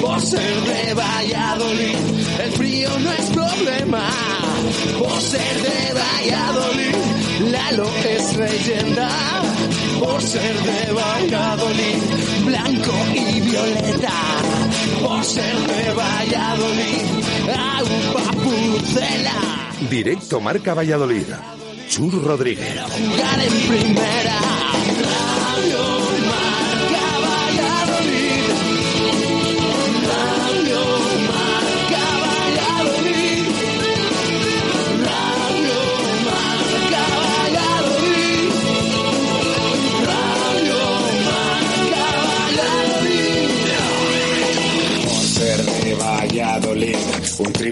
por ser de Valladolid, el frío no es problema, por ser de Valladolid, Lalo es leyenda, por ser de Valladolid, blanco y violeta, por ser de Valladolid, agua pucela. Directo Marca Valladolid. Chur Rodríguez. jugar en primera.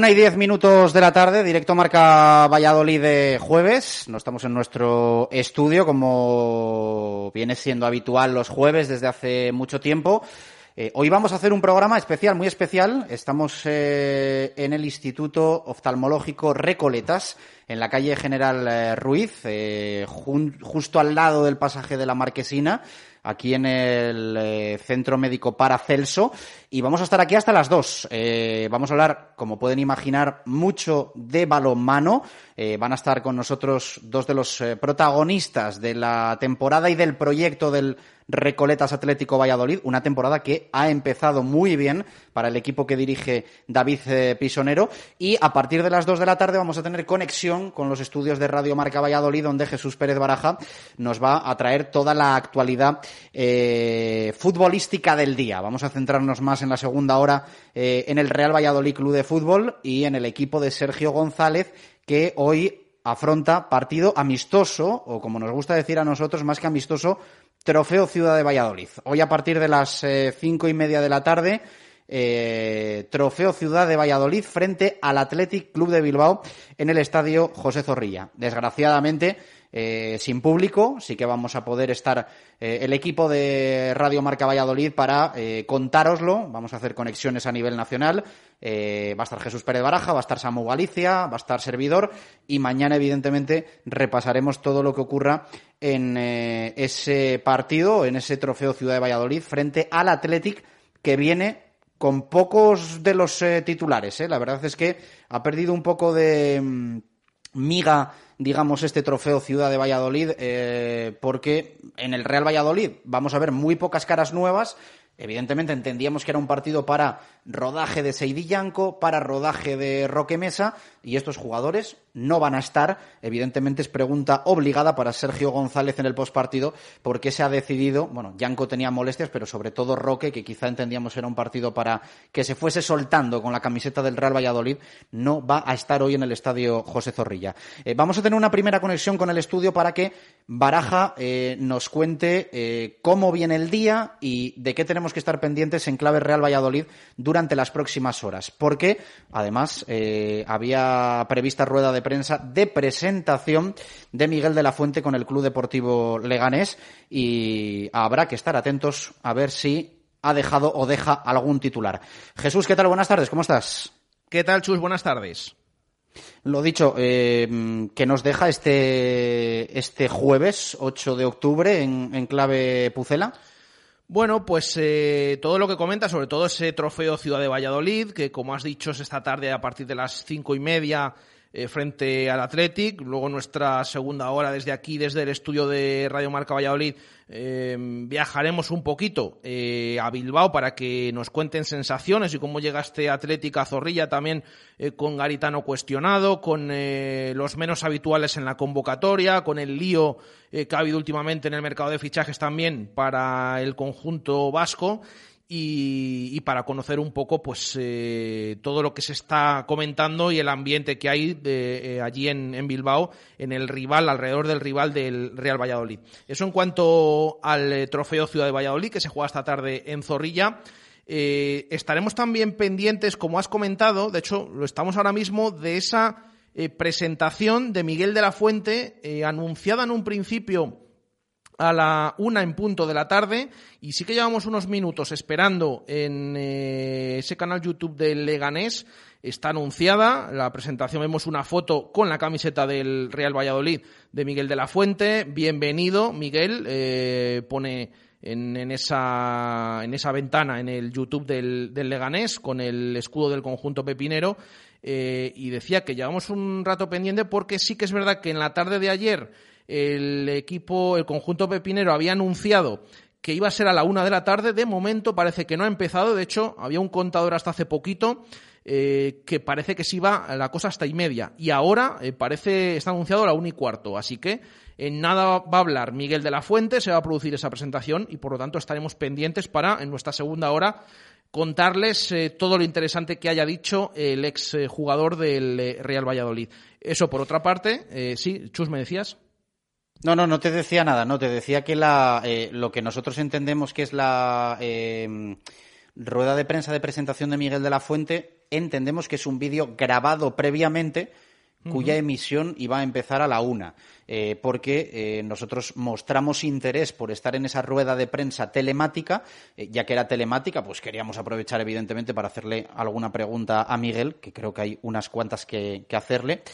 Una y diez minutos de la tarde, directo marca Valladolid de jueves. No estamos en nuestro estudio como viene siendo habitual los jueves desde hace mucho tiempo. Eh, hoy vamos a hacer un programa especial, muy especial. Estamos eh, en el Instituto Oftalmológico Recoletas, en la calle General eh, Ruiz, justo al lado del pasaje de la Marquesina aquí en el Centro Médico Paracelso y vamos a estar aquí hasta las 2. Eh, vamos a hablar, como pueden imaginar, mucho de balonmano. Eh, van a estar con nosotros dos de los eh, protagonistas de la temporada y del proyecto del Recoletas Atlético Valladolid, una temporada que ha empezado muy bien para el equipo que dirige David eh, Pisonero y a partir de las 2 de la tarde vamos a tener conexión con los estudios de Radio Marca Valladolid donde Jesús Pérez Baraja nos va a traer toda la actualidad futbolística del día. Vamos a centrarnos más en la segunda hora eh, en el Real Valladolid Club de Fútbol y en el equipo de Sergio González que hoy afronta partido amistoso, o como nos gusta decir a nosotros, más que amistoso, Trofeo Ciudad de Valladolid. Hoy a partir de las eh, cinco y media de la tarde, eh, Trofeo Ciudad de Valladolid frente al Athletic Club de Bilbao en el estadio José Zorrilla. Desgraciadamente, eh, sin público, sí que vamos a poder estar eh, el equipo de Radio Marca Valladolid para eh, contároslo. Vamos a hacer conexiones a nivel nacional. Eh, va a estar Jesús Pérez Baraja, va a estar Samu Galicia, va a estar Servidor y mañana, evidentemente, repasaremos todo lo que ocurra en eh, ese partido, en ese trofeo Ciudad de Valladolid frente al Athletic que viene con pocos de los eh, titulares. La verdad es que ha perdido un poco de mm, miga, digamos, este trofeo Ciudad de Valladolid, eh, porque en el Real Valladolid vamos a ver muy pocas caras nuevas. Evidentemente entendíamos que era un partido para rodaje de Seidillanco, para rodaje de Roque Mesa, y estos jugadores no van a estar. Evidentemente es pregunta obligada para Sergio González en el postpartido, porque se ha decidido, bueno, Yanco tenía molestias, pero sobre todo Roque, que quizá entendíamos era un partido para que se fuese soltando con la camiseta del Real Valladolid, no va a estar hoy en el estadio José Zorrilla. Eh, vamos a tener una primera conexión con el estudio para que Baraja eh, nos cuente eh, cómo viene el día y de qué tenemos que estar pendientes en clave Real Valladolid durante las próximas horas. Porque, además, había prevista rueda de prensa de presentación de Miguel de la Fuente con el Club Deportivo Leganés y habrá que estar atentos a ver si ha dejado o deja algún titular. Jesús, ¿qué tal? Buenas tardes, ¿cómo estás? ¿Qué tal, Chus? Buenas tardes. Lo dicho, eh, que nos deja este, este jueves 8 de octubre en, en clave Pucela. Bueno, pues eh, todo lo que comenta, sobre todo ese trofeo Ciudad de Valladolid, que como has dicho es esta tarde a partir de las cinco y media eh, frente al Athletic. Luego nuestra segunda hora desde aquí, desde el estudio de Radio Marca Valladolid, eh, viajaremos un poquito eh, a Bilbao para que nos cuenten sensaciones y cómo llega este Athletic a Zorrilla también con Garitano cuestionado, con los menos habituales en la convocatoria, con el lío que ha habido últimamente en el mercado de fichajes también para el conjunto vasco y, para conocer un poco pues eh, todo lo que se está comentando y el ambiente que hay de, eh, allí en, Bilbao en el rival alrededor del rival del Real Valladolid. Eso en cuanto al eh, trofeo Ciudad de Valladolid que se juega esta tarde en Zorrilla. Estaremos también pendientes como has comentado de hecho lo estamos ahora mismo de esa presentación de Miguel de la Fuente anunciada en un principio a la una en punto de la tarde y sí que llevamos unos minutos esperando en eh, ese canal YouTube del Leganés. Está anunciada la presentación, vemos una foto con la camiseta del Real Valladolid de Miguel de la Fuente. Bienvenido, Miguel. Eh, pone en, esa, en esa ventana en el YouTube del, del Leganés con el escudo del conjunto pepinero. Eh, y decía que llevamos un rato pendiente porque sí que es verdad que en la tarde de ayer el equipo, el conjunto pepinero había anunciado que iba a ser a la una de la tarde. De momento parece que no ha empezado. De hecho, había un contador hasta hace poquito eh, que parece que sí va la cosa hasta y media. Y ahora eh, parece, está anunciado a la una y cuarto. Así que en nada va a hablar Miguel de la Fuente, se va a producir esa presentación y por lo tanto estaremos pendientes para, en nuestra segunda hora, contarles eh, todo lo interesante que haya dicho el ex jugador del Real Valladolid. Eso por otra parte, sí, Chus, me decías. No, no, no te decía nada, no, te decía que la, eh, lo que nosotros entendemos que es la em, rueda de prensa de presentación de Miguel de la Fuente, entendemos que es un vídeo grabado previamente cuya emisión iba a empezar a la una, eh, porque eh, nosotros mostramos interés por estar en esa rueda de prensa telemática, ya que era telemática, pues queríamos aprovechar evidentemente para hacerle alguna pregunta a Miguel, que creo que hay unas cuantas que hacerle.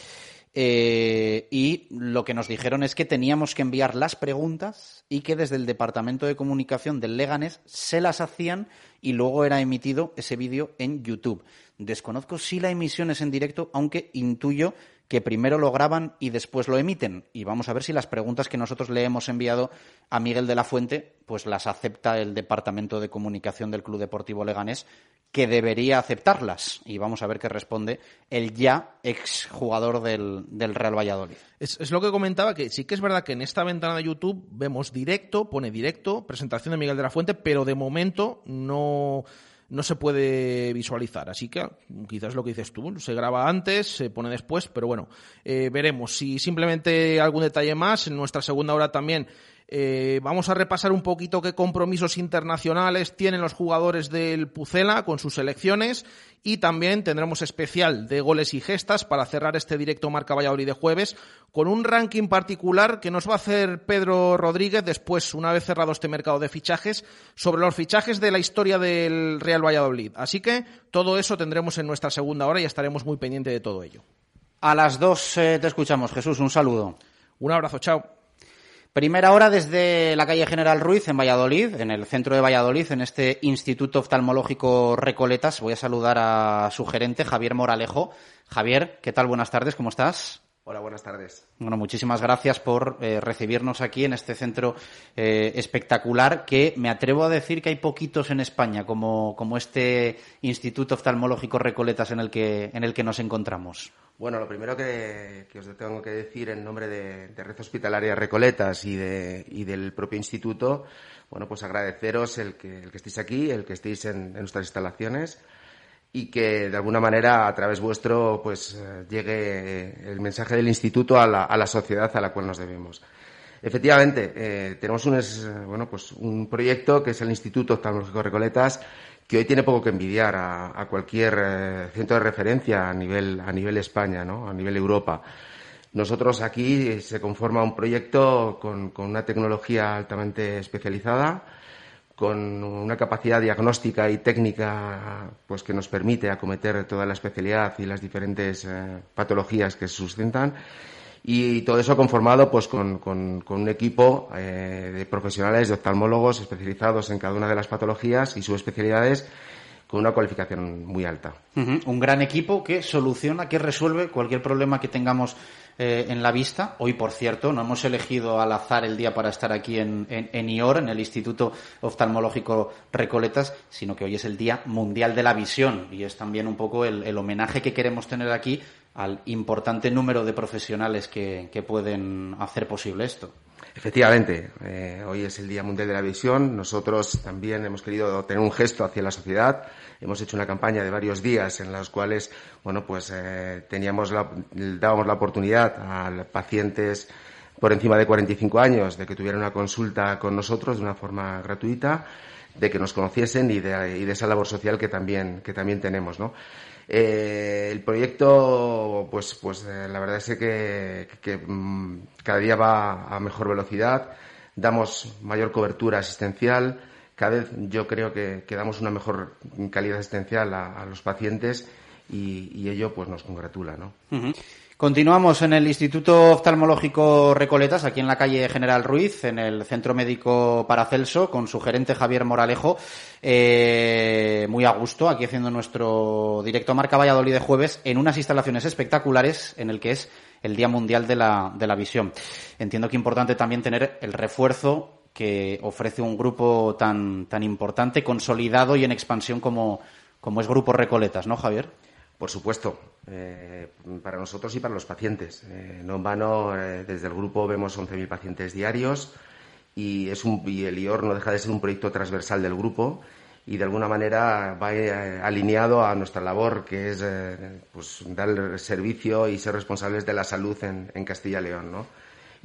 Eh, y lo que nos dijeron es que teníamos que enviar las preguntas y que desde el Departamento de Comunicación del Leganés se las hacían y luego era emitido ese vídeo en YouTube. Desconozco si la emisión es en directo, aunque intuyo que primero lo graban y después lo emiten. Y vamos a ver si las preguntas que nosotros le hemos enviado a Miguel de la Fuente, pues las acepta el Departamento de Comunicación del Club Deportivo Leganés, que debería aceptarlas. Y vamos a ver qué responde el ya exjugador del, del Real Valladolid. Es, es, lo que comentaba, que sí que es verdad que en esta ventana de YouTube vemos directo, pone directo, presentación de Miguel de la Fuente, pero de momento no no se puede visualizar. Así que quizás lo que dices tú, se graba antes, se pone después, pero bueno, eh, veremos. Si simplemente algún detalle más, en nuestra segunda hora también eh, vamos a repasar un poquito qué compromisos internacionales tienen los jugadores del Pucela con sus selecciones y también tendremos especial de goles y gestas para cerrar este directo Marca Valladolid de jueves con un ranking particular que nos va a hacer Pedro Rodríguez después, una vez cerrado este mercado de fichajes, sobre los fichajes de la historia del Real Valladolid. Así que todo eso tendremos en nuestra segunda hora y estaremos muy pendientes de todo ello. A las dos eh, te escuchamos, Jesús. Un saludo. Un abrazo, chao. Primera hora desde la calle General Ruiz en Valladolid, en el centro de Valladolid, en este Instituto Oftalmológico Recoletas. Voy a saludar a su gerente, Javier Moralejo. Javier, ¿qué tal? Buenas tardes, ¿cómo estás? Hola, buenas tardes. Bueno, muchísimas gracias por eh, recibirnos aquí en este centro eh, espectacular que me atrevo a decir que hay poquitos en España como, como este Instituto Oftalmológico Recoletas en el que, en el que nos encontramos. Bueno, lo primero que, os tengo que decir en nombre de, Red Hospitalaria Recoletas y, de, y del propio instituto, bueno, pues agradeceros el que, el que estéis aquí, el que estéis en nuestras instalaciones y que de alguna manera a través vuestro pues eh, llegue el mensaje del instituto a la, a la sociedad a la cual nos debemos. Efectivamente, eh, tenemos un, bueno, pues un proyecto que es el Instituto Oftalmológico Recoletas que hoy tiene poco que envidiar a, cualquier eh, centro de referencia a nivel, a nivel España, ¿no? a nivel Europa. Nosotros aquí se conforma un proyecto con, con una tecnología altamente especializada, con una capacidad diagnóstica y técnica pues que nos permite acometer toda la especialidad y las diferentes eh, patologías que se sustentan y todo eso conformado pues con, con, un equipo eh, de profesionales de oftalmólogos especializados en cada una de las patologías y sus especialidades con una cualificación muy alta. Un gran equipo que soluciona, que resuelve cualquier problema que tengamos eh, en la vista. Hoy, por cierto, no hemos elegido al azar el día para estar aquí en, en, IOR, en el Instituto Oftalmológico Recoletas, sino que hoy es el Día Mundial de la Visión y es también un poco el, homenaje que queremos tener aquí al importante número de profesionales que, pueden hacer posible esto. Efectivamente, eh, hoy es el Día Mundial de la Visión. Nosotros también hemos querido tener un gesto hacia la sociedad hemos hecho una campaña de varios días en los cuales, bueno, pues eh, teníamos la, dábamos la oportunidad a pacientes por encima de 45 años de que tuvieran una consulta con nosotros de una forma gratuita, de que nos conociesen y de, y de esa labor social que también, que también tenemos, ¿no? Eh, el proyecto, pues, pues eh, la verdad es que, que, mm, cada día va a mejor velocidad, damos mayor cobertura asistencial, cada vez yo creo que, damos una mejor calidad asistencial a, los pacientes y, ello pues nos congratula, ¿no? Continuamos en el Instituto Oftalmológico Recoletas, aquí en la calle General Ruiz, en el Centro Médico Paracelso, con su gerente Javier Moralejo, eh, muy a gusto, aquí haciendo nuestro directo Marca Valladolid de jueves, en unas instalaciones espectaculares, en el que es el Día Mundial de la, de la Visión. Entiendo que importante también tener el refuerzo que ofrece un grupo tan, tan importante, consolidado y en expansión como, como es Grupo Recoletas, ¿no, Javier? Por supuesto, eh, para nosotros y para los pacientes. Eh, no en vano, eh, desde el grupo vemos 11.000 pacientes diarios y, es un, y el IOR no deja de ser un proyecto transversal del grupo y de alguna manera va alineado a nuestra labor, que es pues, dar servicio y ser responsables de la salud en, Castilla y León. ¿no?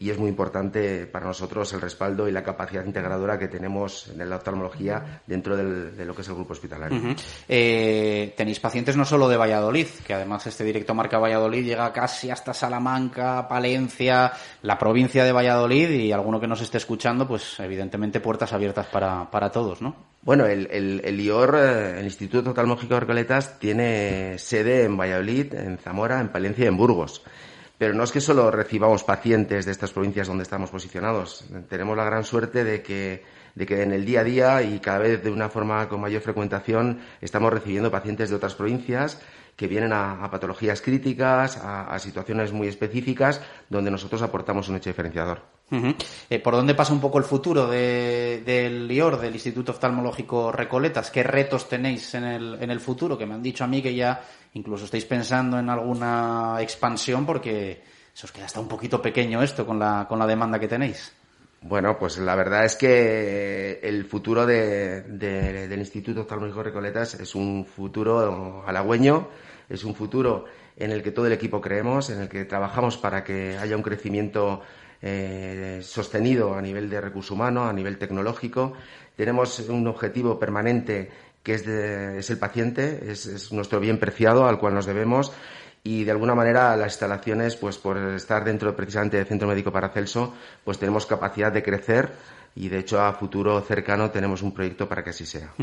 Y es muy importante para nosotros el respaldo y la capacidad integradora que tenemos en la oftalmología dentro de lo que es el grupo hospitalario. Eh, tenéis pacientes no solo de Valladolid, que además este directo marca Valladolid llega casi hasta Salamanca, Palencia, la provincia de Valladolid y alguno que nos esté escuchando, pues evidentemente puertas abiertas para, para todos, ¿no? Bueno, el, el, IOR, eh, el Instituto Oftalmológico de Recoletas, tiene sede en Valladolid, en Zamora, en Palencia y en Burgos. Pero no es que solo recibamos pacientes de estas provincias donde estamos posicionados. Tenemos la gran suerte de que, de que en el día a día y cada vez de una forma con mayor frecuentación estamos recibiendo pacientes de otras provincias que vienen a, patologías críticas, a, situaciones muy específicas, donde nosotros aportamos un hecho diferenciador. Eh, ¿Por dónde pasa un poco el futuro del IOR, del Instituto Oftalmológico Recoletas? ¿Qué retos tenéis en el, en el futuro? Que me han dicho a mí que ya incluso estáis pensando en alguna expansión porque se os queda hasta un poquito pequeño esto con la, con la demanda que tenéis. Bueno, pues la verdad es que el futuro de, del Instituto Oftalmológico Recoletas es un futuro halagüeño, es un futuro en el que todo el equipo creemos, en el que trabajamos para que haya un crecimiento eh, sostenido a nivel de recurso humano, a nivel tecnológico. Tenemos un objetivo permanente que es, es el paciente, es, nuestro bien preciado al cual nos debemos y de alguna manera las instalaciones, pues por estar dentro precisamente del Centro Médico Paracelso, pues tenemos capacidad de crecer y de hecho a futuro cercano tenemos un proyecto para que así sea.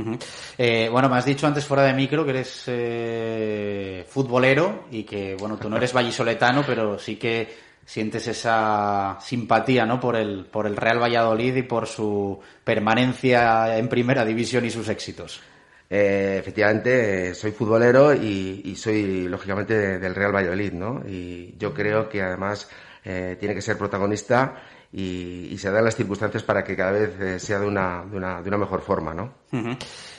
Eh, bueno, me has dicho antes fuera de micro que eres eh, futbolero y que, bueno, tú no eres vallisoletano, pero sí que sientes esa simpatía, ¿no? Por el, por el Real Valladolid y por su permanencia en primera división y sus éxitos. Eh, efectivamente, soy futbolero y, soy, lógicamente, del Real Valladolid, ¿no? Y yo creo que, además, eh, tiene que ser protagonista y, se dan las circunstancias para que cada vez eh, sea de una, de una, de una mejor forma, ¿no?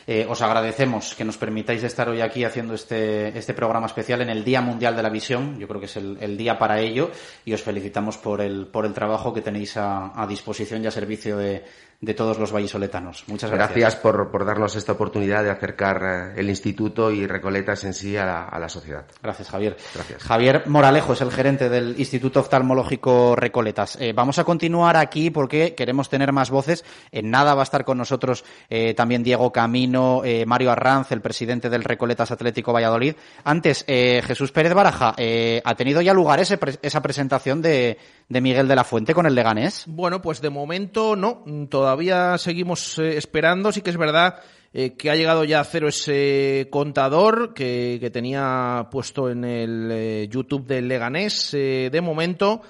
Eh, os agradecemos que nos permitáis estar hoy aquí haciendo este, este programa especial en el Día Mundial de la Visión. Yo creo que es el, día para ello y os felicitamos por el, por el trabajo que tenéis a, a disposición y a servicio de, de todos los vallisoletanos. Muchas gracias. Gracias por, por darnos esta oportunidad de acercar eh, el instituto y Recoletas en sí a la, a la, sociedad. Gracias, Javier. Gracias. Javier Moralejo es el gerente del Instituto Oftalmológico Recoletas. Eh, vamos a continuar aquí porque queremos tener más voces. En nada va a estar con nosotros eh, también Diego Camino, eh, Mario Arranz, el presidente del Recoletas Atlético Valladolid. Antes, eh, Jesús Pérez Baraja, eh, ¿ha tenido ya lugar ese, esa presentación de, de Miguel de la Fuente con el Leganés? Bueno, pues de momento no. Todavía todavía seguimos eh, esperando. Sí que es verdad eh, que ha llegado ya a cero ese contador que, que tenía puesto en el eh, YouTube del Leganés. Eh, de momento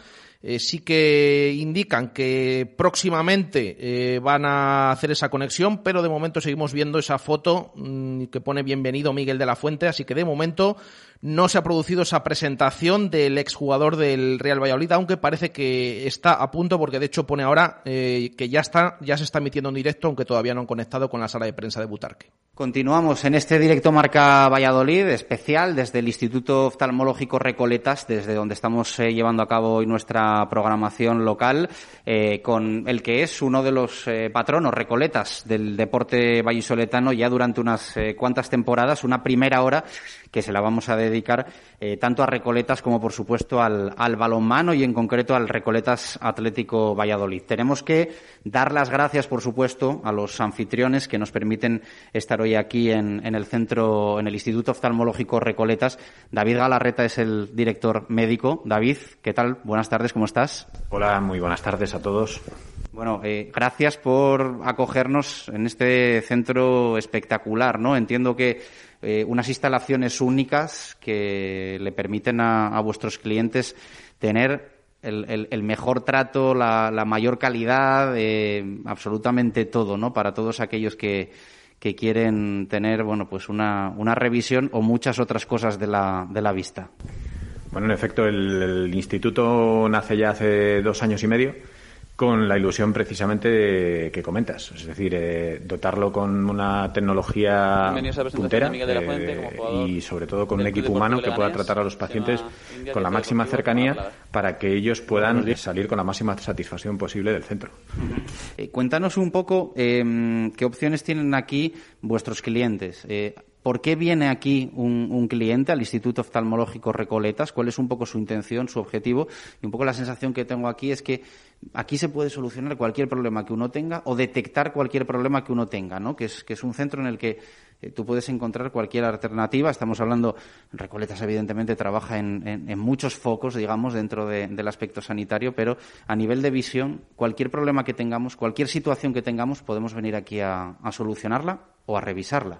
eh, sí que indican que próximamente eh, van a hacer esa conexión, pero de momento seguimos viendo esa foto mmm, que pone bienvenido Miguel de la Fuente, así que de momento no se ha producido esa presentación del exjugador del Real Valladolid, aunque parece que está a punto, porque de hecho pone ahora eh, que ya está, ya se está emitiendo en directo, aunque todavía no han conectado con la sala de prensa de Butarque. Continuamos en este directo Marca Valladolid especial desde el Instituto Oftalmológico Recoletas, desde donde estamos eh, llevando a cabo hoy nuestra programación local, eh, con el que es uno de los patronos Recoletas del deporte vallisoletano ya durante unas cuantas temporadas, una primera hora que se la vamos a dedicar eh, tanto a Recoletas como, por supuesto, al, al balonmano y, en concreto, al Recoletas Atlético Valladolid. Tenemos que dar las gracias, por supuesto, a los anfitriones que nos permiten estar hoy aquí en, en el centro, en el Instituto Oftalmológico Recoletas. David Galarreta es el director médico. David, ¿qué tal? Buenas tardes, ¿cómo estás? Hola, muy buenas tardes a todos. Bueno, eh, gracias por acogernos en este centro espectacular, ¿no? Entiendo que eh, unas instalaciones únicas que le permiten a, vuestros clientes tener el, mejor trato, la, mayor calidad, eh, absolutamente todo, ¿no? Para todos aquellos que, que quieren tener, bueno, pues una, una revisión o muchas otras cosas de la, de la vista. Bueno, en efecto, el instituto nace ya hace dos años y medio con la ilusión precisamente que comentas, es decir, eh, dotarlo con una tecnología puntera eh, y sobre todo con un equipo humano que pueda tratar a los pacientes con la máxima cercanía para que ellos puedan salir con la máxima satisfacción posible del centro. Eh, cuéntanos un poco eh, qué opciones tienen aquí vuestros clientes. ¿Por qué viene aquí un, un, cliente al Instituto Oftalmológico Recoletas? ¿Cuál es un poco su intención, su objetivo? Y un poco la sensación que tengo aquí es que aquí se puede solucionar cualquier problema que uno tenga o detectar cualquier problema que uno tenga, ¿no? Que es, que es un centro en el que eh, tú puedes encontrar cualquier alternativa. Estamos hablando, Recoletas evidentemente trabaja en, en, muchos focos, digamos, dentro de, del aspecto sanitario, pero a nivel de visión, cualquier problema que tengamos, cualquier situación que tengamos, podemos venir aquí a, a solucionarla o a revisarla.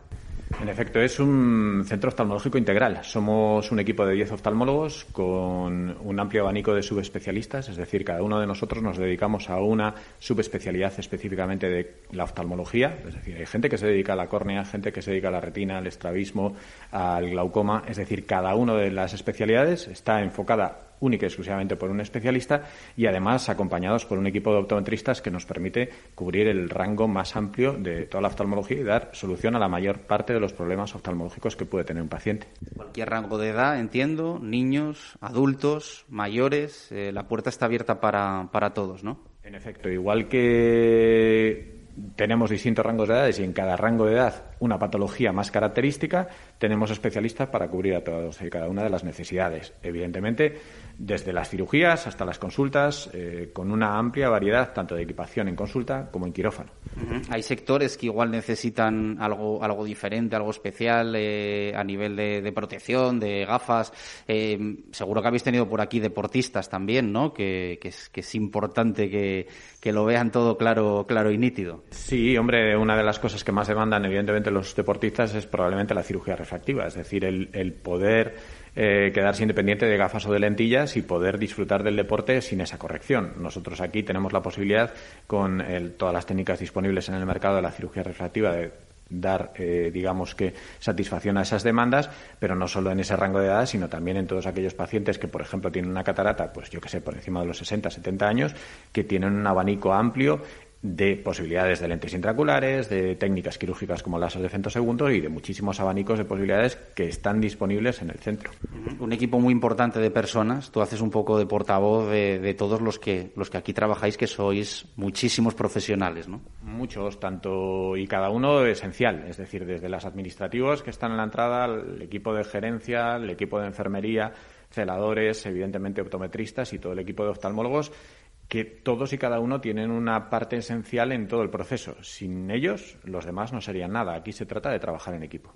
En efecto, es un centro oftalmológico integral. Somos un equipo de 10 oftalmólogos con un amplio abanico de subespecialistas, es decir, cada uno de nosotros nos dedicamos a una subespecialidad específicamente de la oftalmología. Es decir, hay gente que se dedica a la córnea, gente que se dedica a la retina, al estrabismo, al glaucoma. Es decir, cada una de las especialidades está enfocada única y exclusivamente por un especialista y además acompañados por un equipo de optometristas que nos permite cubrir el rango más amplio de toda la oftalmología y dar solución a la mayor parte de los problemas oftalmológicos que puede tener un paciente. Cualquier rango de edad, entiendo, niños, adultos, mayores, eh, la puerta está abierta para, para todos, ¿no? En efecto, igual que tenemos distintos rangos de edades y en cada rango de edad una patología más característica, tenemos especialistas para cubrir a todas y cada una de las necesidades. Evidentemente, desde las cirugías hasta las consultas, eh, con una amplia variedad tanto de equipación en consulta como en quirófano. Uh -huh. Hay sectores que igual necesitan algo, algo diferente, algo especial eh, a nivel de, de, protección, de gafas. Eh, seguro que habéis tenido por aquí deportistas también, ¿no? Que, que, es, que es, importante que, que, lo vean todo claro, claro y nítido. Sí, hombre, una de las cosas que más demandan, evidentemente, los deportistas es probablemente la cirugía refractiva, es decir, el, poder eh, quedarse independiente de gafas o de lentillas y poder disfrutar del deporte sin esa corrección. Nosotros aquí tenemos la posibilidad, con el, todas las técnicas disponibles en el mercado de la cirugía refractiva, de dar, eh, digamos que, satisfacción a esas demandas, pero no solo en ese rango de edad, sino también en todos aquellos pacientes que, por ejemplo, tienen una catarata, pues yo que sé, por encima de los 60, 70 años, que tienen un abanico amplio de posibilidades de lentes intraculares, de técnicas quirúrgicas como láser de femtosegundos y de muchísimos abanicos de posibilidades que están disponibles en el centro. Un equipo muy importante de personas. Tú haces un poco de portavoz de, todos los que, los que aquí trabajáis, que sois muchísimos profesionales, ¿no? Muchos, tanto y cada uno esencial. Es decir, desde los administrativos que están en la entrada, el equipo de gerencia, el equipo de enfermería, celadores, evidentemente optometristas y todo el equipo de oftalmólogos que todos y cada uno tienen una parte esencial en todo el proceso. Sin ellos, los demás no serían nada. Aquí se trata de trabajar en equipo.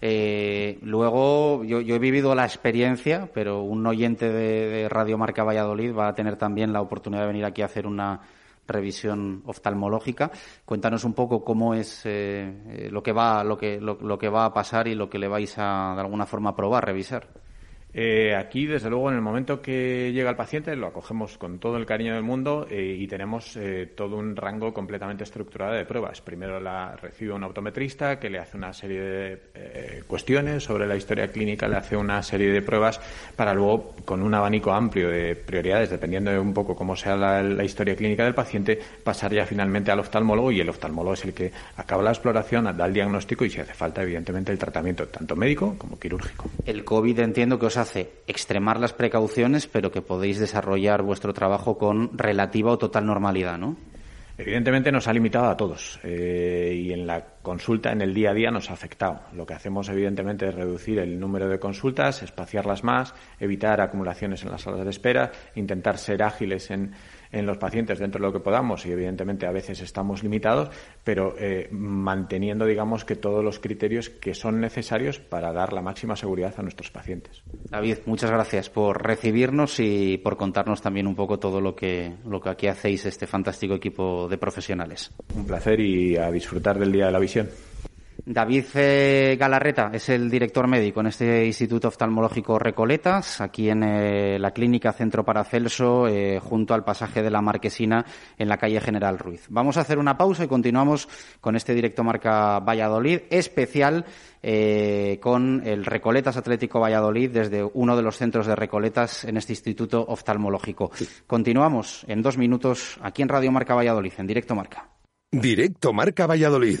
Eh, luego, yo, he vivido la experiencia, pero un oyente de, Radio Marca Valladolid va a tener también la oportunidad de venir aquí a hacer una revisión oftalmológica. Cuéntanos un poco cómo es eh, eh, lo que va lo que lo que va a pasar y lo que le vais a de alguna forma probar, revisar. Eh, aquí, desde luego, en el momento que llega el paciente, lo acogemos con todo el cariño del mundo eh, y tenemos eh, todo un rango completamente estructurado de pruebas. Primero la recibe un optometrista que le hace una serie de cuestiones sobre la historia clínica, le hace una serie de pruebas para luego, con un abanico amplio de prioridades, dependiendo de un poco cómo sea la, historia clínica del paciente, pasar ya finalmente al oftalmólogo y el oftalmólogo es el que acaba la exploración, da el diagnóstico y si hace falta, evidentemente, el tratamiento tanto médico como quirúrgico. El COVID entiendo que os hace extremar las precauciones, pero que podéis desarrollar vuestro trabajo con relativa o total normalidad, ¿no? Evidentemente nos ha limitado a todos eh, y en la consulta, en el día a día, nos ha afectado. Lo que hacemos, evidentemente, es reducir el número de consultas, espaciarlas más, evitar acumulaciones en las salas de espera, intentar ser ágiles en, en los pacientes dentro de lo que podamos y evidentemente a veces estamos limitados, pero eh, manteniendo digamos que todos los criterios que son necesarios para dar la máxima seguridad a nuestros pacientes. David, muchas gracias por recibirnos y por contarnos también un poco todo lo que lo que aquí hacéis este fantástico equipo de profesionales. Un placer y a disfrutar del Día de la Visión. David eh, Galarreta es el director médico en este Instituto Oftalmológico Recoletas, aquí en eh, la Clínica Centro Paracelso, eh, junto al pasaje de la Marquesina en la calle General Ruiz. Vamos a hacer una pausa y continuamos con este directo marca Valladolid especial con el Recoletas Atlético Valladolid desde uno de los centros de Recoletas en este Instituto Oftalmológico. Continuamos en dos minutos aquí en Radio Marca Valladolid, en directo marca. Directo Marca Valladolid.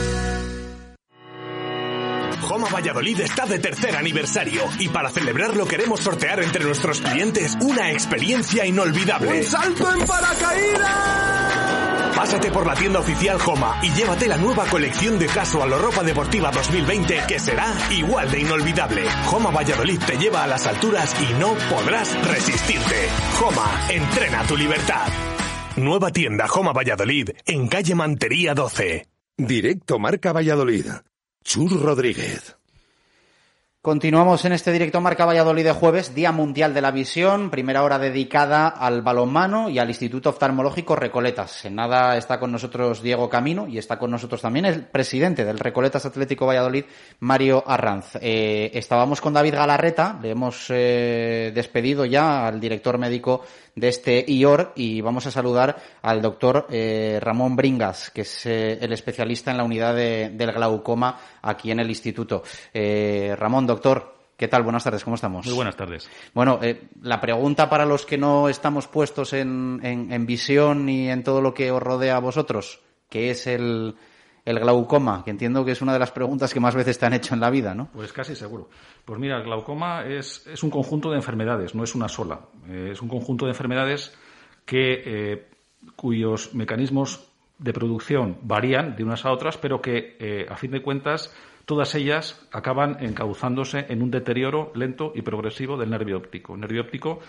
Valladolid está de tercer aniversario y para celebrarlo queremos sortear entre nuestros clientes una experiencia inolvidable. ¡Un salto en paracaídas! Pásate por la tienda oficial Joma y llévate la nueva colección de casual o ropa deportiva 2020 que será igual de inolvidable. Joma Valladolid te lleva a las alturas y no podrás resistirte. Joma, entrena tu libertad. Nueva tienda Joma Valladolid en calle Mantería 12. Directo Marca Valladolid. Chur Rodríguez. Continuamos en este directo Marca Valladolid de jueves, Día Mundial de la Visión, primera hora dedicada al balonmano y al Instituto Oftalmológico Recoletas. En nada está con nosotros Diego Camino y está con nosotros también el presidente del Recoletas Atlético Valladolid, Mario Arranz. Eh, estábamos con David Galarreta, le hemos eh, despedido ya al director médico de este IOR y vamos a saludar al doctor eh, Ramón Bringas, que es eh, el especialista en la unidad del glaucoma aquí en el instituto. Eh, Ramón, doctor. ¿Qué tal? Buenas tardes, ¿cómo estamos? Muy buenas tardes. Bueno, la pregunta para los que no estamos puestos en, en visión y en todo lo que os rodea a vosotros, ¿qué es el, el glaucoma, que entiendo que es una de las preguntas que más veces te han hecho en la vida, ¿no? Pues casi seguro. Pues mira, el glaucoma es, un conjunto de enfermedades, no es una sola. Eh, es un conjunto de enfermedades que, eh, cuyos mecanismos de producción varían de unas a otras, pero que, eh, a fin de cuentas, todas ellas acaban encauzándose en un deterioro lento y progresivo del nervio óptico. El nervio óptico,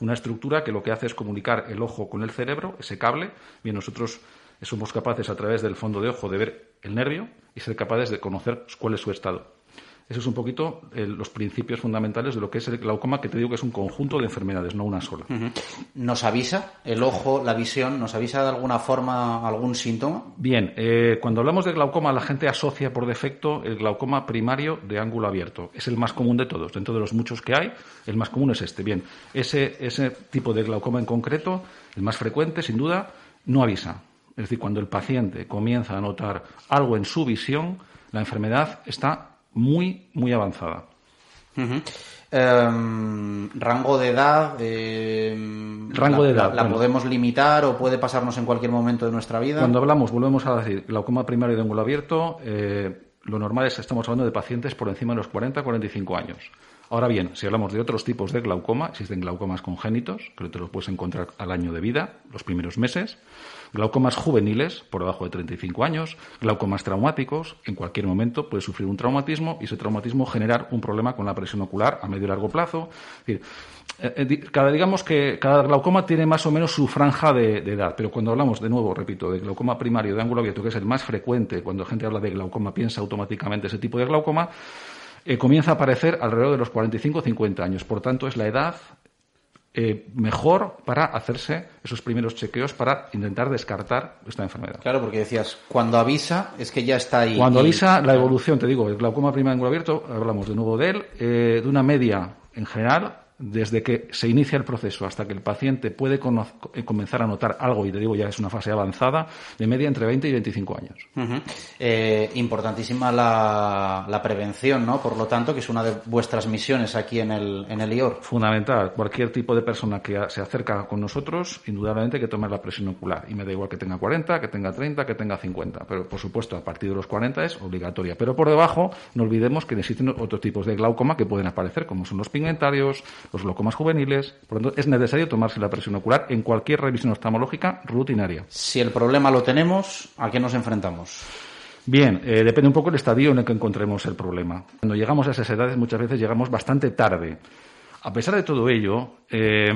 una estructura que lo que hace es comunicar el ojo con el cerebro, ese cable. Bien, nosotros somos capaces a través del fondo de ojo de ver el nervio y ser capaces de conocer cuál es su estado. Eso es un poquito eh, los principios fundamentales de lo que es el glaucoma, que te digo que es un conjunto de enfermedades, no una sola. ¿Nos avisa el ojo, la visión, nos avisa de alguna forma algún síntoma? Bien, eh, cuando hablamos de glaucoma, la gente asocia por defecto el glaucoma primario de ángulo abierto. Es el más común de todos. Dentro de los muchos que hay, el más común es este. Bien, ese, ese tipo de glaucoma en concreto, el más frecuente, sin duda, no avisa. Es decir, cuando el paciente comienza a notar algo en su visión, la enfermedad está muy, muy avanzada. Em, rango de edad. em, Rango la- de edad, ¿La, la bueno. podemos limitar o puede pasarnos en cualquier momento de nuestra vida? Cuando hablamos, volvemos a decir, glaucoma primario de ángulo abierto, eh, lo normal es que estamos hablando de pacientes por encima de los 40-45 años. Ahora bien, si hablamos de otros tipos de glaucoma, existen glaucomas congénitos, que te los puedes encontrar al año de vida, los primeros meses, glaucomas juveniles, por debajo de 35 años, glaucomas traumáticos, en cualquier momento puede sufrir un traumatismo y ese traumatismo generar un problema con la presión ocular a medio y largo plazo. Es decir, eh, eh, cada, digamos que cada glaucoma tiene más o menos su franja de, edad, pero cuando hablamos, de nuevo, repito, de glaucoma primario de ángulo abierto, que es el más frecuente, cuando la gente habla de glaucoma piensa automáticamente ese tipo de glaucoma, eh, comienza a aparecer alrededor de los 45-50 años. Por tanto, es la edad eh, mejor para hacerse esos primeros chequeos para intentar descartar esta enfermedad. Claro, porque decías, cuando avisa es que ya está ahí. Cuando avisa la evolución, te digo, el glaucoma primario abierto, hablamos de nuevo de él, eh, de una media en general, desde que se inicia el proceso hasta que el paciente puede eh, comenzar a notar algo, y te digo ya es una fase avanzada, de media entre 20 y 25 años. Ujú. Eh, importantísima la, la prevención, ¿no? Por lo tanto, que es una de vuestras misiones aquí en el, en el IOR. Fundamental. Cualquier tipo de persona que se acerca con nosotros, indudablemente hay que tomar la presión ocular. Y me da igual que tenga 40, que tenga 30, que tenga 50. Pero, por supuesto, a partir de los 40 es obligatoria. Pero por debajo, no olvidemos que existen otros tipos de glaucoma que pueden aparecer, como son los pigmentarios, los glaucomas juveniles. Por lo tanto, es necesario tomarse la presión ocular en cualquier revisión oftalmológica rutinaria. Si el problema lo tenemos, ¿a qué nos enfrentamos? Bien, eh, depende un poco del estadio en el que encontremos el problema. Cuando llegamos a esas edades muchas veces llegamos bastante tarde. A pesar de todo ello, eh,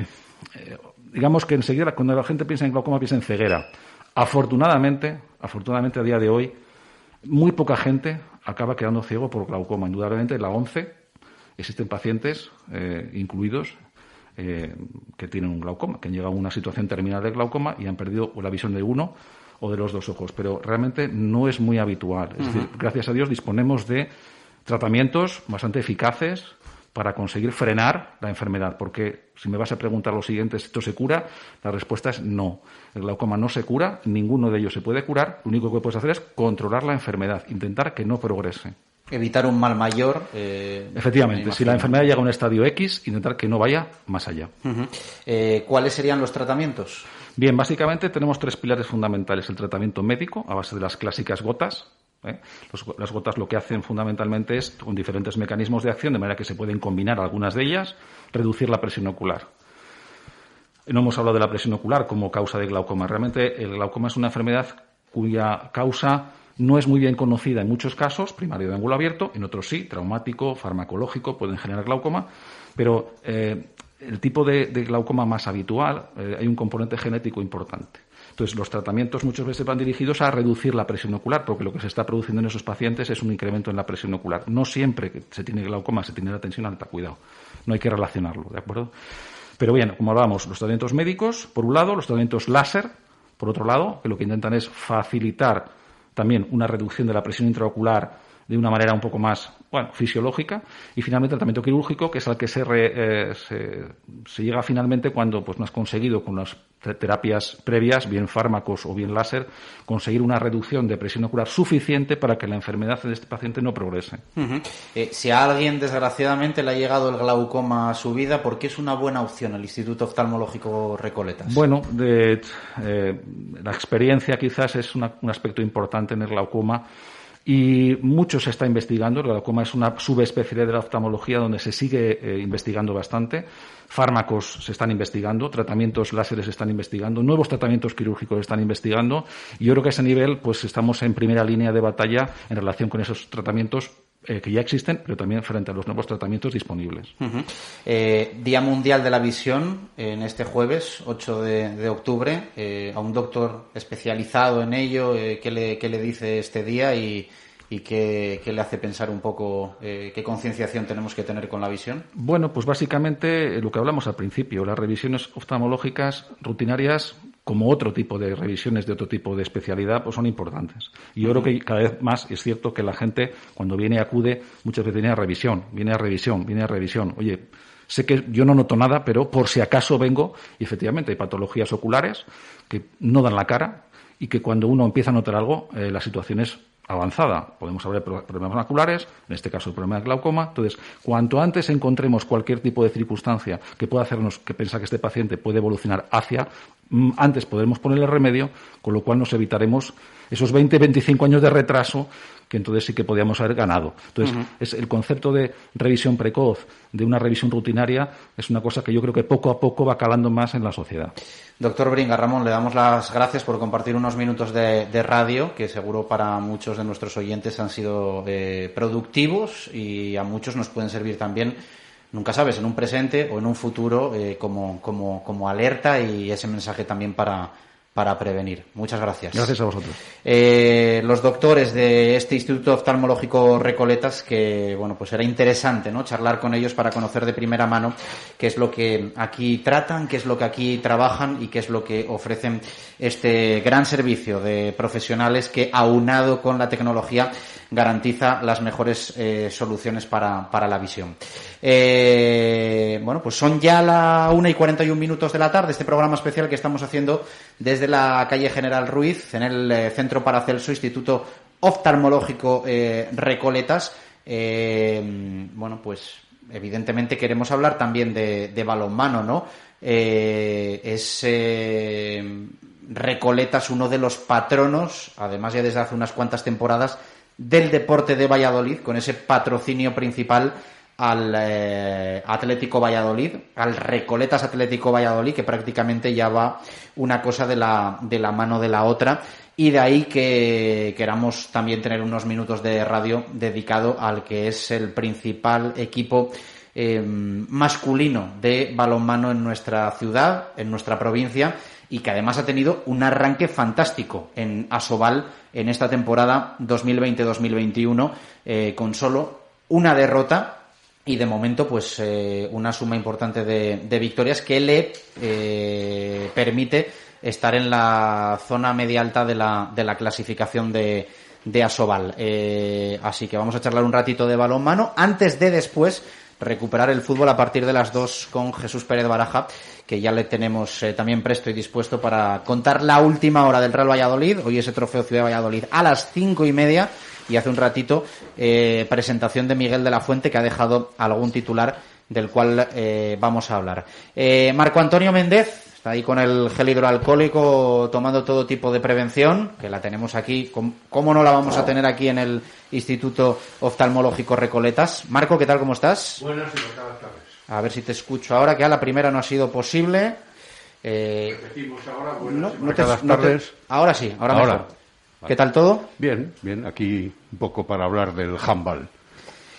eh, digamos que enseguida cuando la gente piensa en glaucoma piensa en ceguera. Afortunadamente, afortunadamente a día de hoy, muy poca gente acaba quedando ciego por glaucoma. Indudablemente en la 11 existen pacientes eh, incluidos eh, que tienen un glaucoma, que han llegado a una situación terminal de glaucoma y han perdido la visión de uno o de los dos ojos. Pero realmente no es muy habitual. Es decir, gracias a Dios disponemos de tratamientos bastante eficaces para conseguir frenar la enfermedad. Porque si me vas a preguntar lo siguiente, ¿esto se cura? La respuesta es no. El glaucoma no se cura, ninguno de ellos se puede curar. Lo único que puedes hacer es controlar la enfermedad, intentar que no progrese. Evitar un mal mayor. eh, Efectivamente, me si la enfermedad llega a un estadio X, intentar que no vaya más allá. Eh, ¿Cuáles serían los tratamientos? Bien, básicamente tenemos tres pilares fundamentales. El tratamiento médico, a base de las clásicas gotas. ¿eh? Los- las gotas lo que hacen fundamentalmente es, con diferentes mecanismos de acción, de manera que se pueden combinar algunas de ellas, reducir la presión ocular. No hemos hablado de la presión ocular como causa de glaucoma. Realmente el glaucoma es una enfermedad cuya causa no es muy bien conocida en muchos casos, primario de ángulo abierto, en otros sí, traumático, farmacológico, pueden generar glaucoma, pero eh, el tipo de, glaucoma más habitual, eh, hay un componente genético importante. Entonces, los tratamientos muchas veces van dirigidos a reducir la presión ocular, porque lo que se está produciendo en esos pacientes es un incremento en la presión ocular. No siempre se tiene glaucoma se tiene la tensión alta, cuidado. No hay que relacionarlo, ¿de acuerdo? Pero bien, como hablábamos, los tratamientos médicos, por un lado, los tratamientos láser, por otro lado, que lo que intentan es facilitar también una reducción de la presión intraocular de una manera un poco más bueno, fisiológica y finalmente el tratamiento quirúrgico que es al que se, re- eh, se, se llega finalmente cuando pues no has conseguido con las te- terapias previas, bien fármacos o bien láser, conseguir una reducción de presión ocular suficiente para que la enfermedad de este paciente no progrese. Eh, si a alguien, desgraciadamente, le ha llegado el glaucoma a su vida, ¿por qué es una buena opción el Instituto Oftalmológico Recoletas? Bueno, de, eh, la experiencia quizás es una- un aspecto importante en el glaucoma y mucho se está investigando. El glaucoma es una subespecialidad de la oftalmología donde se sigue eh, investigando bastante. Fármacos se están investigando, tratamientos láseres se están investigando, nuevos tratamientos quirúrgicos se están investigando y yo creo que a ese nivel pues estamos en primera línea de batalla en relación con esos tratamientos eh, que ya existen, pero también frente a los nuevos tratamientos disponibles. Eh, Día Mundial de la Visión, en este jueves, 8 de, de octubre, eh, a un doctor especializado en ello, ¿qué, le, qué le dice este día y, y qué, qué le hace pensar un poco qué concienciación tenemos que tener con la visión? Bueno, pues básicamente lo que hablamos al principio, las revisiones oftalmológicas rutinarias como otro tipo de revisiones de otro tipo de especialidad, pues son importantes. Y yo creo que cada vez más es cierto que la gente, cuando viene y acude, muchas veces viene a revisión, viene a revisión, viene a revisión. Oye, sé que yo no noto nada, pero por si acaso vengo, y efectivamente hay patologías oculares que no dan la cara y que cuando uno empieza a notar algo, eh, la situación es avanzada. Podemos hablar de problemas maculares, en este caso el problema de glaucoma. Entonces, cuanto antes encontremos cualquier tipo de circunstancia que pueda hacernos que pensar que este paciente puede evolucionar hacia, mm, antes podremos ponerle remedio, con lo cual nos evitaremos esos 20, 25 años de retraso que entonces sí que podíamos haber ganado. Entonces, es el concepto de revisión precoz, de una revisión rutinaria, es una cosa que yo creo que poco a poco va calando más en la sociedad. Doctor Bringa, Ramón, le damos las gracias por compartir unos minutos de, radio que seguro para muchos de nuestros oyentes han sido eh, productivos y a muchos nos pueden servir también nunca sabes, en un presente o en un futuro eh, como, como, como alerta y ese mensaje también para, para prevenir. Muchas gracias. Gracias a vosotros. Eh, los doctores de este Instituto Oftalmológico Recoletas, que bueno, pues era interesante, ¿no? Charlar con ellos para conocer de primera mano qué es lo que aquí tratan, qué es lo que aquí trabajan y qué es lo que ofrecen este gran servicio de profesionales que aunado con la tecnología garantiza las mejores eh, soluciones para, para, la visión. Eh, bueno, pues son ya la una y 41 minutos de la tarde, este programa especial que estamos haciendo desde la calle General Ruiz, en el eh, Centro Paracelso, Instituto Oftalmológico Recoletas. bueno, pues evidentemente queremos hablar también de, de balonmano, ¿no? es Recoletas uno de los patronos, además ya desde hace unas cuantas temporadas, del deporte de Valladolid, con ese patrocinio principal al eh, Atlético Valladolid, al Recoletas Atlético Valladolid, que prácticamente ya va una cosa de la, de la mano de la otra. Y de ahí que queramos también tener unos minutos de radio dedicado al que es el principal equipo eh, masculino de balonmano en nuestra ciudad, en nuestra provincia, y que además ha tenido un arranque fantástico en Asobal en esta temporada 2020-2021 eh, con solo una derrota y de momento pues eh, una suma importante de, victorias que le eh, permite estar en la zona media alta de la, de la clasificación de, de Asobal. así que vamos a charlar un ratito de balón mano antes de después recuperar el fútbol a partir de las dos con Jesús Pérez Baraja, que ya le tenemos eh, también presto y dispuesto para contar la última hora del Real Valladolid. Hoy ese trofeo Ciudad de Valladolid a las cinco y media y hace un ratito eh, presentación de Miguel de la Fuente que ha dejado algún titular del cual eh, vamos a hablar. Marco Antonio Méndez Está ahí con el gel hidroalcohólico tomando todo tipo de prevención, que la tenemos aquí. ¿Cómo no la vamos a tener aquí en el Instituto Oftalmológico Recoletas? Marco, ¿qué tal? ¿Cómo estás? Buenas y tardes. A ver si te escucho ahora, que a la primera no ha sido posible. Eh, Repetimos ahora, buenas no, tardes. ahora sí, ahora, mejor. ¿Qué tal todo? Bien, bien. Aquí un poco para hablar del handball.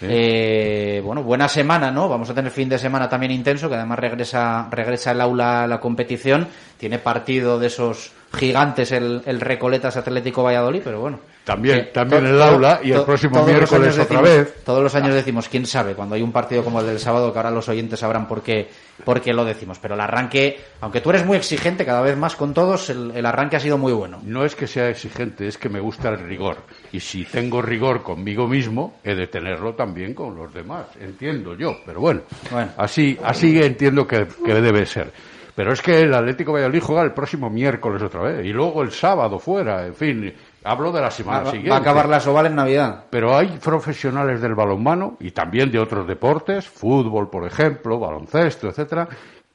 Eh, bueno, buena semana, ¿no? Vamos a tener fin de semana también intenso, que además regresa, regresa el aula a la competición. Tiene partido de esos gigantes el, el Recoletas Atlético Valladolid, pero bueno. También, también el aula y el próximo miércoles otra vez. Todos los años decimos, quién sabe, cuando hay un partido como el del sábado, que ahora los oyentes sabrán por qué, por qué lo decimos. Pero el arranque, aunque tú eres muy exigente cada vez más con todos, el, el arranque ha sido muy bueno. No es que sea exigente, es que me gusta el rigor. Y si tengo rigor conmigo mismo, he de tenerlo también con los demás. Entiendo yo, pero bueno, así, así entiendo que, que debe ser. Pero es que el Atlético Valladolid juega el próximo miércoles otra vez y luego el sábado fuera, en fin, hablo de la semana siguiente. Va a acabar la Soval en Navidad. Pero hay profesionales del balonmano y también de otros deportes, fútbol, por ejemplo, baloncesto, etcétera,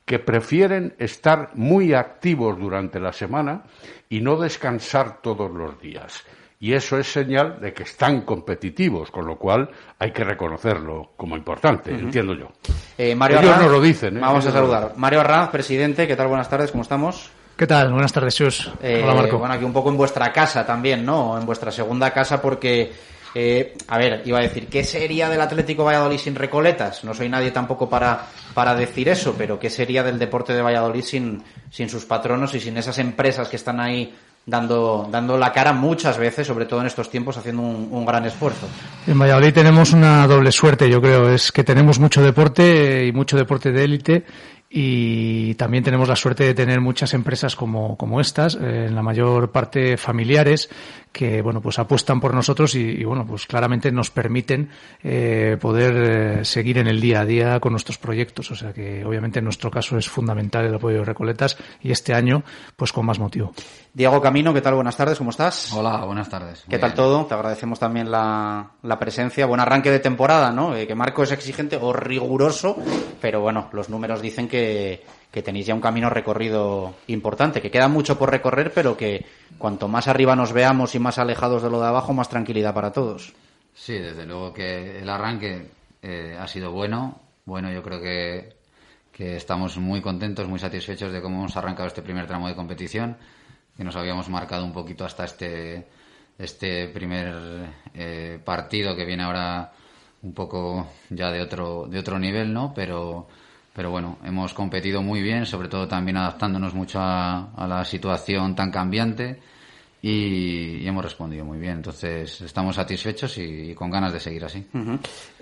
que prefieren estar muy activos durante la semana y no descansar todos los días y eso es señal de que están competitivos, con lo cual hay que reconocerlo como importante, entiendo yo. Eh, Mario Ellos nos lo dicen. ¿eh? Vamos a saludar. Mario Arranz, presidente, ¿qué tal? Buenas tardes, ¿cómo estamos? ¿Qué tal? Buenas tardes, Sus. Eh, Hola, Marco. Bueno, aquí un poco en vuestra casa también, ¿no? En vuestra segunda casa porque... Eh, a ver, iba a decir, ¿qué sería del Atlético Valladolid sin Recoletas? No soy nadie tampoco para, para decir eso, pero ¿qué sería del deporte de Valladolid sin, sin sus patronos y sin esas empresas que están ahí dando, dando la cara muchas veces, sobre todo en estos tiempos, haciendo un, un gran esfuerzo. En Valladolid tenemos una doble suerte, yo creo, es que tenemos mucho deporte y mucho deporte de élite y también tenemos la suerte de tener muchas empresas como, como estas, eh, en la mayor parte familiares, que bueno pues apuestan por nosotros y, y bueno pues claramente nos permiten eh, poder eh, seguir en el día a día con nuestros proyectos. O sea que obviamente en nuestro caso es fundamental el apoyo de Recoletas y este año pues con más motivo. Diego Camino, ¿qué tal? Buenas tardes, ¿cómo estás? Hola, buenas tardes. ¿Qué Muy tal bien. todo? Te agradecemos también la, la presencia. Buen arranque de temporada, ¿no? Eh, que Marco es exigente o riguroso, pero bueno, los números dicen que, que tenéis ya un camino recorrido importante, que queda mucho por recorrer, pero que cuanto más arriba nos veamos y más alejados de lo de abajo, más tranquilidad para todos. Sí, desde luego que el arranque eh, ha sido bueno. Bueno, yo creo que, que estamos muy contentos, muy satisfechos de cómo hemos arrancado este primer tramo de competición, que nos habíamos marcado un poquito hasta este, este primer eh, partido que viene ahora un poco ya de otro, de otro nivel, ¿no? Pero, pero bueno, hemos competido muy bien, sobre todo también adaptándonos mucho a, a la situación tan cambiante y, hemos respondido muy bien. Entonces, estamos satisfechos y, con ganas de seguir así.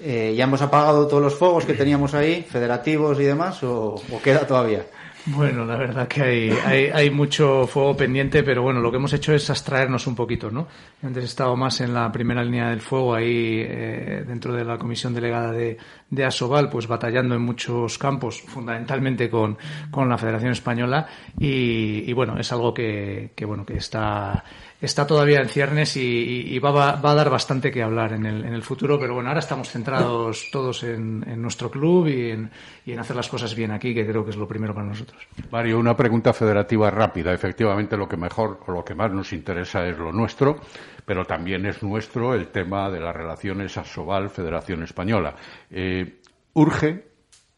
Eh, ¿Ya hemos apagado todos los fuegos que teníamos ahí, federativos y demás, o queda todavía? Bueno, la verdad que hay, hay, hay mucho fuego pendiente, pero bueno, lo que hemos hecho es abstraernos un poquito, ¿no? Antes he estado más en la primera línea del fuego, ahí eh, dentro de la comisión delegada de, de Asobal, pues batallando en muchos campos, fundamentalmente con, con la Federación Española, y, y bueno, es algo que, que bueno, que está, está todavía en ciernes y, va, va- a dar bastante que hablar en el, en el futuro, pero bueno, ahora estamos centrados todos en, nuestro club y en, y en hacer las cosas bien aquí, que creo que es lo primero para nosotros. Mario, una pregunta federativa rápida. Efectivamente, lo que mejor o lo que más nos interesa es lo nuestro, pero también es nuestro el tema de las relaciones Asobal-Federación Española. Eh, urge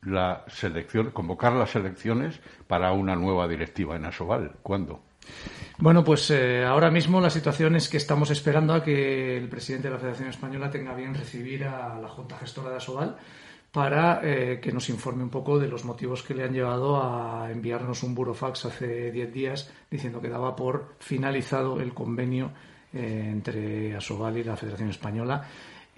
la selección, convocar las elecciones para una nueva directiva en Asobal. ¿Cuándo? Bueno, pues eh, ahora mismo la situación es que estamos esperando a que el presidente de la Federación Española tenga bien recibir a la Junta Gestora de Asobal para eh, que nos informe un poco de los motivos que le han llevado a enviarnos un burofax hace 10 días diciendo que daba por finalizado el convenio eh, entre Asobal y la Federación Española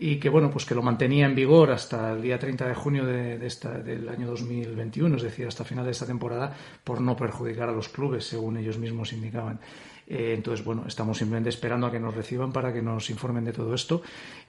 y que bueno pues que lo mantenía en vigor hasta el día 30 de junio de, esta, del año 2021 es decir hasta final de esta temporada por no perjudicar a los clubes según ellos mismos indicaban. Eh, entonces bueno estamos simplemente esperando a que nos reciban para que nos informen de todo esto.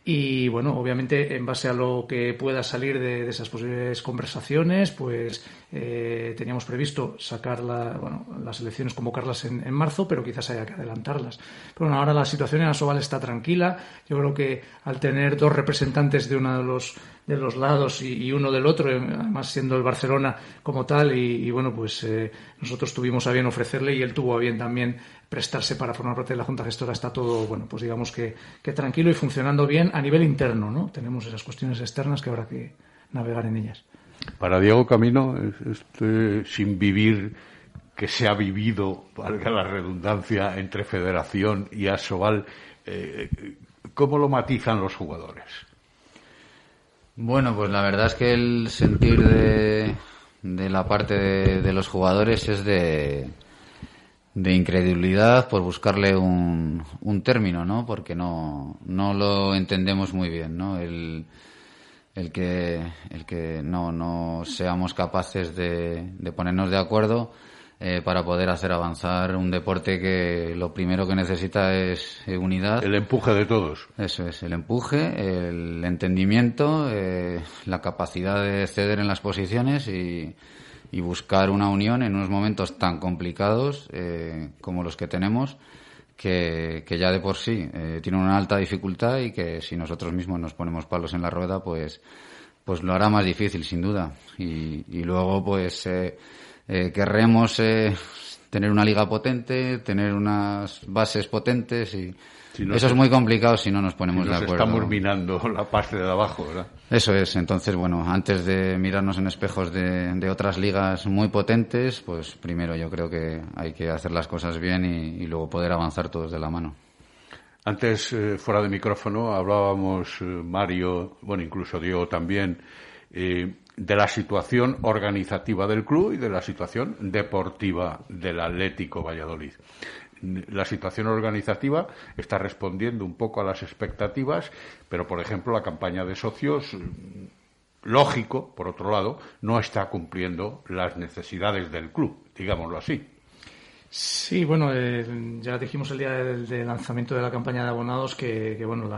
Y bueno obviamente en base a lo que pueda salir de esas posibles conversaciones pues eh, teníamos previsto sacar la- bueno, las elecciones convocarlas en, marzo pero quizás haya que adelantarlas pero bueno ahora la situación en Asobal está tranquila yo creo que al tener dos representantes de uno de los de los lados y, uno del otro, eh, además siendo el Barcelona como tal, y, bueno, pues eh, nosotros tuvimos a bien ofrecerle y él tuvo a bien también prestarse para formar parte de la Junta Gestora. Está todo, bueno, pues digamos que tranquilo y funcionando bien a nivel interno, ¿no? Tenemos esas cuestiones externas que habrá que navegar en ellas. Para Diego Camino, es- este, sin vivir que se ha vivido, valga la redundancia, entre Federación y Asobal, eh, ¿cómo lo matizan los jugadores? Bueno, pues la verdad es que el sentir de, de la parte de, de los jugadores es de, de incredulidad por buscarle un, un término, ¿no? Porque no, no lo entendemos muy bien, ¿no? El, el que, el que no, no seamos capaces de, de ponernos de acuerdo eh, para poder hacer avanzar un deporte que lo primero que necesita es eh, unidad. El empuje de todos. Eso es, el empuje, el entendimiento, eh, la capacidad de ceder en las posiciones y, y buscar una unión en unos momentos tan complicados eh, como los que tenemos, que, que ya de por sí eh, tienen una alta dificultad y que si nosotros mismos nos ponemos palos en la rueda, pues, pues lo hará más difícil, sin duda. Y, y luego, pues, eh, eh, querremos eh, tener una liga potente, tener unas bases potentes y Si no eso es muy complicado si no nos ponemos de acuerdo. estamos minando la parte de abajo, ¿verdad? Eso es, entonces, bueno, antes de mirarnos en espejos de, de otras ligas muy potentes, pues primero yo creo que hay que hacer las cosas bien y, luego poder avanzar todos de la mano. Antes, eh, fuera de micrófono, hablábamos, eh, Mario, bueno, incluso Diego también, eh, de la situación organizativa del club y de la situación deportiva del Atlético Valladolid. La situación organizativa está respondiendo un poco a las expectativas, pero, por ejemplo, la campaña de socios lógico, por otro lado, no está cumpliendo las necesidades del club, digámoslo así. Sí, bueno, eh, ya dijimos el día del, lanzamiento de la campaña de abonados que, bueno,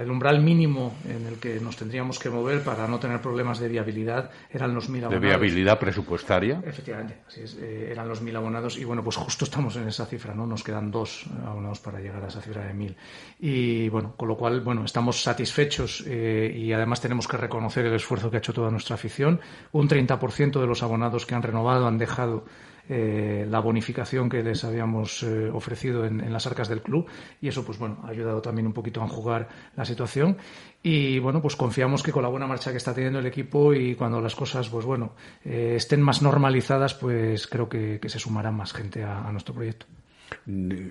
el umbral mínimo en el que nos tendríamos que mover para no tener problemas de viabilidad eran los mil abonados. ¿De viabilidad presupuestaria? Efectivamente, así es, eh, eran los mil abonados y bueno, pues justo estamos en esa cifra, ¿no? Nos quedan dos abonados para llegar a esa cifra de mil. Y bueno, con lo cual, bueno, estamos satisfechos eh, y además tenemos que reconocer el esfuerzo que ha hecho toda nuestra afición. Un 30% de los abonados que han renovado han dejado eh, la bonificación que les habíamos eh, ofrecido en, las arcas del club. Y eso pues bueno ha ayudado también un poquito a enjugar la situación. Y bueno pues confiamos que con la buena marcha que está teniendo el equipo y cuando las cosas pues bueno eh, estén más normalizadas pues creo que, se sumará más gente a, nuestro proyecto.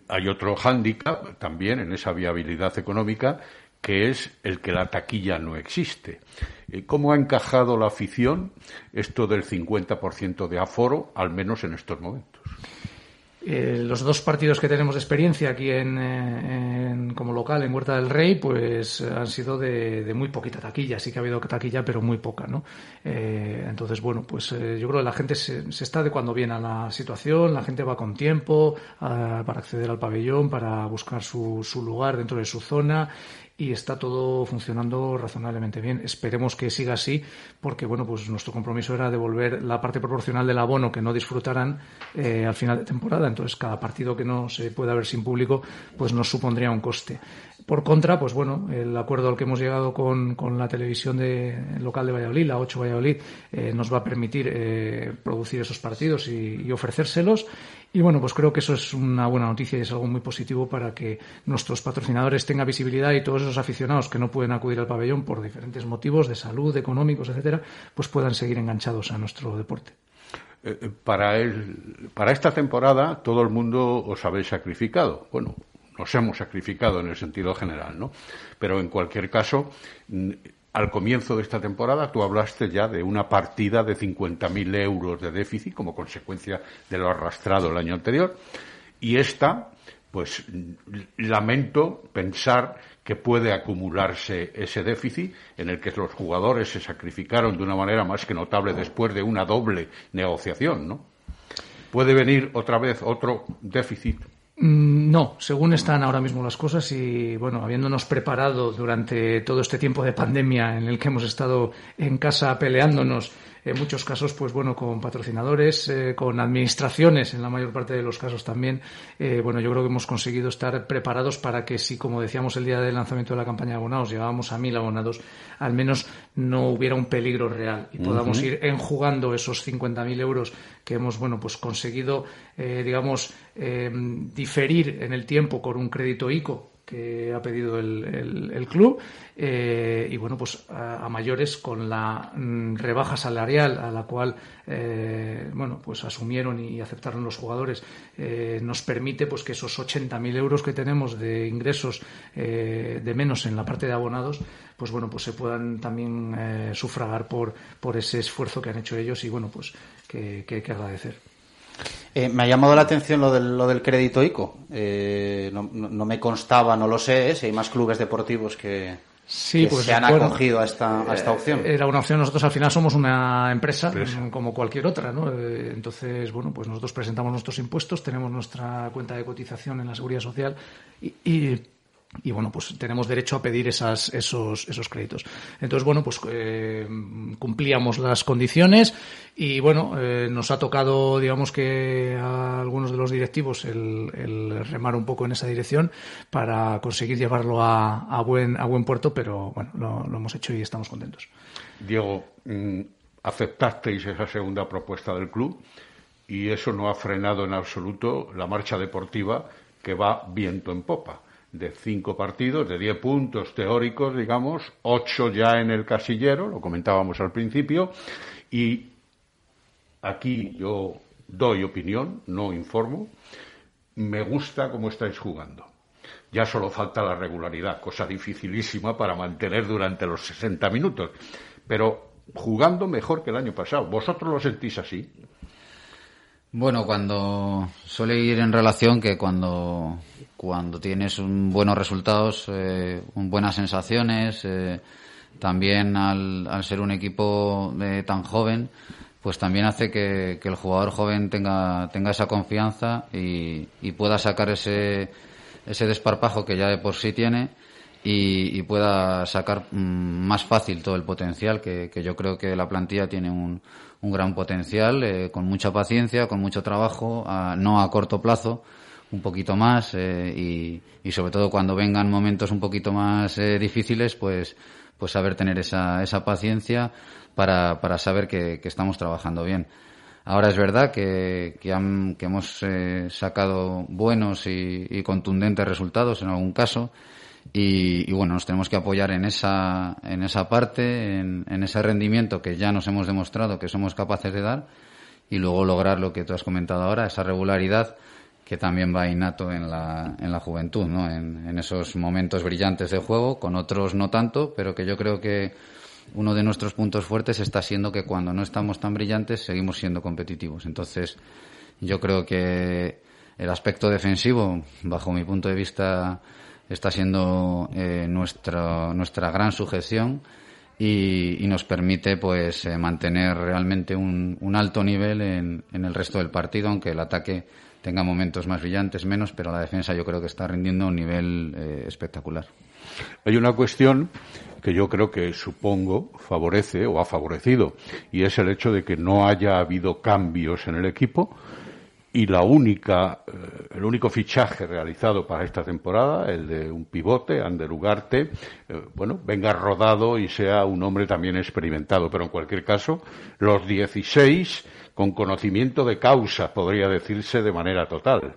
Hay otro hándicap también en esa viabilidad económica que es el que la taquilla no existe. Eh, ¿Cómo ha encajado la afición esto del 50% de aforo, al menos en estos momentos? Eh, los dos partidos que tenemos de experiencia aquí en, como local en Huerta del Rey, pues han sido de, muy poquita taquilla. Sí que ha habido taquilla, pero muy poca, ¿no? Eh, entonces, bueno, pues yo creo que la gente se, está adecuando bien a la situación, la gente va con tiempo para acceder al pabellón, para buscar su, su lugar dentro de su zona y está todo funcionando razonablemente bien. Esperemos que siga así, porque bueno, pues nuestro compromiso era devolver la parte proporcional del abono que no disfrutarán eh, al final de temporada. Entonces, cada partido que no se pueda ver sin público, pues nos supondría un coste. Por contra, pues bueno, el acuerdo al que hemos llegado con, con la televisión de, local de Valladolid, la 8 Valladolid, eh, nos va a permitir eh, producir esos partidos y, y, ofrecérselos. Y bueno, pues creo que eso es una buena noticia y es algo muy positivo para que nuestros patrocinadores tengan visibilidad y todos esos aficionados que no pueden acudir al pabellón por diferentes motivos de salud, económicos, etcétera, pues puedan seguir enganchados a nuestro deporte. Eh, para, el, para esta temporada todo el mundo os habéis sacrificado. Bueno, nos hemos sacrificado en el sentido general, ¿no? Pero en cualquier caso, al comienzo de esta temporada tú hablaste ya de una partida de 50.000 euros de déficit como consecuencia de lo arrastrado el año anterior. Y esta, pues lamento pensar que puede acumularse ese déficit en el que los jugadores se sacrificaron de una manera más que notable después de una doble negociación, ¿no? Puede venir otra vez otro déficit no, según están ahora mismo las cosas y bueno, habiéndonos preparado durante todo este tiempo de pandemia en el que hemos estado en casa peleándonos en muchos casos, pues bueno, con patrocinadores, eh, con administraciones, en la mayor parte de los casos también. Eh, bueno, yo creo que hemos conseguido estar preparados para que si, como decíamos el día del lanzamiento de la campaña de abonados, llegábamos a mil abonados, al menos no hubiera un peligro real y podamos ir enjugando esos 50.000 euros que hemos, bueno, pues conseguido, eh, digamos, diferir en el tiempo con un crédito ICO que ha pedido el, club eh, y bueno pues a, mayores con la mm, rebaja salarial a la cual eh, bueno pues asumieron y aceptaron los jugadores eh, nos permite pues que esos 80.000 euros que tenemos de ingresos de menos en la parte de abonados pues bueno pues se puedan también sufragar por por ese esfuerzo que han hecho ellos y bueno pues que, que hay que agradecer eh, me ha llamado la atención lo del, lo del crédito ICO. Eh, no, me constaba, no lo sé, ¿eh? si hay más clubes deportivos que, pues, se han acogido a esta, a esta opción. Era una opción. Nosotros al final somos una empresa como cualquier otra, ¿no? Entonces, bueno, pues nosotros presentamos nuestros impuestos, tenemos nuestra cuenta de cotización en la Seguridad Social y y bueno, pues tenemos derecho a pedir esas, esos, esos créditos. Entonces, bueno, pues eh, cumplíamos las condiciones y bueno, eh, nos ha tocado, digamos que a algunos de los directivos el, remar un poco en esa dirección para conseguir llevarlo a, a buen, a buen puerto, pero bueno, lo, lo hemos hecho y estamos contentos. Diego, mm, aceptasteis esa segunda propuesta del club y eso no ha frenado en absoluto la marcha deportiva que va viento en popa de cinco partidos, de diez puntos teóricos, digamos, ocho ya en el casillero, lo comentábamos al principio, y aquí yo doy opinión, no informo, me gusta cómo estáis jugando. Ya solo falta la regularidad, cosa dificilísima para mantener durante los 60 minutos, pero jugando mejor que el año pasado. ¿Vosotros lo sentís así? Bueno, cuando suele ir en relación que cuando, cuando tienes un, buenos resultados, eh, buenas sensaciones, eh, también al, ser un equipo de, tan joven, pues también hace que, el jugador joven tenga, tenga esa confianza y, pueda sacar ese, ese desparpajo que ya de por sí tiene y, pueda sacar mmm, más fácil todo el potencial que, yo creo que la plantilla tiene un, un gran potencial eh, con mucha paciencia, con mucho trabajo, a, no a corto plazo, un poquito más eh, y, y, sobre todo cuando vengan momentos un poquito más eh, difíciles, pues pues saber tener esa, esa paciencia para, para saber que, que estamos trabajando bien. Ahora es verdad que, que, han, que hemos eh, sacado buenos y, y, contundentes resultados en algún caso y, y, bueno, nos tenemos que apoyar en esa, en esa parte, en, en, ese rendimiento que ya nos hemos demostrado que somos capaces de dar y luego lograr lo que tú has comentado ahora, esa regularidad que también va innato en la, en la juventud, ¿no? En, en, esos momentos brillantes de juego, con otros no tanto, pero que yo creo que uno de nuestros puntos fuertes está siendo que cuando no estamos tan brillantes seguimos siendo competitivos. Entonces, yo creo que el aspecto defensivo, bajo mi punto de vista, está siendo eh, nuestra, nuestra gran sujeción y, y nos permite pues eh, mantener realmente un, un alto nivel en, en el resto del partido, aunque el ataque tenga momentos más brillantes, menos, pero la defensa yo creo que está rindiendo a un nivel eh, espectacular. Hay una cuestión que yo creo que supongo favorece o ha favorecido y es el hecho de que no haya habido cambios en el equipo y la única eh, el único fichaje realizado para esta temporada el de un pivote Ander Ugarte eh, bueno venga rodado y sea un hombre también experimentado pero en cualquier caso los 16 con conocimiento de causa podría decirse de manera total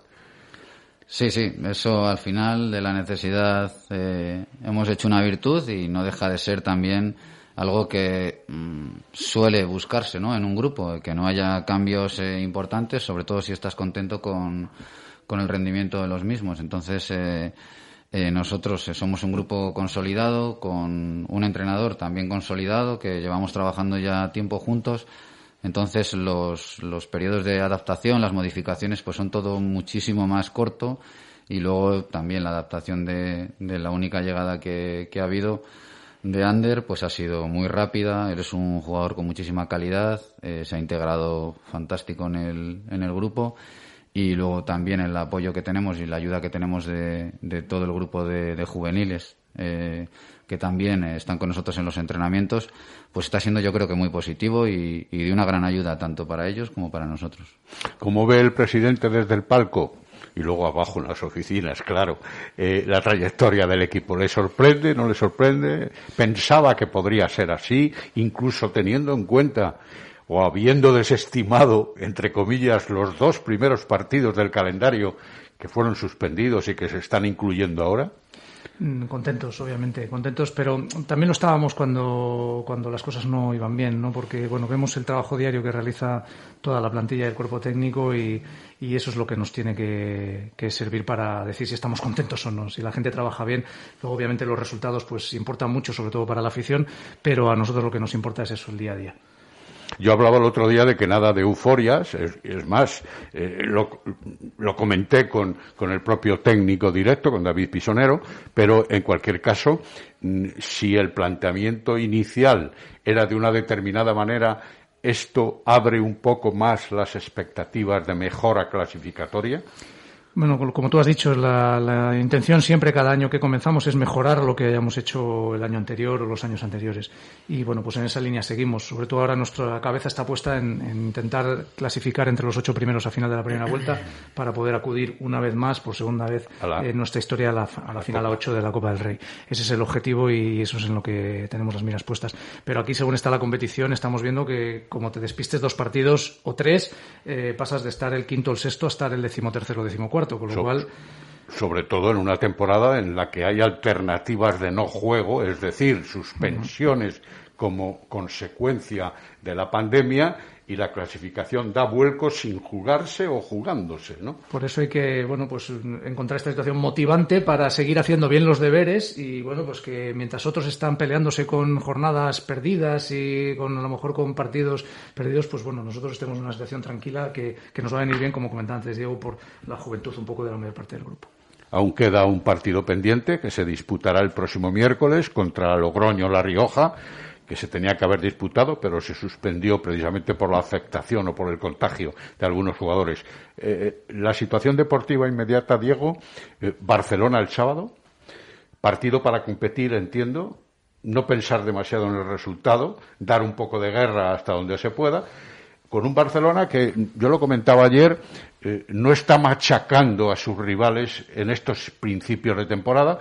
Sí, sí, eso al final de la necesidad eh, hemos hecho una virtud y no deja de ser también algo que mmm, suele buscarse ¿no? en un grupo, que no haya cambios eh, importantes, sobre todo si estás contento con, con, el rendimiento de los mismos. Entonces, eh, eh nosotros somos un grupo consolidado, con un entrenador también consolidado, que llevamos trabajando ya tiempo juntos. Entonces los, los periodos de adaptación, las modificaciones, pues son todo muchísimo más corto y luego también la adaptación de, de la única llegada que, que, ha habido de Ander, pues ha sido muy rápida. Eres un jugador con muchísima calidad, eh, se ha integrado fantástico en el, en el grupo y luego también el apoyo que tenemos y la ayuda que tenemos de, de todo el grupo de, de juveniles. Eh, que también están con nosotros en los entrenamientos, pues está siendo yo creo que muy positivo y, de una gran ayuda tanto para ellos como para nosotros. ¿Cómo ve el presidente desde el palco? Y luego abajo en las oficinas, claro, eh, la trayectoria del equipo. ¿Le sorprende? ¿No le sorprende? ¿Pensaba que podría ser así, incluso teniendo en cuenta o habiendo desestimado, entre comillas, los dos primeros partidos del calendario que fueron suspendidos y que se están incluyendo ahora? Mm, contentos, obviamente, contentos, pero también lo estábamos cuando, cuando las cosas no iban bien, ¿no? Porque, bueno, vemos el trabajo diario que realiza toda la plantilla del cuerpo técnico y, y eso es lo que nos tiene que, que, servir para decir si estamos contentos o no. Si la gente trabaja bien, luego obviamente los resultados pues importan mucho, sobre todo para la afición, pero a nosotros lo que nos importa es eso, el día a día. Yo hablaba el otro día de que nada de euforias, es, más, eh, lo, lo, comenté con, con, el propio técnico directo, con David Pisonero, pero en cualquier caso, mm, si el planteamiento inicial era de una determinada manera, ¿esto abre un poco más las expectativas de mejora clasificatoria? Bueno, como tú has dicho, la, la, intención siempre cada año que comenzamos es mejorar lo que hayamos hecho el año anterior o los años anteriores. Y bueno, pues en esa línea seguimos. Sobre todo ahora nuestra cabeza está puesta en, en intentar clasificar entre los ocho primeros a final de la primera vuelta para poder acudir una vez más, por segunda vez en nuestra historia a la, a la final a ocho de la Copa del Rey. Ese es el objetivo y eso es en lo que tenemos las miras puestas. Pero aquí, según está la competición, estamos viendo que como te despistes dos partidos o tres, eh, pasas de estar el quinto o el sexto a estar el decimotercero o decimocuarto cuarto, con lo so, cual sobre todo en una temporada en la que hay alternativas de no juego, es decir, suspensiones como consecuencia de la pandemia y la clasificación da vuelco sin jugarse o jugándose, ¿no? Por eso hay que, bueno, pues encontrar esta situación motivante para seguir haciendo bien los deberes y, bueno, pues que mientras otros están peleándose con jornadas perdidas y con, a lo mejor con partidos perdidos, pues bueno, nosotros estemos en una situación tranquila que, que nos va a venir bien, como comentaba antes Diego, por la juventud un poco de la mayor parte del grupo. Aún queda un partido pendiente que se disputará el próximo miércoles contra Logroño La Rioja que se tenía que haber disputado, pero se suspendió precisamente por la afectación o por el contagio de algunos jugadores. Eh, eh, la situación deportiva inmediata, Diego, eh, Barcelona el sábado, partido para competir, entiendo, no pensar demasiado en el resultado, dar un poco de guerra hasta donde se pueda, con un Barcelona que, yo lo comentaba ayer, no está machacando a sus rivales en estos principios de temporada,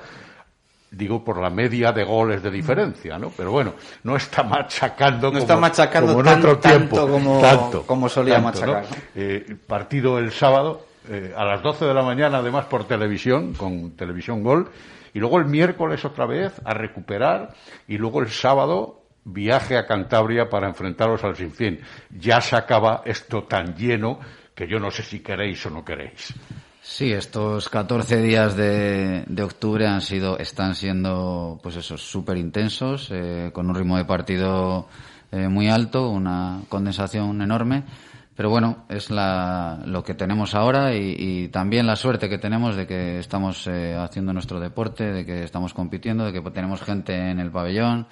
digo por la media de goles de diferencia, ¿no? Pero bueno, no está machacando no está machacando en otro tiempo, como, como solía machacar. Eh, partido el sábado eh, a las 12 de la mañana, además por televisión, con televisión Gol, y luego el miércoles otra vez a recuperar, y luego el sábado viaje a Cantabria para enfrentaros al sinfín. Ya se acaba esto tan lleno que yo no sé si queréis o no queréis. Sí, estos 14 días de, octubre han sido, están siendo, pues eso, súper intensos, eh, con un ritmo de partido eh, muy alto, una condensación enorme. Pero bueno, es la, lo que tenemos ahora y, también la suerte que tenemos de que estamos eh, haciendo nuestro deporte, de que estamos compitiendo, de que tenemos gente en el pabellón.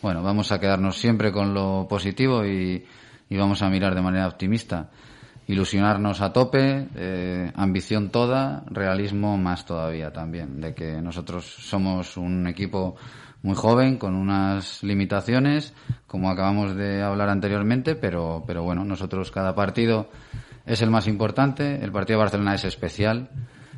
Bueno, vamos a quedarnos siempre con lo positivo y vamos a mirar de manera optimista ilusionarnos a tope, eh, ambición toda, realismo más todavía también, de que nosotros somos un equipo muy joven, con unas limitaciones, como acabamos de hablar anteriormente, pero, pero bueno, nosotros cada partido es el más importante, el partido de Barcelona es especial,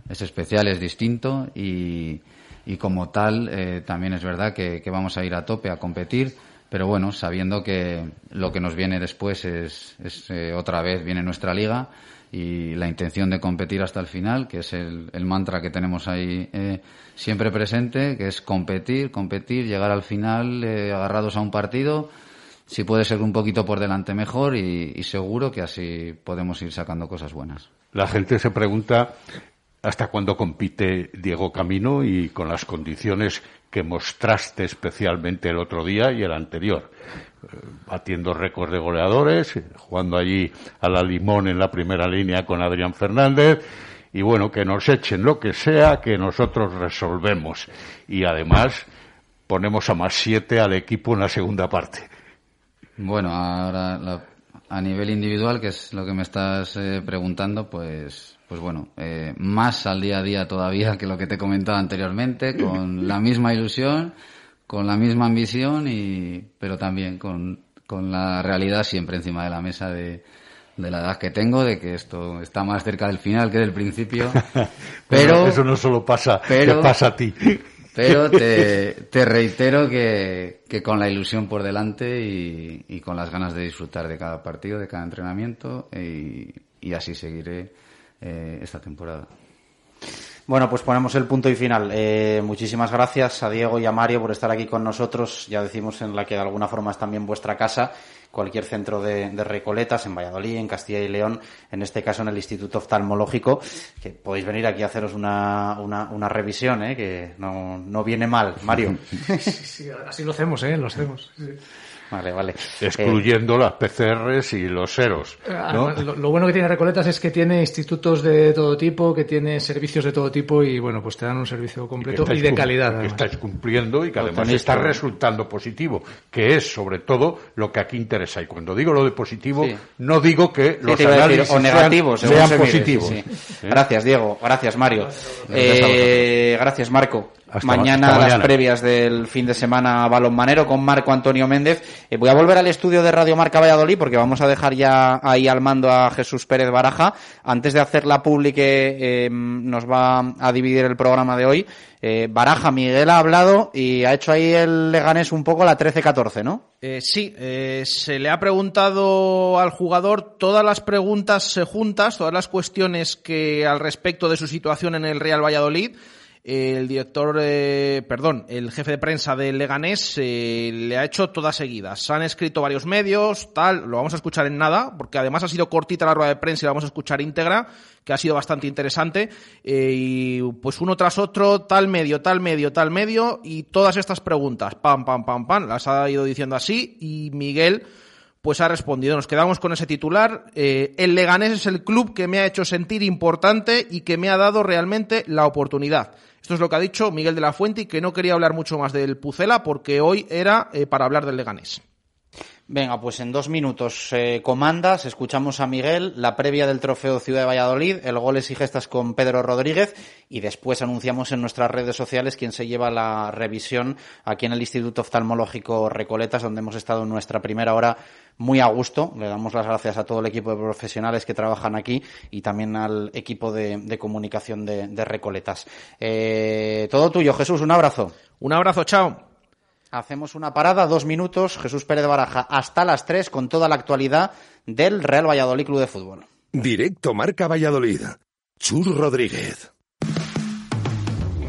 es especial, es distinto y, y como tal eh, también es verdad que vamos a ir a tope a competir pero bueno, sabiendo que lo que nos viene después es, eh, otra vez viene nuestra liga y la intención de competir hasta el final, que es el, mantra que tenemos ahí eh, siempre presente, que es competir, competir, llegar al final eh, agarrados a un partido, si puede ser un poquito por delante mejor y seguro que así podemos ir sacando cosas buenas. La gente se pregunta hasta cuándo compite Diego Camino y con las condiciones que mostraste especialmente el otro día y el anterior, eh, batiendo récords de goleadores, jugando allí a la limón en la primera línea con Adrián Fernández. Y bueno, que nos echen lo que sea que nosotros resolvemos. Y además ponemos a más siete al equipo en la segunda parte. Bueno, ahora a nivel individual, que es lo que me estás eh, preguntando, pues pues bueno, eh, más al día a día todavía que lo que te he comentado anteriormente, con la misma ilusión, con la misma ambición, y, pero también con, con la realidad siempre encima de la mesa de, de la edad que tengo, de que esto está más cerca del final que del principio. Pero eso no solo pasa, pero, pasa a ti. Pero te, te reitero que, que, con la ilusión por delante y, y, con las ganas de disfrutar de cada partido, de cada entrenamiento, y, y así seguiré eh, esta temporada. Bueno, pues ponemos el punto y final. Eh, muchísimas gracias a Diego y a Mario por estar aquí con nosotros. Ya decimos en la que de alguna forma es también vuestra casa. Cualquier centro de, Recoletas en Valladolid, en Castilla y León, en este caso en el Instituto Oftalmológico, que podéis venir aquí a haceros una, una, revisión, ¿eh? que no, no viene mal. Mario. Sí, así lo hacemos, ¿eh? Lo hacemos. Vale, vale. Excluyendo las PCRs y los seros. Ah, lo, bueno que tiene Recoletas es que tiene institutos de todo tipo, que tiene servicios de todo tipo y, bueno, pues te dan un servicio completo y, de calidad. Que estáis cumpliendo y que además está resultando positivo, que es sobre todo lo que aquí interesa. Y cuando digo lo de positivo, no digo que los análisis o negativos, sean, positivos. Gracias, Diego. Gracias, Mario. Eh, gracias, Marco mañana, las previas del fin de semana balonmanero con Marco Antonio Méndez. Eh, voy a volver al estudio de Radio Marca Valladolid porque vamos a dejar ya ahí al mando a Jesús Pérez Baraja. Antes de hacer la publi que eh, nos va a dividir el programa de hoy, eh, Baraja, Miguel ha hablado y ha hecho ahí el Leganés un poco la 13-14, ¿no? sí, se le ha preguntado al jugador todas las preguntas juntas, todas las cuestiones que al respecto de su situación en el Real Valladolid el director, eh, perdón, el jefe de prensa del Leganés eh, le ha hecho todas seguidas. Se han escrito varios medios, tal, lo vamos a escuchar en nada, porque además ha sido cortita la rueda de prensa y la vamos a escuchar íntegra, que ha sido bastante interesante. Eh, y pues uno tras otro, tal medio, tal medio, tal medio, y todas estas preguntas, pam, pam, pam, pam, las ha ido diciendo así, y Miguel pues ha respondido. Nos quedamos con ese titular. el Leganés es el club que me ha hecho sentir importante y que me ha dado realmente la oportunidad. Esto es lo que ha dicho Miguel de la Fuente y que no quería hablar mucho más del Pucela porque hoy era eh, para hablar del Leganés. Venga, pues en dos minutos eh, comandas, escuchamos a Miguel, la previa del trofeo Ciudad de Valladolid, el goles y gestas con Pedro Rodríguez y después anunciamos en nuestras redes sociales quién se lleva la revisión aquí en el Instituto Oftalmológico Recoletas, donde hemos estado en nuestra primera hora muy a gusto. Le damos las gracias a todo el equipo de profesionales que trabajan aquí y también al equipo de, comunicación de, Recoletas. Eh, todo tuyo, Jesús, un abrazo. Un abrazo, chao. Hacemos una parada, dos minutos. Jesús Pérez Baraja, hasta las tres, con toda la actualidad del Real Valladolid Club de Fútbol. Directo Marca Valladolid. Chur Rodríguez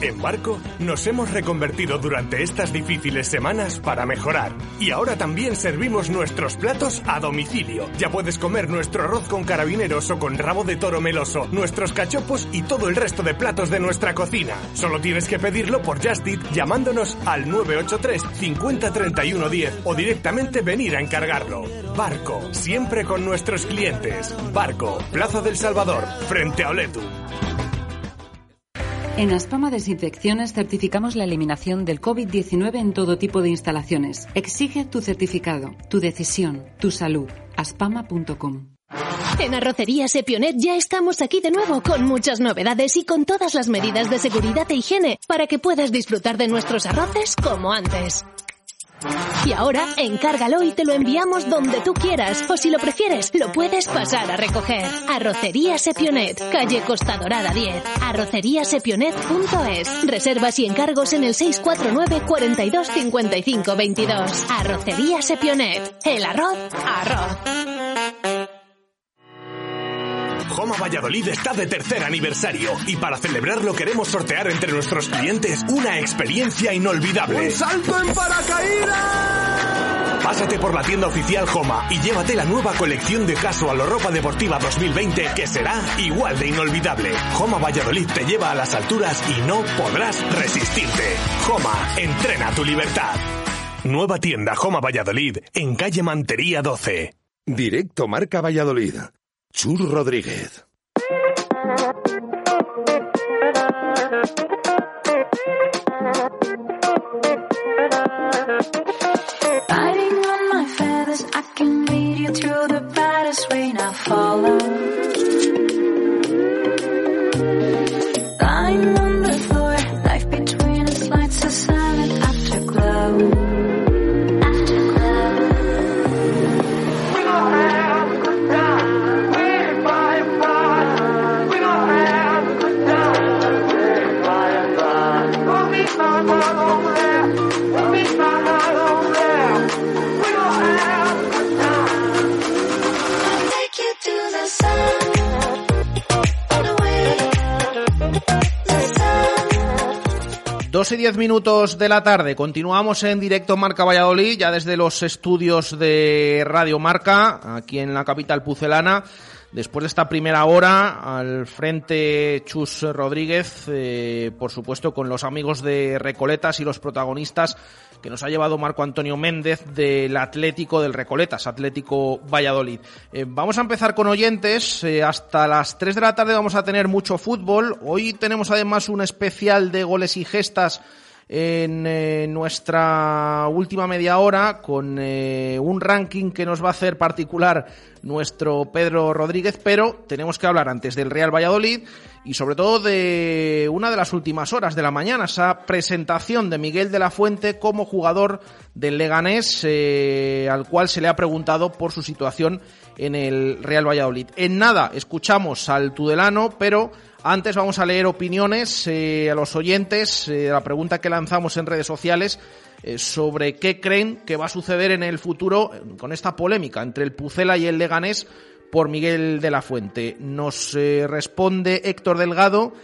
En Barco nos hemos reconvertido durante estas difíciles semanas para mejorar. Y ahora también servimos nuestros platos a domicilio. Ya puedes comer nuestro arroz con carabineros o con rabo de toro meloso, nuestros cachopos y todo el resto de platos de nuestra cocina. Solo tienes que pedirlo por Just llamándonos al 983 50 31 10 o directamente venir a encargarlo. Barco, siempre con nuestros clientes. Barco, Plaza del Salvador, frente a Oletu. En Aspama Desinfecciones certificamos la eliminación del COVID-19 en todo tipo de instalaciones. Exige tu certificado, tu decisión, tu salud. aspama.com. En Arrocería Sepionet ya estamos aquí de nuevo con muchas novedades y con todas las medidas de seguridad e higiene para que puedas disfrutar de nuestros arroces como antes. Y ahora, encárgalo y te lo enviamos donde tú quieras. O si lo prefieres, lo puedes pasar a recoger. Arrocería Sepionet, calle Costa Dorada 10. Arroceriasepionet.es. Reservas y encargos en el 649 42 55 22. Arrocería Sepionet. El arroz, arroz. Joma Valladolid está de tercer aniversario y para celebrarlo queremos sortear entre nuestros clientes una experiencia inolvidable. ¡Un salto en paracaídas! Pásate por la tienda oficial Joma y llévate la nueva colección de casual o ropa deportiva 2020 que será igual de inolvidable. Joma Valladolid te lleva a las alturas y no podrás resistirte. Joma, entrena tu libertad. Nueva tienda Joma Valladolid en calle Mantería 12. Directo Marca Valladolid. Chur Rodríguez. Dos y diez minutos de la tarde. Continuamos en directo Marca Valladolid, ya desde los estudios de Radio Marca, aquí en la capital pucelana. Después de esta primera hora, al frente Chus Rodríguez, eh, por supuesto con los amigos de Recoletas y los protagonistas que nos ha llevado Marco Antonio Méndez del Atlético del Recoletas, Atlético Valladolid. Eh, vamos a empezar con oyentes. Eh, hasta las 3 de la tarde vamos a tener mucho fútbol. Hoy tenemos además un especial de goles y gestas en eh, nuestra última media hora con eh, un ranking que nos va a hacer particular nuestro Pedro Rodríguez, pero tenemos que hablar antes del Real Valladolid y sobre todo de una de las últimas horas de la mañana, esa presentación de Miguel de la Fuente como jugador del Leganés, eh, al cual se le ha preguntado por su situación en el Real Valladolid. En nada, escuchamos al Tudelano, pero antes vamos a leer opiniones eh, a los oyentes, eh, la pregunta que lanzamos en redes sociales eh, sobre qué creen que va a suceder en el futuro con esta polémica entre el Pucela y el Leganés por Miguel de la Fuente. Nos responde Héctor Delgado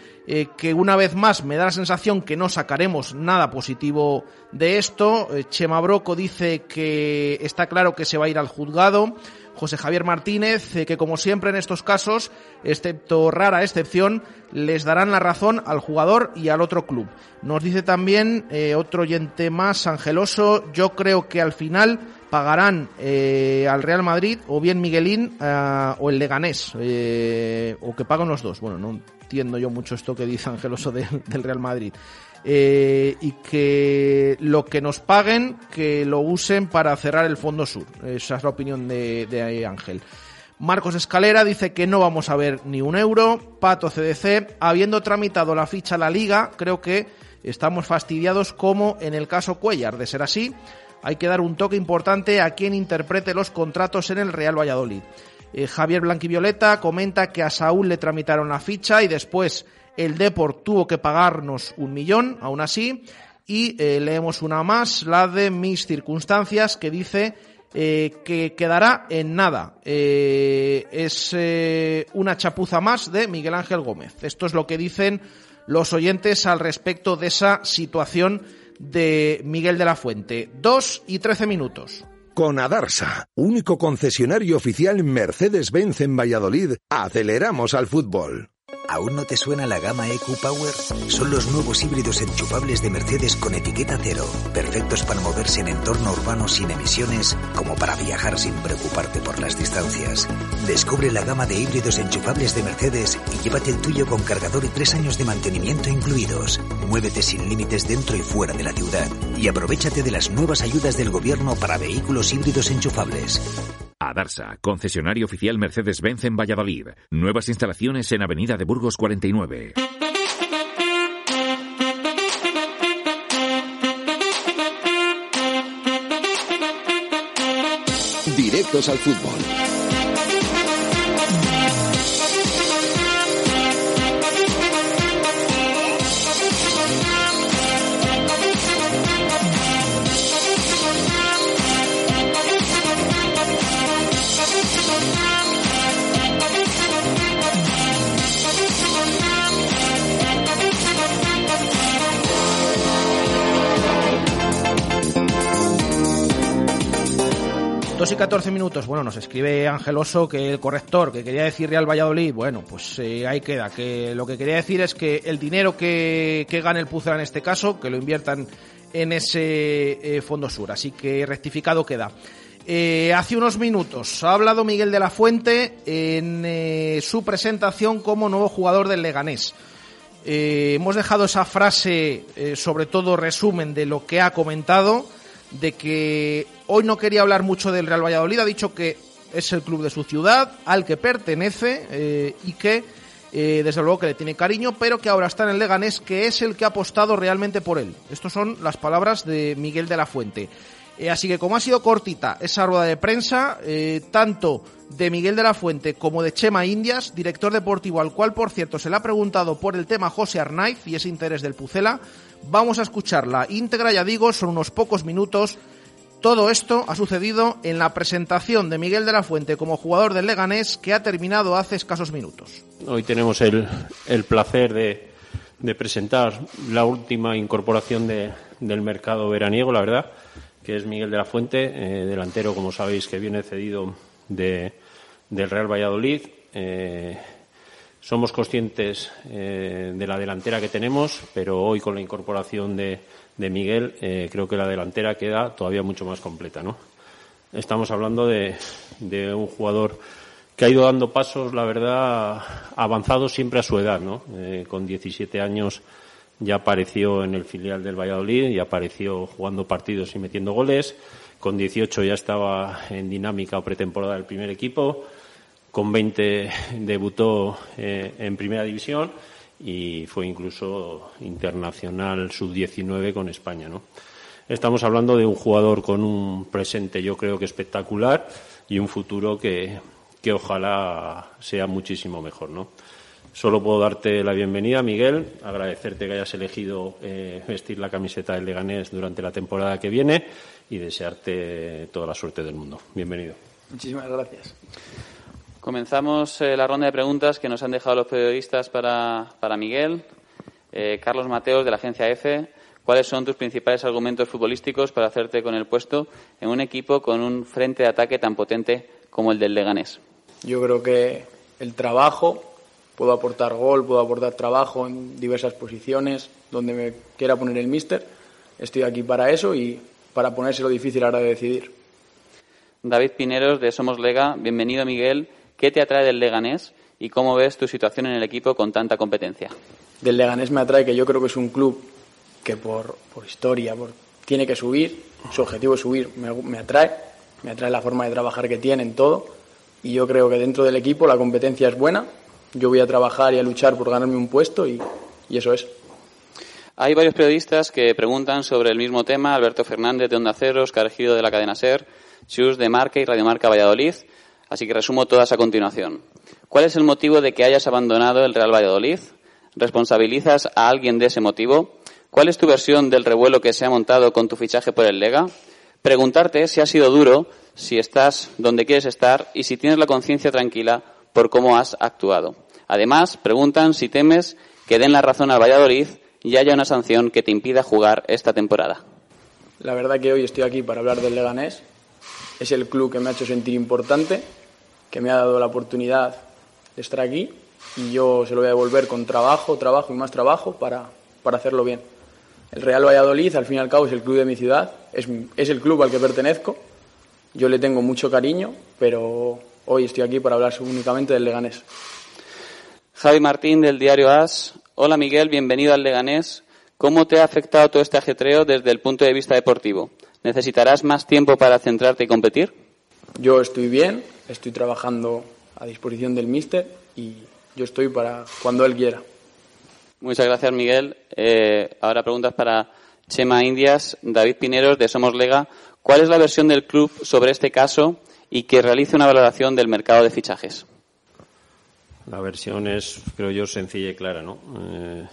que una vez más me da la sensación que no sacaremos nada positivo de esto. Chema Broco dice que está claro que se va a ir al juzgado. José Javier Martínez, eh, que como siempre en estos casos, excepto rara excepción, les darán la razón al jugador y al otro club. Nos dice también eh, otro oyente más, Angeloso, yo creo que al final pagarán eh, al Real Madrid o bien Miguelín eh, o el Leganés, o que pagan los dos. Bueno, no entiendo yo mucho esto que dice Angeloso de- del Real Madrid. Eh, y que lo que nos paguen, que lo usen para cerrar el Fondo Sur. Esa es la opinión de, de Ángel. Marcos Escalera dice que no vamos a ver ni un euro. Pato CDC, habiendo tramitado la ficha a la liga, creo que estamos fastidiados como en el caso Cuellar. De ser así, hay que dar un toque importante a quien interprete los contratos en el Real Valladolid. Eh, Javier Blanquivioleta comenta que a Saúl le tramitaron la ficha y después el Deport tuvo que pagarnos un millón, aún así. Y eh, leemos una más, la de mis circunstancias, que dice eh, que quedará en nada. Eh, es eh, una chapuza más de Miguel Ángel Gómez. Esto es lo que dicen los oyentes al respecto de esa situación de Miguel de la Fuente. Dos y trece minutos. Con Adarsa, único concesionario oficial Mercedes-Benz en Valladolid, aceleramos al fútbol. ¿Aún no te suena la gama EQ Power? Son los nuevos híbridos enchufables de Mercedes con etiqueta cero, perfectos para moverse en entorno urbano sin emisiones, como para viajar sin preocuparte por las distancias. Descubre la gama de híbridos enchufables de Mercedes y llévate el tuyo con cargador y tres años de mantenimiento incluidos. Muévete sin límites dentro y fuera de la ciudad y aprovechate de las nuevas ayudas del gobierno para vehículos híbridos enchufables. Adarsa, concesionario oficial Mercedes-Benz en Valladolid. Nuevas instalaciones en Avenida de Burgos 49. Directos al fútbol. Dos y 14 minutos. Bueno, nos escribe Angeloso que el corrector que quería decir Real Valladolid, bueno, pues eh, ahí queda. Que lo que quería decir es que el dinero que, que gane el Pucela en este caso, que lo inviertan en ese eh, Fondo Sur. Así que rectificado queda. Eh, hace unos minutos ha hablado Miguel de la Fuente en su presentación como nuevo jugador del Leganés. Hemos dejado esa frase, sobre todo resumen de lo que ha comentado, de que hoy no quería hablar mucho del Real Valladolid, ha dicho que es el club de su ciudad, al que pertenece eh, y que eh, desde luego que le tiene cariño, pero que ahora está en el Leganés, que es el que ha apostado realmente por él. Estas son las palabras de Miguel de la Fuente. Eh, así que como ha sido cortita esa rueda de prensa, tanto de Miguel de la Fuente como de Chema Indias, director deportivo al cual, por cierto, se le ha preguntado por el tema José Arnaiz y ese interés del Pucela, vamos a escucharla íntegra, ya digo, son unos pocos minutos. Todo esto ha sucedido en la presentación de Miguel de la Fuente como jugador del Leganés que ha terminado hace escasos minutos. Hoy tenemos el, el placer de, presentar la última incorporación de, del mercado veraniego, la verdad, que es Miguel de la Fuente, eh, delantero, como sabéis, que viene cedido de, del Real Valladolid. Eh, somos conscientes eh, de la delantera que tenemos, pero hoy con la incorporación de, de Miguel creo que la delantera queda todavía mucho más completa. ¿no? Estamos hablando de, de un jugador que ha ido dando pasos, la verdad, avanzados siempre a su edad, ¿no? Eh, con 17 años ya apareció en el filial del Valladolid y apareció jugando partidos y metiendo goles. Con 18 ya estaba en dinámica o pretemporada del primer equipo. Con 20 debutó eh, en primera división y fue incluso internacional sub-19 con España, ¿no? Estamos hablando de un jugador con un presente, yo creo que espectacular y un futuro que, que ojalá sea muchísimo mejor, ¿no? Solo puedo darte la bienvenida, Miguel, agradecerte que hayas elegido eh, vestir la camiseta del Leganés durante la temporada que viene y desearte toda la suerte del mundo. Bienvenido. Muchísimas gracias. Comenzamos eh, la ronda de preguntas que nos han dejado los periodistas para, para Miguel. Eh, Carlos Mateos, de la agencia EFE. ¿Cuáles son tus principales argumentos futbolísticos para hacerte con el puesto en un equipo con un frente de ataque tan potente como el del Leganés? Yo creo que el trabajo, puedo aportar gol, puedo aportar trabajo en diversas posiciones, donde me quiera poner el míster. Estoy aquí para eso y para ponérselo difícil ahora de decidir. David Pineros, de Somos Lega. Bienvenido, Miguel. ¿Qué te atrae del Leganés y cómo ves tu situación en el equipo con tanta competencia? Del Leganés me atrae que yo creo que es un club que por, por historia por, tiene que subir, su objetivo es subir, me, me atrae, me atrae la forma de trabajar que tienen, todo y yo creo que dentro del equipo la competencia es buena. Yo voy a trabajar y a luchar por ganarme un puesto y, eso es. Hay varios periodistas que preguntan sobre el mismo tema. Alberto Fernández de Onda Cero, Oscar Giro de la cadena SER, Chus de Marca y Radio Marca Valladolid. Así que resumo todas a continuación. ¿Cuál es el motivo de que hayas abandonado el Real Valladolid? ¿Responsabilizas a alguien de ese motivo? ¿Cuál es tu versión del revuelo que se ha montado con tu fichaje por el Lega? Preguntarte si ha sido duro si estás donde quieres estar y si tienes la conciencia tranquila por cómo has actuado. Además, preguntan si temes que den la razón al Valladolid y haya una sanción que te impida jugar esta temporada. La verdad que hoy estoy aquí para hablar del Leganés. Es el club que me ha hecho sentir importante, que me ha dado la oportunidad de estar aquí y yo se lo voy a devolver con trabajo, trabajo y más trabajo para, para hacerlo bien. El Real Valladolid, al fin y al cabo, es el club de mi ciudad, es, es el club al que pertenezco yo le tengo mucho cariño, pero hoy estoy aquí para hablar únicamente del Leganés. Javi Martín del diario AS. Hola Miguel, bienvenido al Leganés. ¿Cómo te ha afectado todo este ajetreo desde el punto de vista deportivo? ¿Necesitarás más tiempo para centrarte y competir? Yo estoy bien, estoy trabajando a disposición del míster y yo estoy para cuando él quiera. Muchas gracias, Miguel. Eh, ahora preguntas para Chema Indias, David Pineros de Somos Lega. ¿Cuál es la versión del club sobre este caso y que realice una valoración del mercado de fichajes? La versión es, creo yo, sencilla y clara, ¿no? Eh,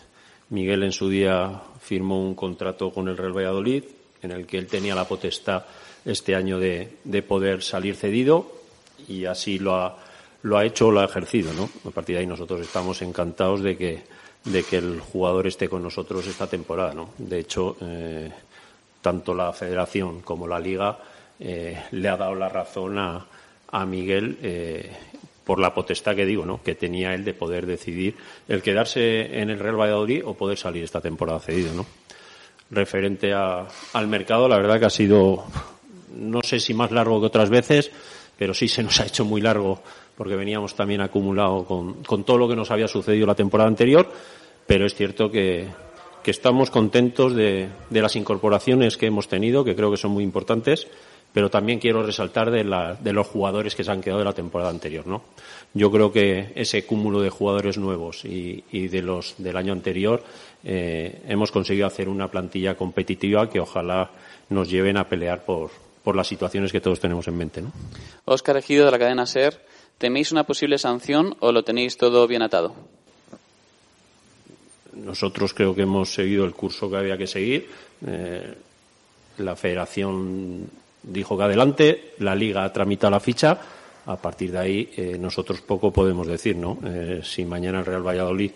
Miguel en su día firmó un contrato con el Real Valladolid en el que él tenía la potestad este año de, poder salir cedido y así lo ha, lo ha hecho o lo ha ejercido, ¿no? A partir de ahí nosotros estamos encantados de que, de que el jugador esté con nosotros esta temporada, ¿no? De hecho, eh, tanto la Federación como la Liga eh, le ha dado la razón a, a Miguel eh, por la potestad que digo, ¿no? que tenía él de poder decidir el quedarse en el Real Valladolid o poder salir esta temporada cedido. ¿no? Referente al mercado, la verdad que ha sido, no sé si más largo que otras veces, pero sí se nos ha hecho muy largo porque veníamos también acumulado con, con todo lo que nos había sucedido la temporada anterior, pero es cierto que, que estamos contentos de, las incorporaciones que hemos tenido, que creo que son muy importantes, pero también quiero resaltar de, los jugadores que se han quedado de la temporada anterior, ¿no? Yo creo que ese cúmulo de jugadores nuevos y, de los del año anterior eh, hemos conseguido hacer una plantilla competitiva que ojalá nos lleven a pelear por, por las situaciones que todos tenemos en mente, ¿no? Ejido de la cadena SER, ¿teméis una posible sanción o lo tenéis todo bien atado? Nosotros creo que hemos seguido el curso que había que seguir. Eh, la federación dijo que adelante, la liga tramita la ficha. A partir de ahí, eh, nosotros poco podemos decir, ¿no? Eh, si mañana el Real Valladolid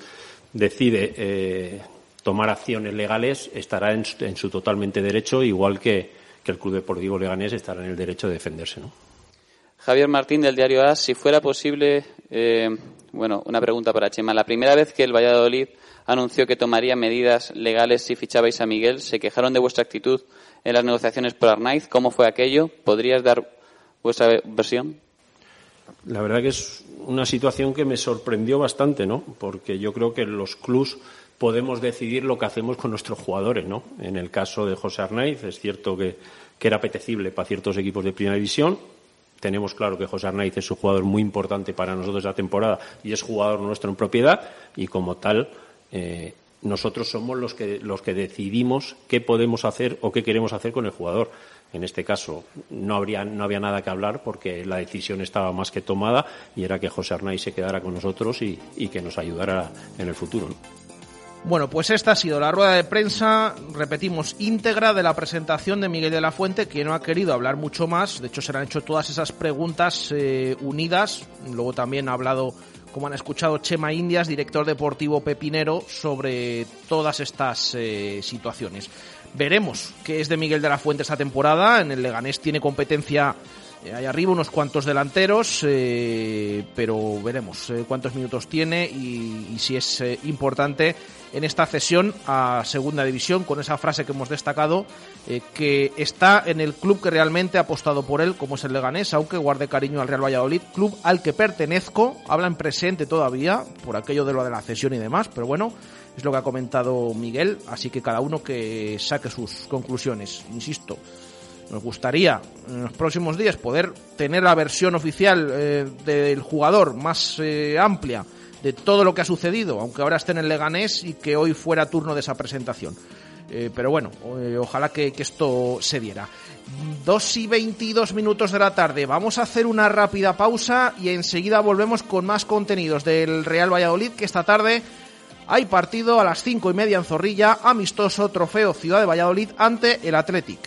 decide eh, tomar acciones legales, estará en, su totalmente derecho, igual que, el Club Deportivo Leganés estará en el derecho de defenderse. ¿no? Javier Martín del diario AS, si fuera posible, eh, bueno, una pregunta para Chema. La primera vez que el Valladolid anunció que tomaría medidas legales si fichabais a Miguel, se quejaron de vuestra actitud en las negociaciones por Arnaiz. ¿Cómo fue aquello? ¿Podrías dar vuestra versión? La verdad que es una situación que me sorprendió bastante, ¿no? Porque yo creo que los clubs podemos decidir lo que hacemos con nuestros jugadores, ¿no? En el caso de José Arnaiz, es cierto que, era apetecible para ciertos equipos de primera división. Tenemos claro que José Arnaiz es un jugador muy importante para nosotros la temporada y es jugador nuestro en propiedad y como tal eh, nosotros somos los que, los que decidimos qué podemos hacer o qué queremos hacer con el jugador. En este caso no, habría, no había nada que hablar porque la decisión estaba más que tomada y era que José Arnaiz se quedara con nosotros y, que nos ayudara en el futuro. Bueno, pues esta ha sido la rueda de prensa, repetimos, íntegra de la presentación de Miguel de la Fuente, que no ha querido hablar mucho más. De hecho, se han hecho todas esas preguntas eh, unidas. Luego también ha hablado, como han escuchado, Chema Indias, director deportivo pepinero, sobre todas estas eh, situaciones. Veremos qué es de Miguel de la Fuente esta temporada. En el Leganés tiene competencia eh, hay arriba unos cuantos delanteros, eh, pero veremos eh, cuántos minutos tiene y, si es importante en esta cesión a Segunda División, con esa frase que hemos destacado, que está en el club que realmente ha apostado por él, como es el Leganés, aunque guarde cariño al Real Valladolid, club al que pertenezco, habla en presente todavía, por aquello de lo de la cesión y demás, pero bueno, es lo que ha comentado Miguel, así que cada uno que saque sus conclusiones, insisto. Nos gustaría en los próximos días poder tener la versión oficial eh, del jugador más eh, amplia de todo lo que ha sucedido, aunque ahora esté en Leganés y que hoy fuera turno de esa presentación. Eh, pero bueno, ojalá que, esto se diera. Dos y veintidós minutos de la tarde. Vamos a hacer una rápida pausa y enseguida volvemos con más contenidos del Real Valladolid que esta tarde hay partido a las cinco y media en Zorrilla, amistoso trofeo Ciudad de Valladolid ante el Athletic.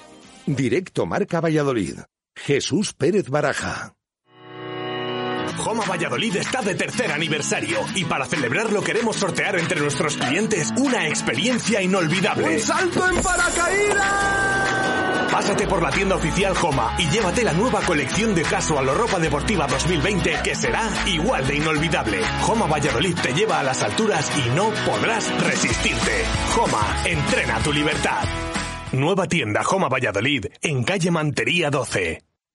Directo Marca Valladolid. Jesús Pérez Baraja. Joma Valladolid está de tercer aniversario y para celebrarlo queremos sortear entre nuestros clientes una experiencia inolvidable. ¡Un salto en paracaídas! Pásate por la tienda oficial Joma y llévate la nueva colección de casual o ropa deportiva 2020 que será igual de inolvidable. Joma Valladolid te lleva a las alturas y no podrás resistirte. Joma, entrena tu libertad. Nueva tienda Joma Valladolid en calle Mantería 12.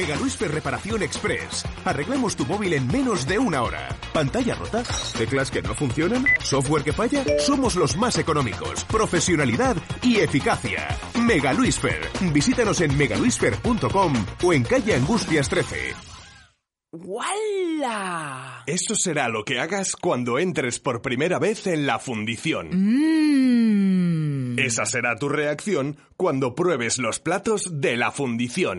Mega Luisfer Reparación Express. Arreglamos tu móvil en menos de una hora. ¿Pantalla rota? ¿Teclas que no funcionan? ¿Software que falla? Somos los más económicos. Profesionalidad y eficacia. Mega Luisfer. Visítanos en megaluisfer.com o en calle Angustias 13. ¡Wala! Eso será lo que hagas cuando entres por primera vez en la fundición. Mmm. Esa será tu reacción cuando pruebes los platos de la fundición.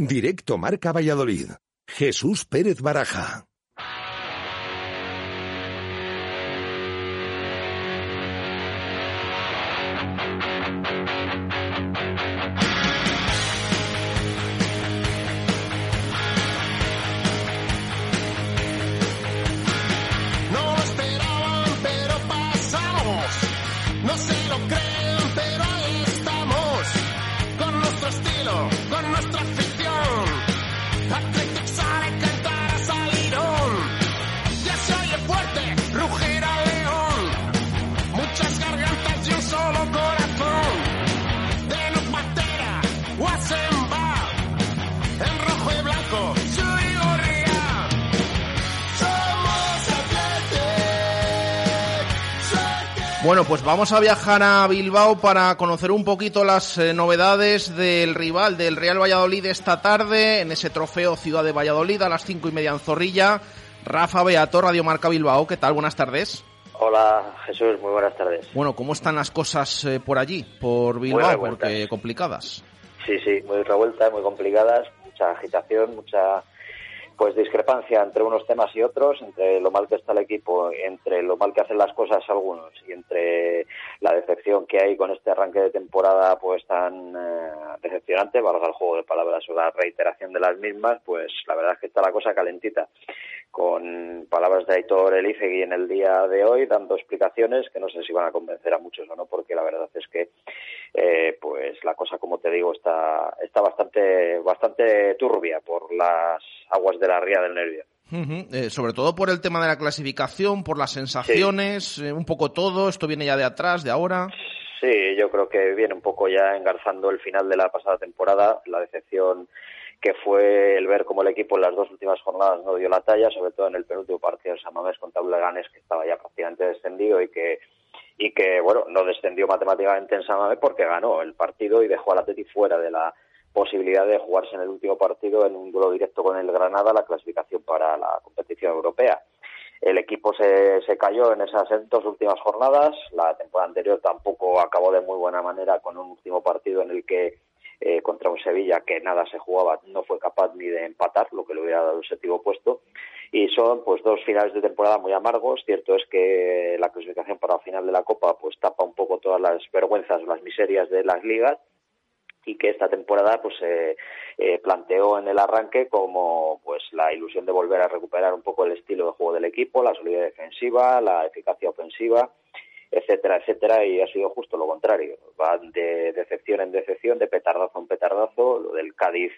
Directo Marca Valladolid. Jesús Pérez Baraja. Bueno, pues vamos a viajar a Bilbao para conocer un poquito las eh, novedades del rival del Real Valladolid esta tarde en ese trofeo Ciudad de Valladolid a las cinco y media en Zorrilla. Rafa Beato, Radio Marca Bilbao, ¿qué tal? Buenas tardes. Hola Jesús, muy buenas tardes. Bueno, ¿cómo están las cosas eh, por allí, por Bilbao? Porque complicadas. Sí, sí, muy revueltas, muy complicadas, mucha agitación, mucha pues discrepancia entre unos temas y otros, entre lo mal que está el equipo, entre lo mal que hacen las cosas algunos y entre la decepción que hay con este arranque de temporada pues tan eh, decepcionante, valga el juego de palabras o la reiteración de las mismas, pues la verdad es que está la cosa calentita. Con palabras de Aitor Elizegui en el día de hoy, dando explicaciones que no sé si van a convencer a muchos o no, porque la verdad es que eh, pues la cosa, como te digo, está, está bastante, bastante turbia por las aguas de la ría del nervio. Eh, sobre todo por el tema de la clasificación, por las sensaciones, eh, un poco todo, esto viene ya de atrás, de ahora. Sí, yo creo que viene un poco ya engarzando el final de la pasada temporada, la decepción que fue el ver cómo el equipo en las dos últimas jornadas no dio la talla, sobre todo en el penúltimo partido de San Mamés contra Leganés, que estaba ya prácticamente descendido y que y que bueno no descendió matemáticamente en San porque ganó el partido y dejó al Atleti fuera de la posibilidad de jugarse en el último partido en un duelo directo con el Granada la clasificación para la competición europea. El equipo se, se cayó en esas dos últimas jornadas. La temporada anterior tampoco acabó de muy buena manera con un último partido en el que eh, contra un Sevilla que nada se jugaba, no fue capaz ni de empatar, lo que le hubiera dado el séptimo puesto. Y son pues dos finales de temporada muy amargos. Cierto es que la clasificación para la final de la Copa pues tapa un poco todas las vergüenzas, las miserias de las ligas y que esta temporada pues eh, planteó en el arranque como pues la ilusión de volver a recuperar un poco el estilo de juego del equipo, la solidez defensiva, la eficacia ofensiva etcétera, etcétera, y ha sido justo lo contrario. Van de decepción en decepción, de petardazo en petardazo. Lo del Cádiz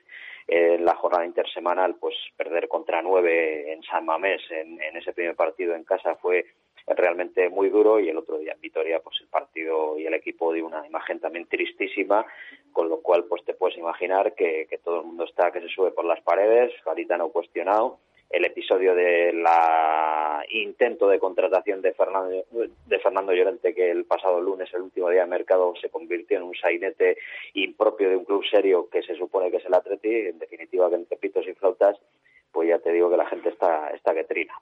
en la jornada intersemanal, pues perder contra nueve en San Mamés en, ese primer partido en casa fue realmente muy duro y el otro día en Vitoria pues el partido y el equipo dio una imagen también tristísima con lo cual pues te puedes imaginar que, que todo el mundo está que se sube por las paredes Garitano cuestionado el episodio de la intento de contratación de Fernando, de Fernando Llorente, que el pasado lunes, el último día de mercado, se convirtió en un sainete impropio de un club serio que se supone que es el Atleti, en definitiva que entre pitos y flautas, pues ya te digo que la gente está, está que trina.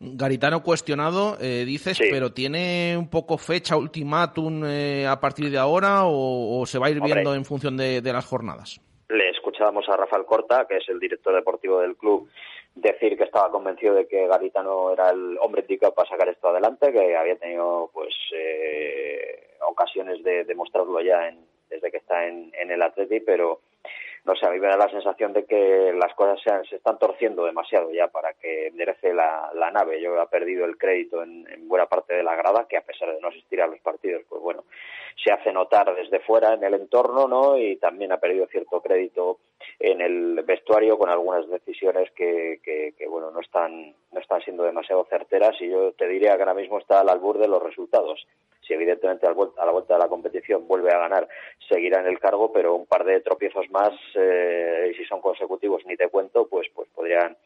Garitano cuestionado, eh, dices, pero ¿tiene un poco fecha, ultimátum eh, a partir de ahora o, se va a ir viendo en función de, de las jornadas? Le escuchábamos a Rafael Corta, que es el director deportivo del club, decir que estaba convencido de que Garitano era el hombre indicado para sacar esto adelante, que había tenido pues eh, ocasiones de demostrarlo ya en, desde que está en, en el Atleti, pero no sé, a mí me da la sensación de que las cosas se, se están torciendo demasiado ya para que enderece la, la nave. Yo he perdido el crédito en, en, buena parte de la grada, que a pesar de no asistir a los partidos, pues bueno, se hace notar desde fuera en el entorno, ¿no? Y también ha perdido cierto crédito en el vestuario con algunas decisiones que, que, que bueno, no están, no están siendo demasiado certeras y yo te diría que ahora mismo está al albur de los resultados si evidentemente a la vuelta de la competición vuelve a ganar, seguirá en el cargo, pero un par de tropiezos más, eh, y si son consecutivos ni te cuento, pues, pues podrían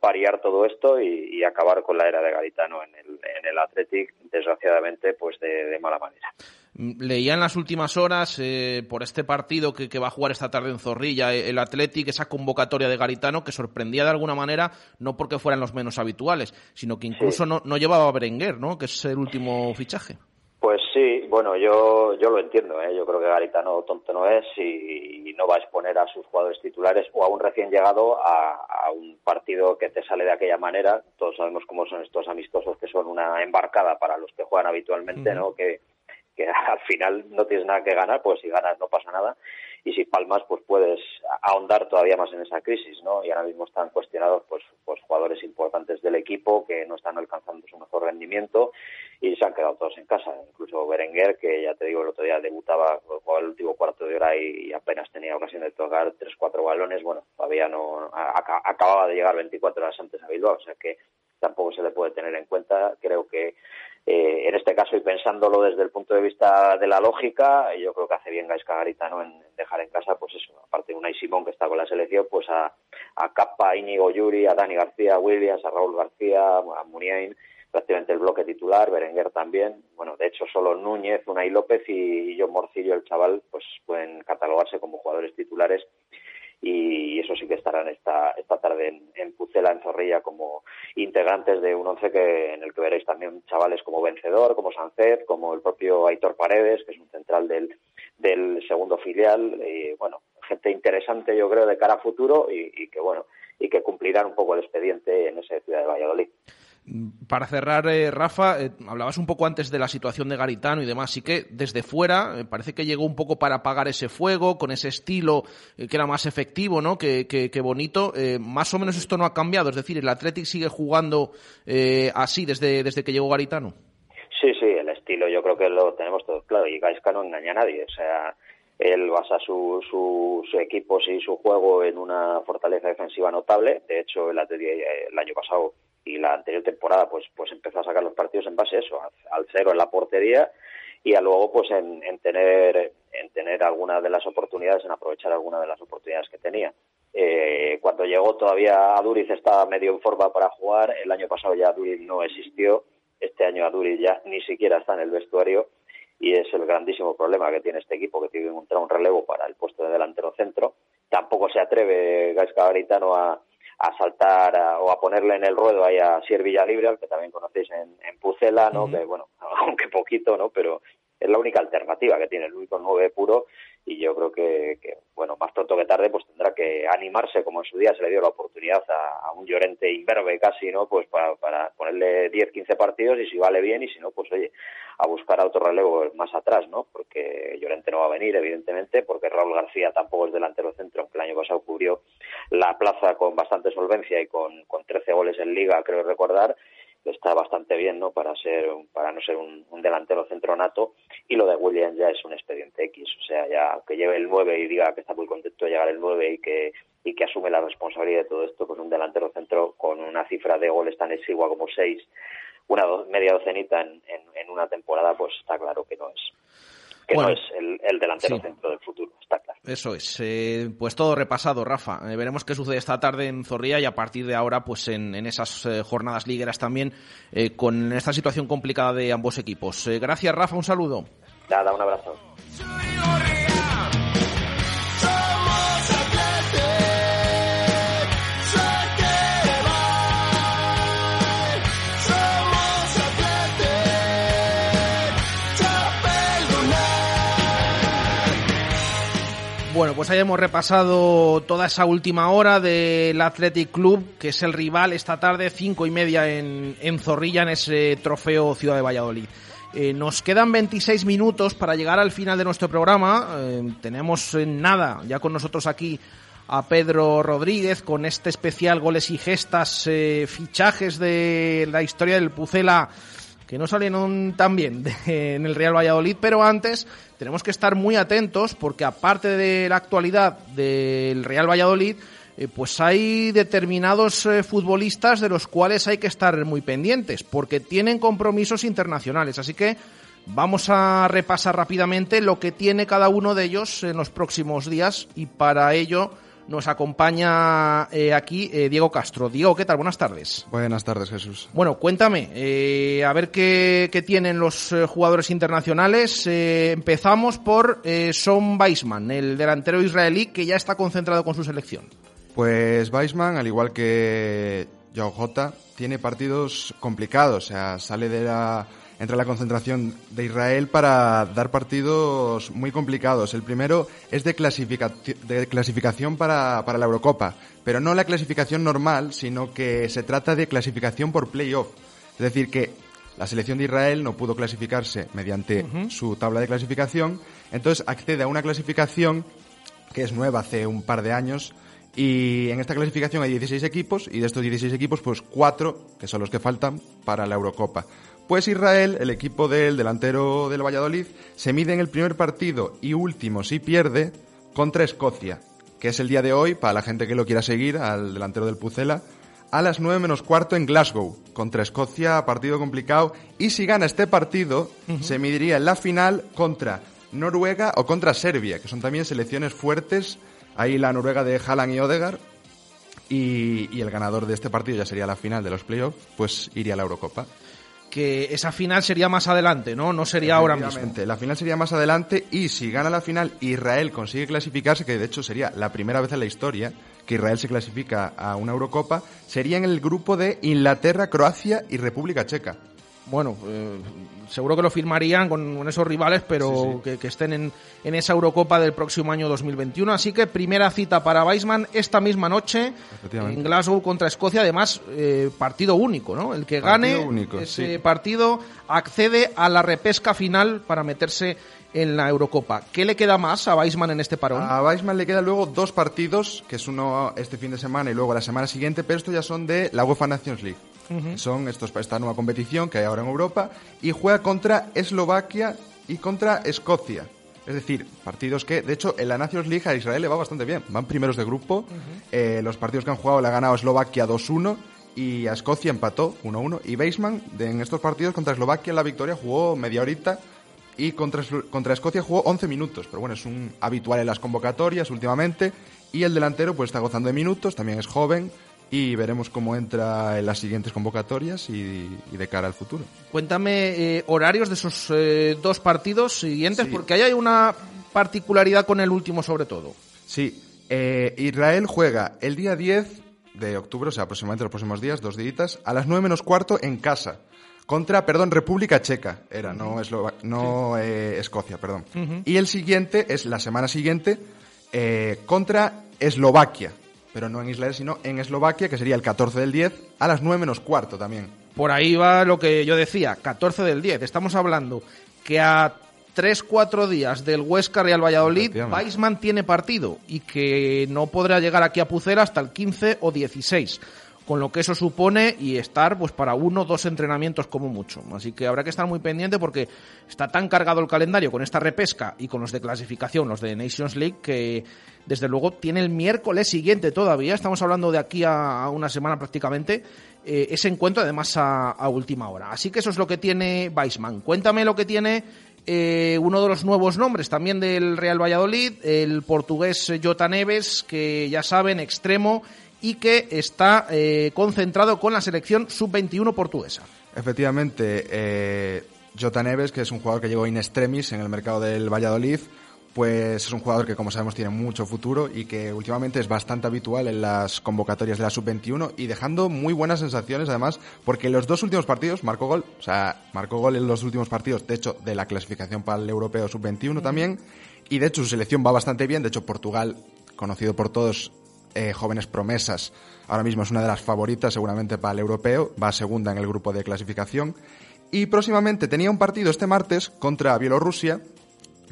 variar todo esto y, y acabar con la era de Garitano en el, en el Athletic, desgraciadamente, pues de, de mala manera. Leía en las últimas horas, eh, por este partido que, que, va a jugar esta tarde en Zorrilla, eh, el Athletic, esa convocatoria de Garitano que sorprendía de alguna manera, no porque fueran los menos habituales, sino que incluso sí. no, no llevaba a Berenguer, ¿no? que es el último fichaje. Pues sí, bueno, yo, yo lo entiendo, ¿eh? yo creo que Garitano tonto no es y, y, no va a exponer a sus jugadores titulares o a un recién llegado a, a, un partido que te sale de aquella manera. Todos sabemos cómo son estos amistosos que son una embarcada para los que juegan habitualmente. ¿no? Que, que al final no tienes nada que ganar, pues si ganas no pasa nada y si palmas pues puedes ahondar todavía más en esa crisis, ¿no? Y ahora mismo están cuestionados pues, pues jugadores importantes del equipo que no están alcanzando su mejor rendimiento y se han quedado todos en casa, incluso Berenguer que ya te digo el otro día debutaba, jugaba el último cuarto de hora y, apenas tenía ocasión de tocar tres cuatro balones, bueno, todavía no acababa de llegar 24 horas antes a Bilbao, o sea que tampoco se le puede tener en cuenta, creo que eh, en este caso, y pensándolo desde el punto de vista de la lógica, yo creo que hace bien Gaisca Garitano en dejar en casa, pues eso, aparte de Unai Simón que está con la selección, pues a, a Capa, a Íñigo Yuri, a Dani García, a Williams, a Raúl García, a Muniain, prácticamente el bloque titular, Berenguer también. Bueno, de hecho, solo Núñez, Unai López y John Morcillo, el chaval, pues pueden catalogarse como jugadores titulares y eso sí que estarán esta, esta tarde en, en Pucela, en Zorrilla, como integrantes de un once que, en el que veréis también chavales como Vencedor, como Sancet, como el propio Aitor Paredes, que es un central del, del segundo filial, y bueno, gente interesante yo creo de cara a futuro y, y que bueno, y que cumplirán un poco el expediente en esa ciudad de Valladolid. Para cerrar, eh, Rafa, eh, hablabas un poco antes de la situación de Garitano y demás, sí que desde fuera eh, parece que llegó un poco para apagar ese fuego, con ese estilo eh, que era más efectivo, ¿no? Que, bonito. Eh, más o menos esto no ha cambiado, es decir, el Athletic sigue jugando así desde, desde que llegó Garitano. Sí, sí, el estilo yo creo que lo tenemos todo claro y Gaisca no engaña a nadie, o sea, él basa su, su, su equipo y su juego en una fortaleza defensiva notable, de hecho el Athletic el año pasado y la anterior temporada pues pues empezó a sacar los partidos en base a eso, al cero en la portería y a luego pues en, en tener en tener algunas de las oportunidades, en aprovechar algunas de las oportunidades que tenía. Eh, cuando llegó todavía Aduriz estaba medio en forma para jugar, el año pasado ya Aduriz no existió, este año Aduriz ya ni siquiera está en el vestuario y es el grandísimo problema que tiene este equipo que tiene que encontrar un relevo para el puesto de delantero centro. Tampoco se atreve Gaisca Garitano a, a saltar a, o a ponerle en el ruedo ahí a Sier Villalibre, al que también conocéis en, en Pucela, ¿no? Uh -huh. Que bueno, aunque poquito, ¿no? Pero es la única alternativa que tiene el único nueve puro y yo creo que, que, bueno, más pronto que tarde pues tendrá que animarse como en su día se le dio la oportunidad a, a un Llorente imberbe casi, ¿no? Pues para, para ponerle 10, 15 partidos y si vale bien y si no, pues oye, a buscar a otro relevo más atrás, ¿no? Porque Llorente no va a venir, evidentemente, porque Raúl García tampoco es delantero centro, aunque el año pasado cubrió la plaza con bastante solvencia y con, con 13 goles en liga, creo recordar, está bastante bien, ¿no? Para ser, para no ser un, un delantero centro nato. Y lo de Williams ya es un expediente X. O sea, ya que lleve el 9 y diga que está muy contento de llegar el 9 y que, y que asume la responsabilidad de todo esto, pues un delantero centro con una cifra de goles tan exigua como 6, una do, media docenita en, en, en, una temporada, pues está claro que no es que bueno, no es el, el delantero sí. centro del futuro, está claro. Eso es. Eh, pues todo repasado, Rafa. Eh, veremos qué sucede esta tarde en Zorrilla y a partir de ahora, pues en, en esas eh, jornadas ligueras también, eh, con esta situación complicada de ambos equipos. Eh, gracias, Rafa. Un saludo. Nada, un abrazo. Bueno, pues ahí hemos repasado toda esa última hora del Athletic Club, que es el rival esta tarde, cinco y media en, en Zorrilla, en ese trofeo Ciudad de Valladolid. Eh, nos quedan 26 minutos para llegar al final de nuestro programa. Eh, tenemos eh, nada ya con nosotros aquí a Pedro Rodríguez con este especial goles y gestas, fichajes de la historia del Pucela que no salieron tan bien de, en el Real Valladolid, pero antes tenemos que estar muy atentos porque aparte de la actualidad del Real Valladolid, eh, pues hay determinados eh, futbolistas de los cuales hay que estar muy pendientes porque tienen compromisos internacionales. Así que vamos a repasar rápidamente lo que tiene cada uno de ellos en los próximos días y para ello nos acompaña eh, aquí eh, Diego Castro. Diego, ¿qué tal? Buenas tardes. Buenas tardes, Jesús. Bueno, cuéntame, eh, a ver qué, qué, tienen los jugadores internacionales. Empezamos por Son Weisman, el delantero israelí que ya está concentrado con su selección. Pues Weisman, al igual que Joao Jota, tiene partidos complicados. O sea, sale de la entra la concentración de Israel para dar partidos muy complicados. El primero es de, clasifica de clasificación para, para, la Eurocopa, pero no la clasificación normal, sino que se trata de clasificación por playoff. Es decir, que la selección de Israel no pudo clasificarse mediante uh -huh. su tabla de clasificación, entonces accede a una clasificación que es nueva hace un par de años, y en esta clasificación hay 16 equipos y de estos 16 equipos, pues 4, que son los que faltan para la Eurocopa. Pues Israel, el equipo del delantero del Valladolid, se mide en el primer partido y último si pierde contra Escocia, que es el día de hoy, para la gente que lo quiera seguir, al delantero del Pucela, a las 9 menos cuarto en Glasgow, contra Escocia, partido complicado, y si gana este partido, uh -huh. se mediría en la final contra Noruega o contra Serbia, que son también selecciones fuertes, ahí la Noruega de Haaland y Odegaard, y, y el ganador de este partido ya sería la final de los playoffs, pues iría a la Eurocopa. Que esa final sería más adelante, ¿no? No sería ahora mismo. La final sería más adelante y si gana la final Israel consigue clasificarse, que de hecho sería la primera vez en la historia que Israel se clasifica a una Eurocopa, sería en el grupo de Inglaterra, Croacia y República Checa. Bueno, eh, seguro que lo firmarían con, con esos rivales, pero Que, que estén en, en esa Eurocopa del próximo año 2021. Así que primera cita para Weissman esta misma noche en Glasgow contra Escocia. Además, eh, partido único, ¿no? El que Partido gane único, ese sí. partido accede a la repesca final para meterse en la Eurocopa. ¿Qué le queda más a Weissman en este parón? A Weissman le quedan luego dos partidos, que es uno este fin de semana y luego la semana siguiente, pero estos ya son de la UEFA Nations League. Ujú. Son estos, esta nueva competición que hay ahora en Europa y juega contra Eslovaquia y contra Escocia. Es decir, partidos que, de hecho, en la Nations League a Israel le va bastante bien. Van primeros de grupo. Eh, los partidos que han jugado le ha ganado Eslovaquia 2-1 y a Escocia empató 1-1. Y de- en estos partidos contra Eslovaquia en la victoria, jugó media horita y contra, contra Escocia jugó 11 minutos. Pero bueno, es un habitual en las convocatorias últimamente. Y el delantero pues está gozando de minutos, también es joven y veremos cómo entra en las siguientes convocatorias y, y de cara al futuro. Cuéntame eh, horarios de esos eh, dos partidos siguientes, porque ahí hay una particularidad con el último sobre todo. Sí, eh, Israel juega el día 10 de octubre, o sea, aproximadamente los próximos días, dos días, a las 9 menos cuarto en casa. Contra, perdón, República Checa, era, no, Eslova- no Escocia, perdón. Y el siguiente es la semana siguiente eh, contra Eslovaquia, pero no en Israel, sino en Eslovaquia, que sería el 14 del 10, a las 9 menos cuarto también. Por ahí va lo que yo decía, 14 del 10. Estamos hablando que a 3-4 días del Huesca Real Valladolid, Weissman tiene partido y que no podrá llegar aquí a Pucera hasta el 15 o 16. Con lo que eso supone y estar pues para uno o dos entrenamientos como mucho. Así que habrá que estar muy pendiente porque está tan cargado el calendario con esta repesca y con los de clasificación, los de Nations League, que desde luego tiene el miércoles siguiente todavía, estamos hablando de aquí a, una semana prácticamente, eh, ese encuentro además a, última hora. Así que eso es lo que tiene Weissman. Cuéntame lo que tiene eh, uno de los nuevos nombres también del Real Valladolid, el portugués Jota Neves, que ya saben, extremo y que está eh, concentrado con la selección sub-21 portuguesa. Efectivamente, eh, Jota Neves, que es un jugador que llegó in extremis en el mercado del Valladolid, pues es un jugador que, como sabemos, tiene mucho futuro y que últimamente es bastante habitual en las convocatorias de la sub-21 y dejando muy buenas sensaciones, además, porque en los dos últimos partidos marcó gol, o sea, marcó gol en los últimos partidos, de hecho, de la clasificación para el europeo sub-21 también, y de hecho su selección va bastante bien, de hecho, Portugal, conocido por todos, eh, jóvenes promesas. Ahora mismo es una de las favoritas seguramente para el europeo, va segunda en el grupo de clasificación. Y próximamente tenía un partido este martes contra Bielorrusia,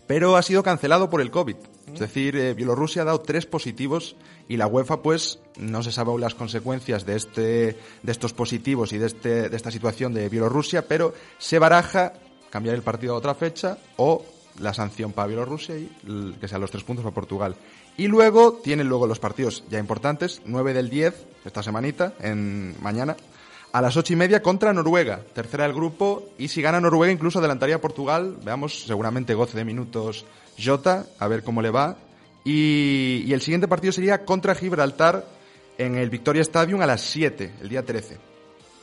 pero ha sido cancelado por el COVID. Es decir, eh, Bielorrusia ha dado tres positivos y la UEFA pues no se sabe aún las consecuencias de, este, de estos positivos y de, este, de esta situación de Bielorrusia, pero se baraja cambiar el partido a otra fecha o la sanción para Bielorrusia y que sean los tres puntos para Portugal. Y luego tienen luego los partidos ya importantes, 9 del 10, esta semanita, en mañana, a las ocho y media contra Noruega, tercera del grupo, y si gana Noruega incluso adelantaría a Portugal, veamos, seguramente goce de minutos Jota, a ver cómo le va. Y, y el siguiente partido sería contra Gibraltar en el Victoria Stadium a las 7, el día 13.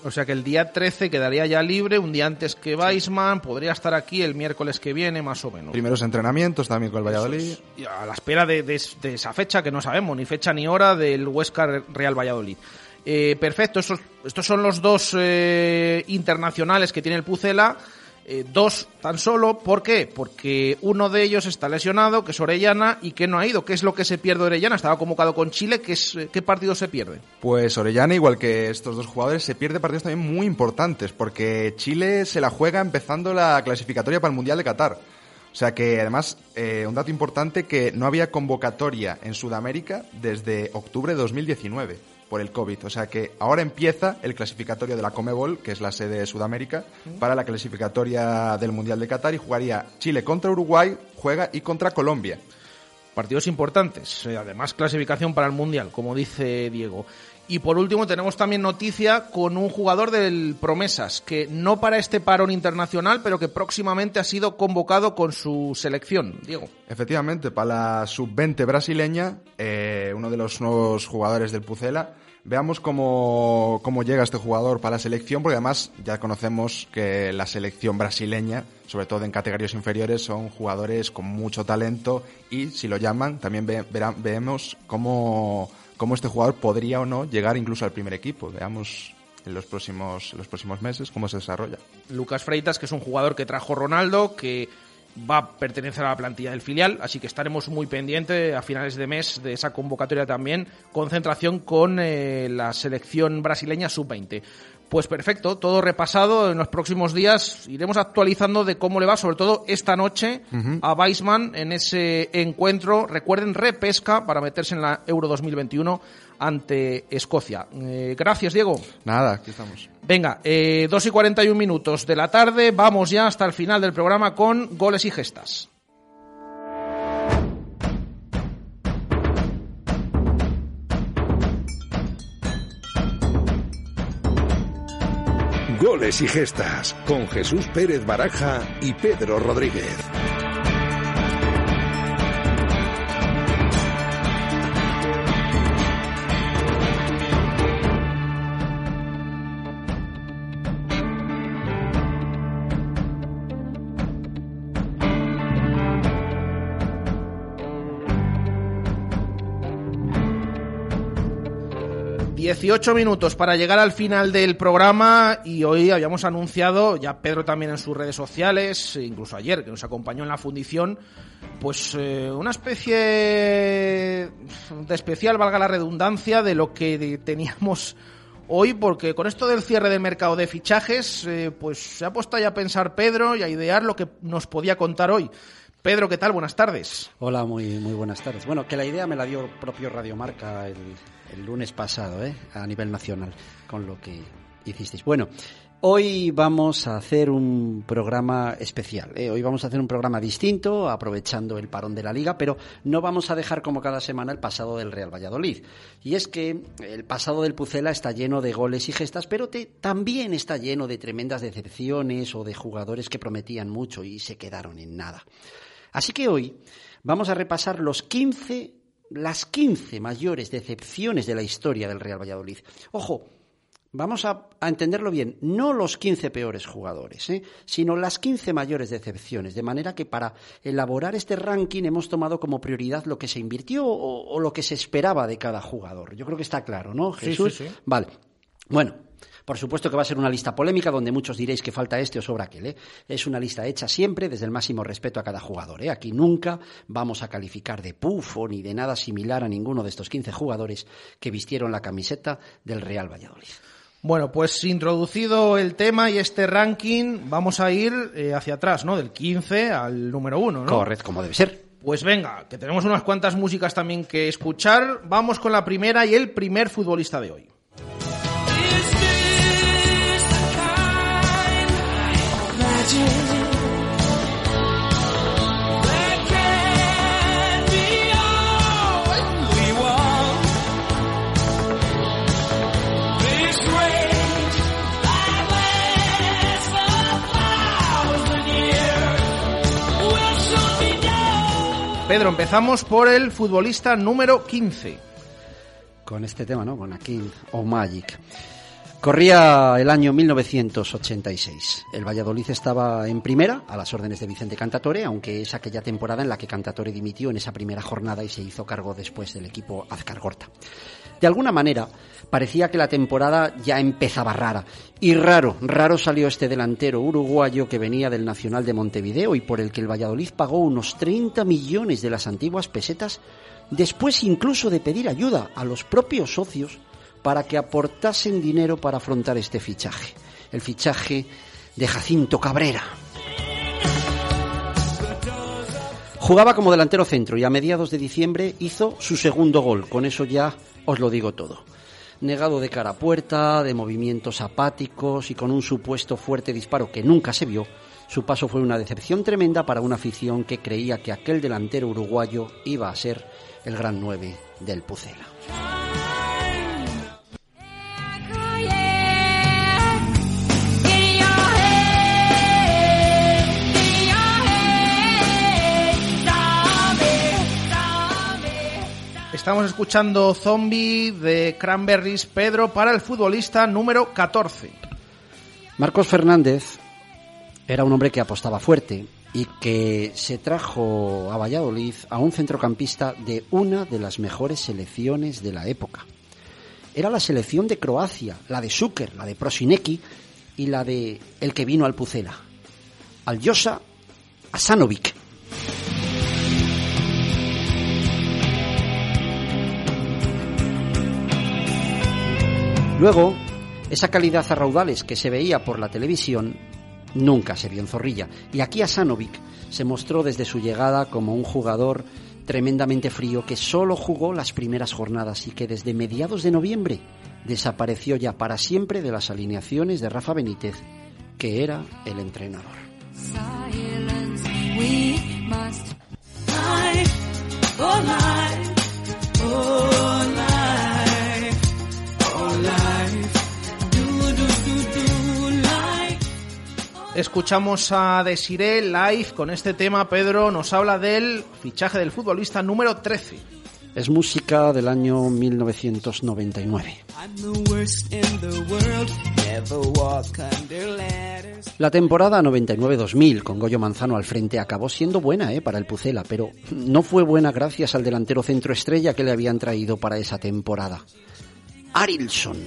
O sea que el día 13 quedaría ya libre, un día antes que Weissman, podría estar aquí el miércoles que viene, más o menos. Primeros entrenamientos también con el Valladolid. A la espera de, de- de esa fecha que no sabemos, ni fecha ni hora del Huesca Real Valladolid. Eh, perfecto, estos, estos son los dos eh, internacionales que tiene el Pucela. Eh, dos tan solo, ¿por qué? Porque uno de ellos está lesionado, que es Orellana, y que no ha ido. ¿Qué es lo que se pierde Orellana? Estaba convocado con Chile, ¿qué, es, eh, ¿qué partido se pierde? Pues Orellana, igual que estos dos jugadores, se pierde partidos también muy importantes, porque Chile se la juega empezando la clasificatoria para el Mundial de Qatar. O sea que además, eh, un dato importante que no había convocatoria en Sudamérica desde octubre de 2019 por el COVID. O sea que ahora empieza el clasificatorio de la Comebol, que es la sede de Sudamérica, para la clasificatoria del Mundial de Qatar y jugaría Chile contra Uruguay, juega y contra Colombia. Partidos importantes, eh, además clasificación para el Mundial, como dice Diego. Y por último tenemos también noticia con un jugador del Promesas, que no para este parón internacional, pero que próximamente ha sido convocado con su selección. Diego. Efectivamente, para la sub-20 brasileña, eh, uno de los nuevos jugadores del Pucela. Veamos cómo, cómo llega este jugador para la selección, porque además ya conocemos que la selección brasileña, sobre todo en categorías inferiores, son jugadores con mucho talento y si lo llaman, también ve, verán, vemos cómo cómo este jugador podría o no llegar incluso al primer equipo. Veamos en los próximos, los próximos meses cómo se desarrolla. Lucas Freitas, que es un jugador que trajo Ronaldo, que va a pertenecer a la plantilla del filial, así que estaremos muy pendientes a finales de mes de esa convocatoria también, concentración con eh, la selección brasileña sub-20. Pues perfecto, todo repasado. En los próximos días iremos actualizando de cómo le va, sobre todo esta noche, a Weissman en ese encuentro. Recuerden, repesca para meterse en la Euro 2021 ante Escocia. Eh, gracias, Diego. Nada, aquí estamos. Venga, eh, 2 y 41 minutos de la tarde. Vamos ya hasta el final del programa con goles y gestas. Goles y gestas con Jesús Pérez Baraja y Pedro Rodríguez. 18 minutos para llegar al final del programa y hoy habíamos anunciado, ya Pedro también en sus redes sociales, incluso ayer que nos acompañó en la fundición, pues eh, una especie de especial, valga la redundancia, de lo que teníamos hoy, porque con esto del cierre del mercado de fichajes, eh, pues se ha puesto ya a pensar Pedro y a idear lo que nos podía contar hoy. Pedro, ¿qué tal? Buenas tardes. Hola, muy, muy buenas tardes. Bueno, que la idea me la dio propio Radiomarca el, el lunes pasado, ¿eh? a nivel nacional, con lo que hicisteis. Bueno, Hoy vamos a hacer un programa especial. ¿eh? Hoy vamos a hacer un programa distinto, aprovechando el parón de la liga, pero no vamos a dejar como cada semana el pasado del Real Valladolid. Y es que el pasado del Pucela está lleno de goles y gestas, pero también está lleno de tremendas decepciones o de jugadores que prometían mucho y se quedaron en nada. Así que hoy vamos a repasar los 15 las 15 mayores decepciones de la historia del Real Valladolid. Ojo, vamos a, entenderlo bien, no los 15 peores jugadores, ¿eh? sino las 15 mayores decepciones. De manera que para elaborar este ranking hemos tomado como prioridad lo que se invirtió o, lo que se esperaba de cada jugador. Yo creo que está claro, ¿no, Jesús? Sí, sí, sí. Vale. Bueno, por supuesto que va a ser una lista polémica donde muchos diréis que falta este o sobra aquel. ¿eh? Es una lista hecha siempre desde el máximo respeto a cada jugador. ¿eh? Aquí nunca vamos a calificar de pufo ni de nada similar a ninguno de estos 15 jugadores que vistieron la camiseta del Real Valladolid. Bueno, pues introducido el tema y este ranking, vamos a ir eh, hacia atrás, ¿no? Del 15 al número 1, ¿no? Correcto, como debe ser. Pues venga, que tenemos unas cuantas músicas también que escuchar. Vamos con la primera y el primer futbolista de hoy. Pedro, empezamos por el futbolista número 15. Con este tema, ¿no? Con Akin o Magic. Corría el año 1986. El Valladolid estaba en primera, a las órdenes de Vicente Cantatore, aunque es aquella temporada en la que Cantatore dimitió en esa primera jornada y se hizo cargo después del equipo Azcargorta. De alguna manera, parecía que la temporada ya empezaba rara. Y raro, raro salió este delantero uruguayo que venía del Nacional de Montevideo y por el que el Valladolid pagó unos 30 millones de las antiguas pesetas, después incluso de pedir ayuda a los propios socios para que aportasen dinero para afrontar este fichaje. El fichaje de Jacinto Cabrera. Jugaba como delantero centro y a mediados de diciembre hizo su segundo gol. Con eso ya os lo digo todo. Negado de cara a puerta, de movimientos apáticos y con un supuesto fuerte disparo que nunca se vio, su paso fue una decepción tremenda para una afición que creía que aquel delantero uruguayo iba a ser el gran nueve del Pucela. Estamos escuchando Zombie de Cranberries Pedro para el futbolista número 14. Marcos Fernández era un hombre que apostaba fuerte y que se trajo a Valladolid a un centrocampista de una de las mejores selecciones de la época. Era la selección de Croacia, la de Zucker, la de Prosineki y la de el que vino al Pucela, Aljosa Asanovic. Luego, esa calidad a raudales que se veía por la televisión nunca se vio en Zorrilla. Y aquí Asanovic se mostró desde su llegada como un jugador tremendamente frío que solo jugó las primeras jornadas y que desde mediados de noviembre desapareció ya para siempre de las alineaciones de Rafa Benítez, que era el entrenador. Escuchamos a Desiree live con este tema. Pedro nos habla del fichaje del futbolista número 13. Es música del año 1999. La temporada 99-2000 con Goyo Manzano al frente acabó siendo buena eh, para el Pucela, pero no fue buena gracias al delantero centro estrella que le habían traído para esa temporada. Arilson.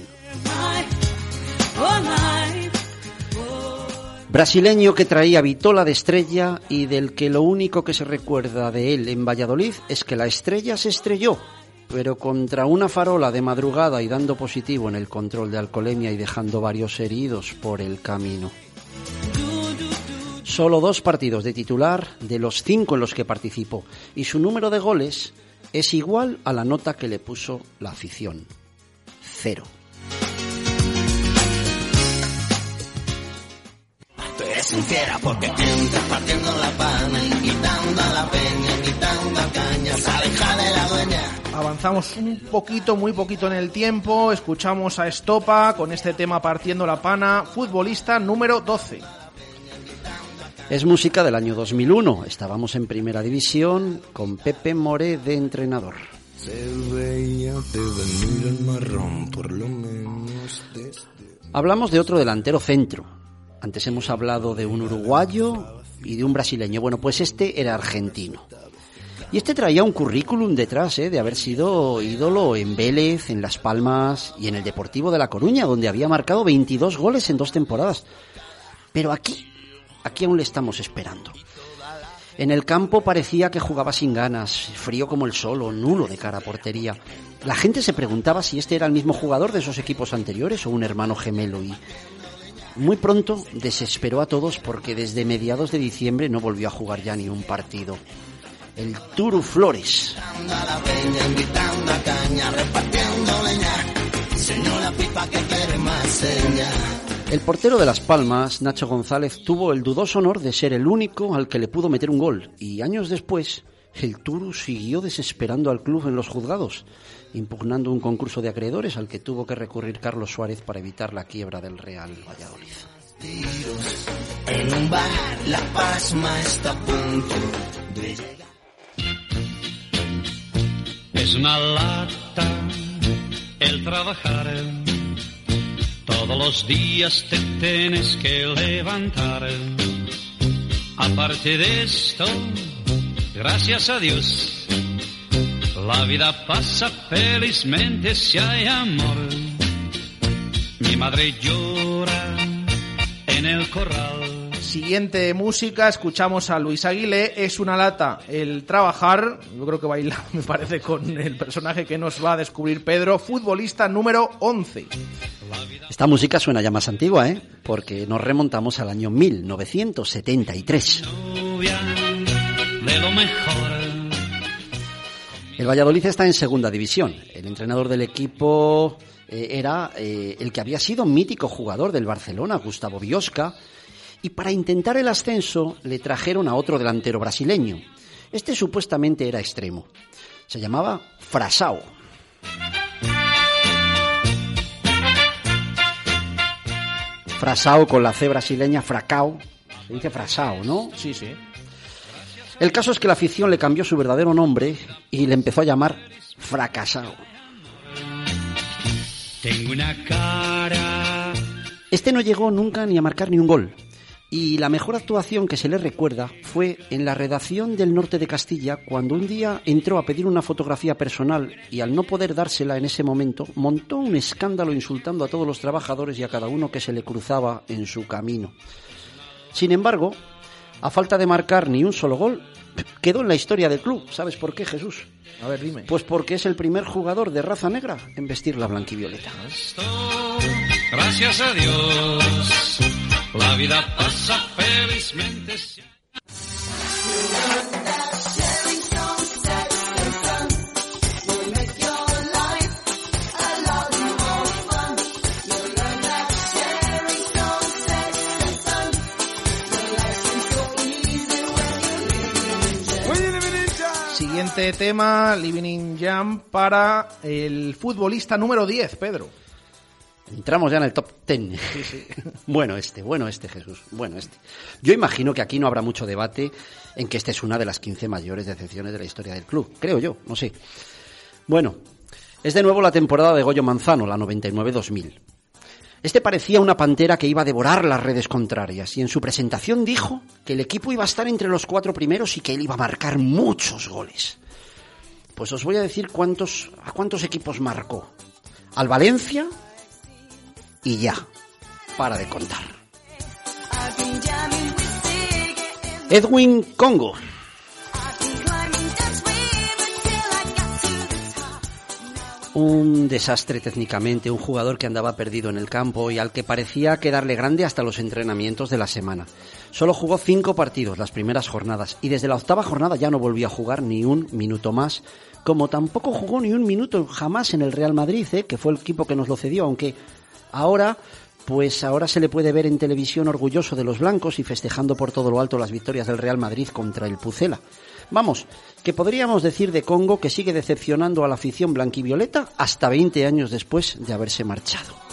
Brasileño que traía vitola de estrella y del que lo único que se recuerda de él en Valladolid es que la estrella se estrelló, pero contra una farola de madrugada y dando positivo en el control de alcoholemia y dejando varios heridos por el camino. Solo dos partidos de titular de los cinco en los que participó y su número de goles es igual a la nota que le puso la afición. Cero. Sincera porque entras partiendo la pana y quitando a la peña, quitando a caña, sale hija de la dueña. Avanzamos un poquito, muy poquito en el tiempo, escuchamos a Estopa con este tema partiendo la pana, futbolista número 12. Es música del año 2001, estábamos en primera división con Pepe Moré de entrenador. Hablamos de otro delantero centro, antes hemos hablado de un uruguayo y de un brasileño. Bueno, pues este era argentino. Y este traía un currículum detrás ¿eh? de haber sido ídolo en Vélez, en Las Palmas y en el Deportivo de La Coruña, donde había marcado 22 goles en dos temporadas. Pero aquí, aquí aún le estamos esperando. En el campo parecía que jugaba sin ganas, frío como el sol o nulo de cara a portería. La gente se preguntaba si este era el mismo jugador de esos equipos anteriores o un hermano gemelo y muy pronto desesperó a todos porque desde mediados de diciembre no volvió a jugar ya ni un partido. El Turu Flores. El portero de Las Palmas, Nacho González, tuvo el dudoso honor de ser el único al que le pudo meter un gol y años después el Turu siguió desesperando al club en los juzgados impugnando un concurso de acreedores al que tuvo que recurrir Carlos Suárez para evitar la quiebra del Real Valladolid. En un bar, la pasma está a punto de Es una lata el trabajar. Todos los días te tienes que levantar. Aparte de esto, gracias a Dios la vida pasa felizmente si hay amor. Mi madre llora en el corral. Siguiente música, escuchamos a Luis Aguilé, es una lata el trabajar, yo creo que baila, me parece, con el personaje que nos va a descubrir Pedro, futbolista número 11. Esta música suena ya más antigua, ¿eh? Porque nos remontamos al año 1973. De lo mejor el Valladolid está en segunda división. El entrenador del equipo eh, era eh, el que había sido mítico jugador del Barcelona, Gustavo Biosca, y para intentar el ascenso le trajeron a otro delantero brasileño. Este supuestamente era extremo. Se llamaba Frasao. Frasao con la C brasileña, Fracao. Se dice Frasao, ¿no? Sí, sí. El caso es que la afición le cambió su verdadero nombre y le empezó a llamar fracasado. Tengo una cara. Este no llegó nunca ni a marcar ni un gol. Y la mejor actuación que se le recuerda fue en la redacción del norte de Castilla, cuando un día entró a pedir una fotografía personal y al no poder dársela en ese momento, montó un escándalo insultando a todos los trabajadores y a cada uno que se le cruzaba en su camino. Sin embargo, a falta de marcar ni un solo gol, quedó en la historia del club. ¿Sabes por qué, Jesús? A ver, dime. Pues porque es el primer jugador de raza negra en vestir la blanquivioleta. Gracias a Dios, la vida pasa felizmente. Siguiente tema, Living in Jam para el futbolista número 10, Pedro. Entramos ya en el top 10. bueno este, bueno este Jesús, bueno este. Yo imagino que aquí no habrá mucho debate en que esta es una de las 15 mayores decepciones de la historia del club, creo yo, no sé. Bueno, es de nuevo la temporada de Goyo Manzano, la 99-2000. Este parecía una pantera que iba a devorar las redes contrarias y en su presentación dijo que el equipo iba a estar entre los cuatro primeros y que él iba a marcar muchos goles. Pues os voy a decir cuántos, a cuántos equipos marcó. Al Valencia y ya. Para de contar. Edwin Congo. Un desastre técnicamente, un jugador que andaba perdido en el campo y al que parecía quedarle grande hasta los entrenamientos de la semana. Solo jugó cinco partidos las primeras jornadas y desde la octava jornada ya no volvió a jugar ni un minuto más, como tampoco jugó ni un minuto jamás en el Real Madrid, ¿eh? que fue el equipo que nos lo cedió, aunque ahora pues ahora se le puede ver en televisión orgulloso de los blancos y festejando por todo lo alto las victorias del Real Madrid contra el Pucela. Vamos, que podríamos decir de Congo que sigue decepcionando a la afición blanquivioleta hasta 20 años después de haberse marchado.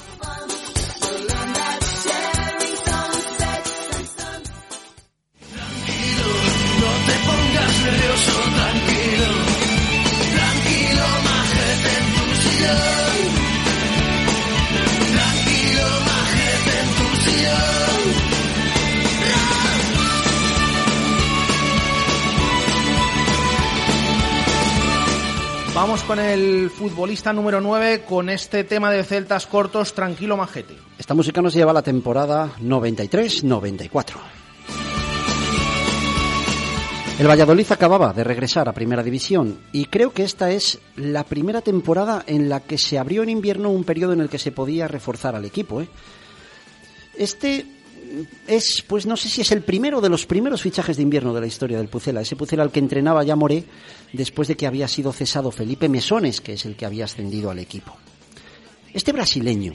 Vamos con el futbolista número 9 con este tema de celtas cortos, tranquilo majete. Esta música nos lleva a la temporada 93-94. El Valladolid acababa de regresar a Primera División y creo que esta es la primera temporada en la que se abrió en invierno un periodo en el que se podía reforzar al equipo. ¿eh? Este es, pues no sé si es el primero de los primeros fichajes de invierno de la historia del Pucela. Ese Pucela al que entrenaba ya Moré después de que había sido cesado Felipe Mesones, que es el que había ascendido al equipo. Este brasileño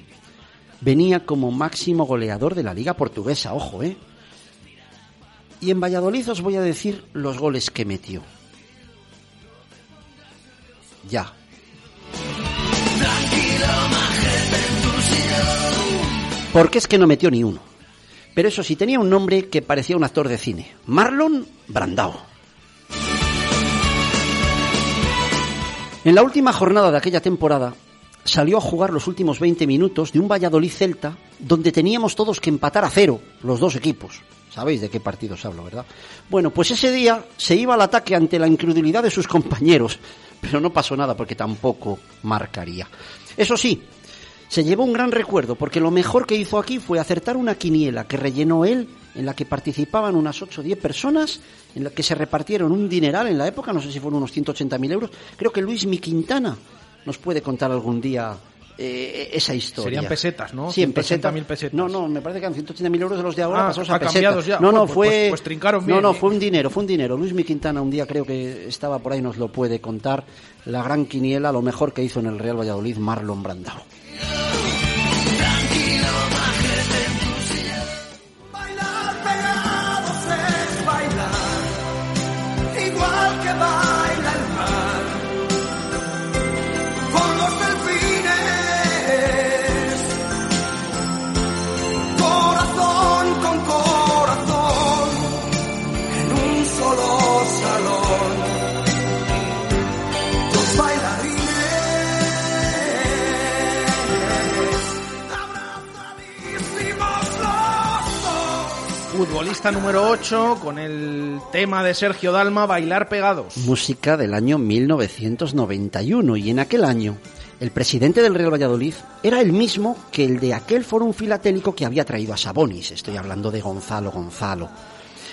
venía como máximo goleador de la Liga Portuguesa, ojo, ¿eh? Y en Valladolid os voy a decir los goles que metió. Ya. Porque es que no metió ni uno. Pero eso sí, tenía un nombre que parecía un actor de cine. Marlon Brandao. En la última jornada de aquella temporada salió a jugar los últimos 20 minutos de un Valladolid Celta donde teníamos todos que empatar a cero, los dos equipos. Sabéis de qué partidos hablo, ¿verdad? Bueno, pues ese día se iba al ataque ante la incredulidad de sus compañeros, pero no pasó nada porque tampoco marcaría. Eso sí, se llevó un gran recuerdo porque lo mejor que hizo aquí fue acertar una quiniela que rellenó él, en la que participaban unas 8 o 10 personas, en la que se repartieron un dineral en la época, no sé si fueron unos 180.000 euros. Creo que Luis Mi Quintana nos puede contar algún día eh, esa historia. Serían pesetas, ¿no? Sí, en pesetas. 180.000 pesetas. No, no, me parece que eran 180.000 euros de los de ahora Ah, pasados a pesetas. ya. No, no, Pues- fue... pues- pues trincaron bien, No, no, ¿eh? fue un dinero, fue un dinero. Luis Mi Quintana un día creo que estaba por ahí, nos lo puede contar. La gran quiniela, lo mejor que hizo en el Real Valladolid, Marlon Brandao. Pegados es bailar, igual que baila futbolista número 8 con el tema de Sergio Dalma, Bailar Pegados. Música del año 1991 y en aquel año el presidente del Real Valladolid era el mismo que el de aquel fórum filatélico que había traído a Sabonis. Estoy hablando de Gonzalo Gonzalo.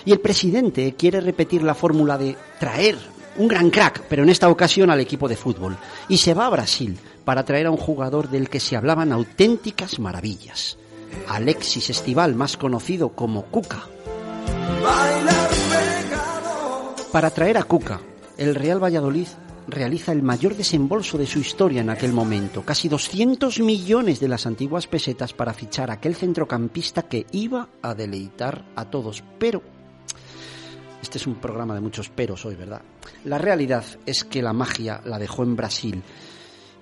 Y el presidente quiere repetir la fórmula de traer un gran crack, pero en esta ocasión al equipo de fútbol. Y se va a Brasil para traer a un jugador del que se hablaban auténticas maravillas. Alexis Estival, más conocido como Cuca. Para traer a Cuca, el Real Valladolid realiza el mayor desembolso de su historia en aquel momento, casi 200 millones de las antiguas pesetas para fichar a aquel centrocampista que iba a deleitar a todos. Pero, este es un programa de muchos peros hoy, ¿verdad? La realidad es que la magia la dejó en Brasil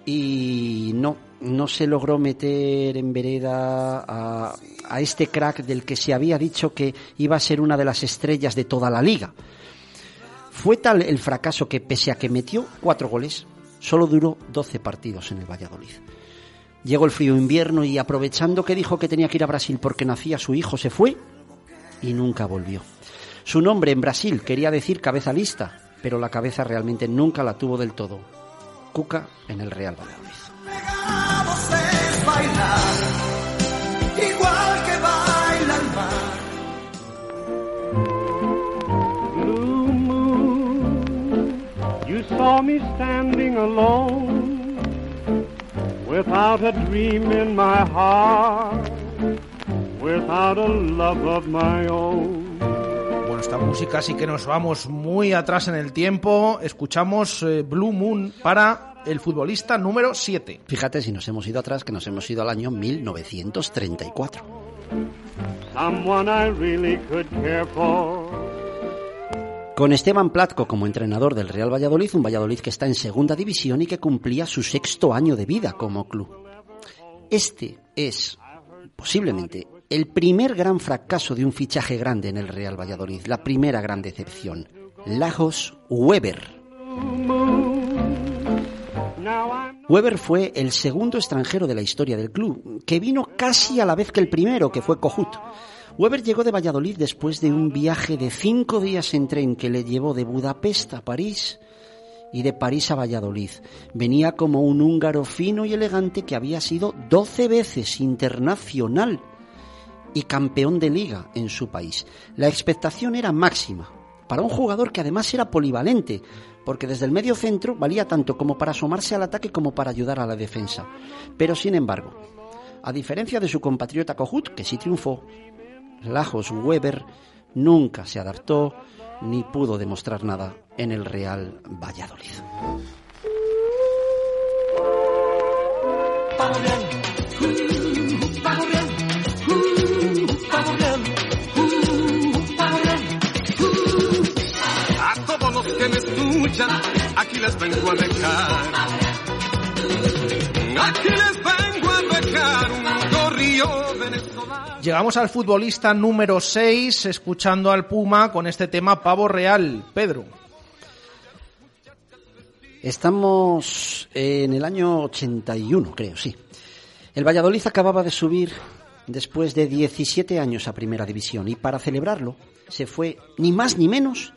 y no, no se logró meter en vereda a, este crack del que se había dicho que iba a ser una de las estrellas de toda la liga. Fue tal el fracaso que, pese a que metió cuatro goles, solo duró 12 partidos en el Valladolid. Llegó el frío invierno y aprovechando que dijo que tenía que ir a Brasil porque nacía su hijo, se fue y nunca volvió. Su nombre en Brasil quería decir cabeza lista, pero la cabeza realmente nunca la tuvo del todo. Cuca en el Real Valladolid. You saw me standing alone, without a dream in my heart, without a love of my own. Esta música sí que nos vamos muy atrás en el tiempo. Escuchamos eh, Blue Moon para el futbolista número 7. Fíjate si nos hemos ido atrás, que nos hemos ido al año 1934. Someone I really could care for. Con Esteban Platco como entrenador del Real Valladolid, un Valladolid que está en segunda división y que cumplía su sexto año de vida como club. Este es, posiblemente, el primer gran fracaso de un fichaje grande en el Real Valladolid, la primera gran decepción. Lajos Weber. Weber fue el segundo extranjero de la historia del club, que vino casi a la vez que el primero, que fue Cojut. Weber llegó de Valladolid después de un viaje de cinco días en tren que le llevó de Budapest a París y de París a Valladolid. Venía como un húngaro fino y elegante que había sido doce veces internacional y campeón de liga en su país. La expectación era máxima para un jugador que además era polivalente, porque desde el medio centro valía tanto como para asomarse al ataque como para ayudar a la defensa. Pero sin embargo, a diferencia de su compatriota Kohut, que sí triunfó, Lajos Weber nunca se adaptó ni pudo demostrar nada en el Real Valladolid. Aquí les vengo a dejar. Aquí les vengo a dejar un gorrillo venezolano. Llegamos al futbolista número 6, escuchando al Puma con este tema Pavo Real. Pedro. Estamos en el año 81, creo, sí. El Valladolid acababa de subir después de 17 años a Primera División y para celebrarlo se fue ni más ni menos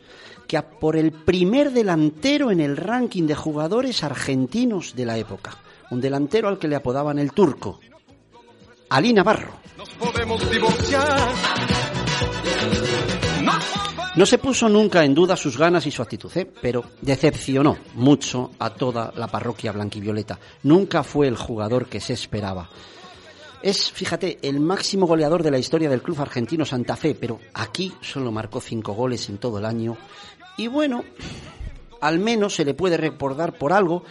que a por el primer delantero en el ranking de jugadores argentinos de la época. Un delantero al que le apodaban el turco. Ali Navarro. Nos podemos divorciar. No No se puso nunca en duda sus ganas y su actitud, ¿eh? pero decepcionó mucho a toda la parroquia blanquivioleta. Nunca fue el jugador que se esperaba. Es, fíjate, el máximo goleador de la historia del club argentino Santa Fe, pero aquí solo marcó cinco goles en todo el año. Y bueno, al menos se le puede recordar por algo,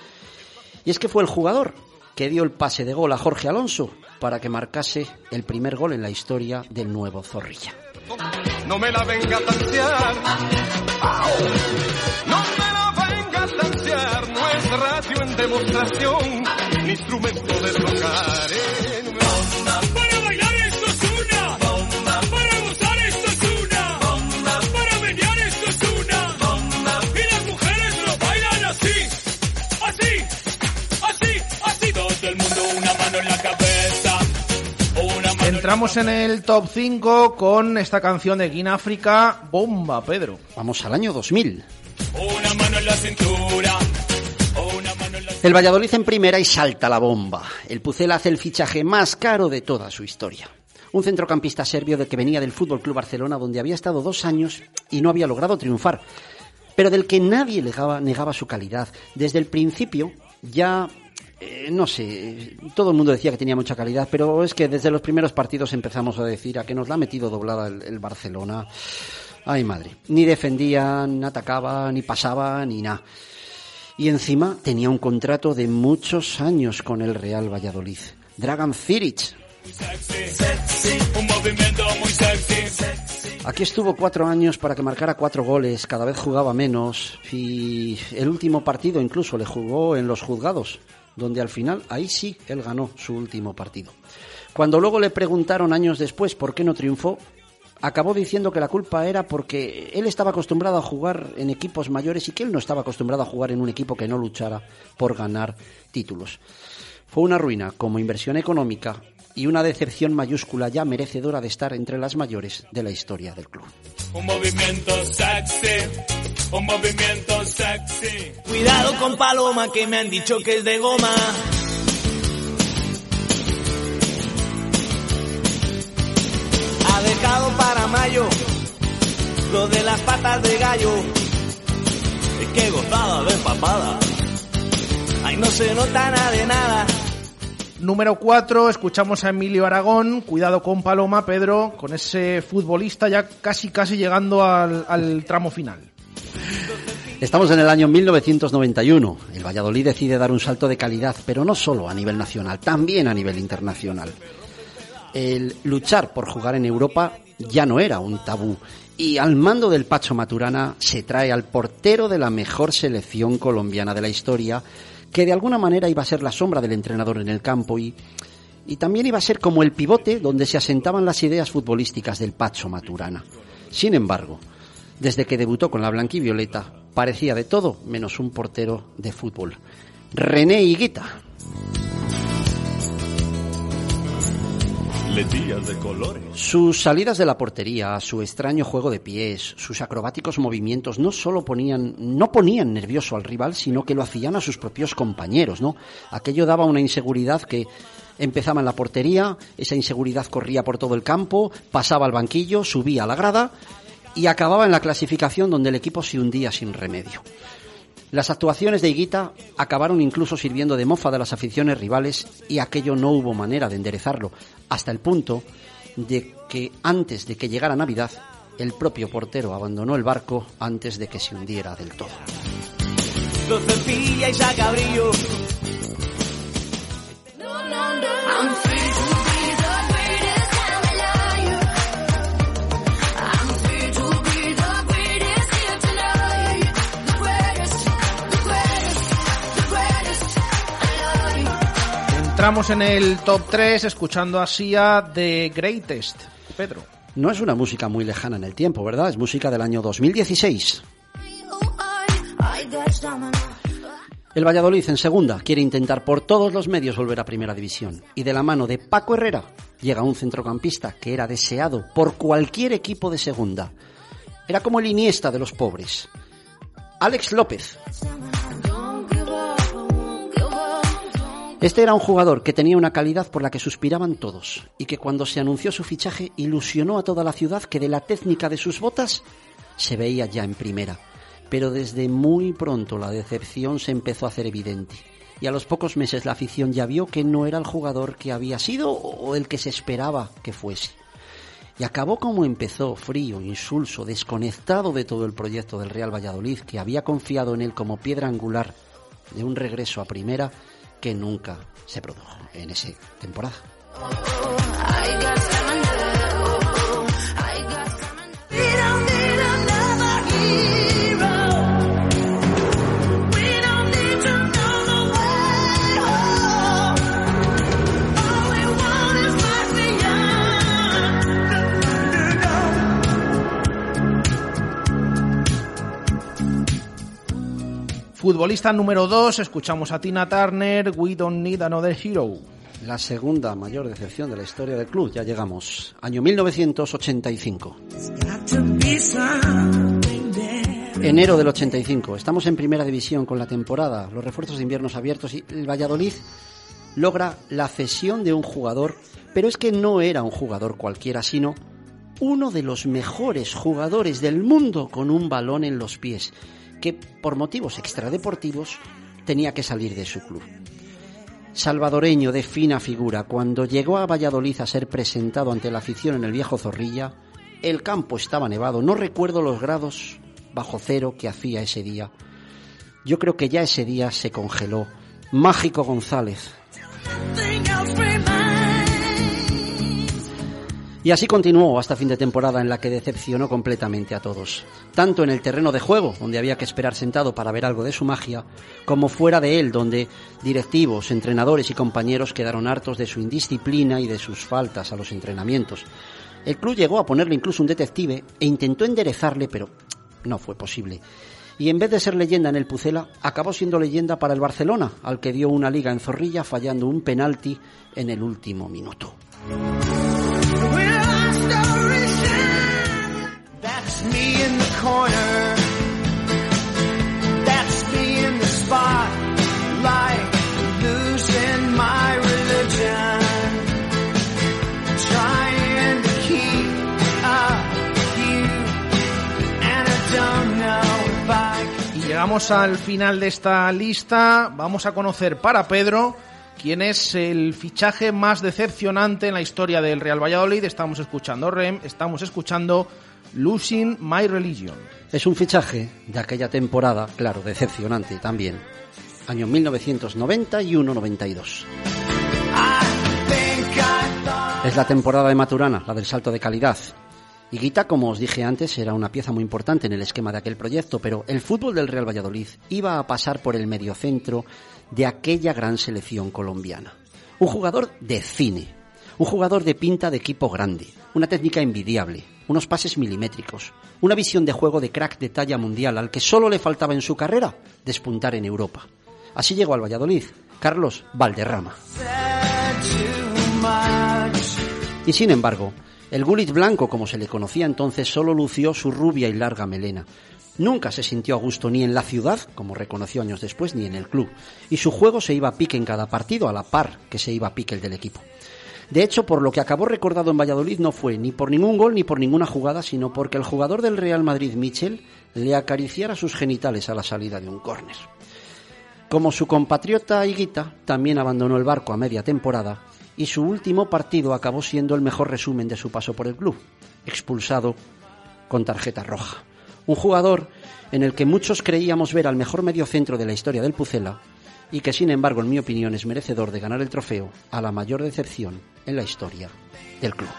y es que fue el jugador que dio el pase de gol a Jorge Alonso para que marcase el primer gol en la historia del nuevo Zorrilla. No me la venga a tantear. No me la a. No es radio en demostración, instrumento de tocar. Entramos en el top 5 con esta canción de Guináfrica, Bomba, Pedro. Vamos al año 2000. Una mano en la cintura. El Valladolid en primera y salta la bomba. El Pucel hace el fichaje más caro de toda su historia. Un centrocampista serbio de que venía del Fútbol Club Barcelona, donde había estado dos años y no había logrado triunfar, pero del que nadie negaba, negaba su calidad. Desde el principio ya eh, no sé, todo el mundo decía que tenía mucha calidad, pero es que desde los primeros partidos empezamos a decir a que nos la ha metido doblada el, el Barcelona. Ay, madre. Ni defendía, ni atacaba, ni pasaba, ni nada. Y encima tenía un contrato de muchos años con el Real Valladolid. Dragan sexy. Aquí estuvo cuatro años para que marcara cuatro goles, cada vez jugaba menos y el último partido incluso le jugó en los juzgados, donde al final ahí sí él ganó su último partido. Cuando luego le preguntaron años después por qué no triunfó, acabó diciendo que la culpa era porque él estaba acostumbrado a jugar en equipos mayores y que él no estaba acostumbrado a jugar en un equipo que no luchara por ganar títulos. Fue una ruina como inversión económica y una decepción mayúscula ya merecedora de estar entre las mayores de la historia del club. Un movimiento sexy. Un movimiento sexy. Cuidado con Paloma que me han dicho que es de goma. Ha dejado para mayo lo de las patas de gallo. Es que gozada de papada. Ay, no se nota nada de nada. Número 4, escuchamos a Emilio Aragón. Cuidado con Paloma, Pedro, con ese futbolista ya casi casi llegando al, al tramo final. Estamos en el año 1991. El Valladolid decide dar un salto de calidad, pero no solo a nivel nacional, también a nivel internacional. El luchar por jugar en Europa ya no era un tabú. Y al mando del Pacho Maturana se trae al portero de la mejor selección colombiana de la historia, que de alguna manera iba a ser la sombra del entrenador en el campo y, y también iba a ser como el pivote donde se asentaban las ideas futbolísticas del Pacho Maturana. Sin embargo, desde que debutó con la blanquivioleta, parecía de todo menos un portero de fútbol. René Higuita. Sus salidas de la portería, su extraño juego de pies, sus acrobáticos movimientos no solo ponían, no ponían nervioso al rival, sino que lo hacían a sus propios compañeros, ¿no? Aquello daba una inseguridad que empezaba en la portería, esa inseguridad corría por todo el campo, pasaba al banquillo, subía a la grada y acababa en la clasificación donde el equipo se hundía sin remedio. Las actuaciones de Higuita acabaron incluso sirviendo de mofa de las aficiones rivales y aquello no hubo manera de enderezarlo, hasta el punto de que antes de que llegara Navidad, el propio portero abandonó el barco antes de que se hundiera del todo. Entramos en el top 3 escuchando a Sia de Greatest. Pedro. No es una música muy lejana en el tiempo, ¿verdad? Es música del año 2016. I got stamina. El Valladolid en segunda quiere intentar por todos los medios volver a primera división. Y de la mano de Paco Herrera llega un centrocampista que era deseado por cualquier equipo de segunda. Era como el Iniesta de los pobres. Alex López. Este era un jugador que tenía una calidad por la que suspiraban todos y que cuando se anunció su fichaje ilusionó a toda la ciudad que de la técnica de sus botas se veía ya en primera. Pero desde muy pronto la decepción se empezó a hacer evidente y a los pocos meses la afición ya vio que no era el jugador que había sido o el que se esperaba que fuese. Y acabó como empezó, frío, insulso, desconectado de todo el proyecto del Real Valladolid, que había confiado en él como piedra angular de un regreso a primera que nunca se produjo en esa temporada. Futbolista número 2, escuchamos a Tina Turner, We Don't Need Another Hero. la segunda mayor decepción de la historia del club. Ya llegamos. Año 1985. Enero del 85. Estamos en primera división con la temporada, los refuerzos de inviernos abiertos y el Valladolid logra la cesión de un jugador, pero es que no era un jugador cualquiera, sino uno de los mejores jugadores del mundo con un balón en los pies, que por motivos extradeportivos tenía que salir de su club. Salvadoreño de fina figura, cuando llegó a Valladolid a ser presentado ante la afición en el viejo Zorrilla, el campo estaba nevado, no recuerdo los grados bajo cero que hacía ese día. Yo creo que ya ese día se congeló. Mágico González. Y así continuó hasta fin de temporada en la que decepcionó completamente a todos, tanto en el terreno de juego, donde había que esperar sentado para ver algo de su magia, como fuera de él, donde directivos, entrenadores y compañeros quedaron hartos de su indisciplina y de sus faltas a los entrenamientos. El club llegó a ponerle incluso un detective e intentó enderezarle, pero no fue posible. Y en vez de ser leyenda en el Pucela, acabó siendo leyenda para el Barcelona, al que dio una liga en Zorrilla fallando un penalti en el último minuto. Y llegamos al final de esta lista. Vamos a conocer para Pedro quién es el fichaje más decepcionante en la historia del Real Valladolid. Estamos escuchando Rem, estamos escuchando Losing My Religion. Es un fichaje de aquella temporada, claro, decepcionante también. Año 1991-92. Es la temporada de Maturana, la del salto de calidad. Higuita, como os dije antes, era una pieza muy importante en el esquema de aquel proyecto, pero el fútbol del Real Valladolid iba a pasar por el mediocentro de aquella gran selección colombiana. Un jugador de cine, un jugador de pinta de equipo grande, una técnica envidiable, unos pases milimétricos, una visión de juego de crack de talla mundial al que solo le faltaba en su carrera despuntar en Europa. Así llegó al Valladolid, Carlos Valderrama. Y sin embargo, el gulit blanco, como se le conocía entonces, solo lució su rubia y larga melena. Nunca se sintió a gusto ni en la ciudad, como reconoció años después, ni en el club. Y su juego se iba a pique en cada partido, a la par que se iba a pique el del equipo. De hecho, por lo que acabó recordado en Valladolid no fue ni por ningún gol ni por ninguna jugada, sino porque el jugador del Real Madrid, Michel, le acariciara sus genitales a la salida de un córner. Como su compatriota Higuita, también abandonó el barco a media temporada y su último partido acabó siendo el mejor resumen de su paso por el club, expulsado con tarjeta roja. Un jugador en el que muchos creíamos ver al mejor mediocentro de la historia del Pucela y que sin embargo en mi opinión es merecedor de ganar el trofeo a la mayor decepción en la historia del club.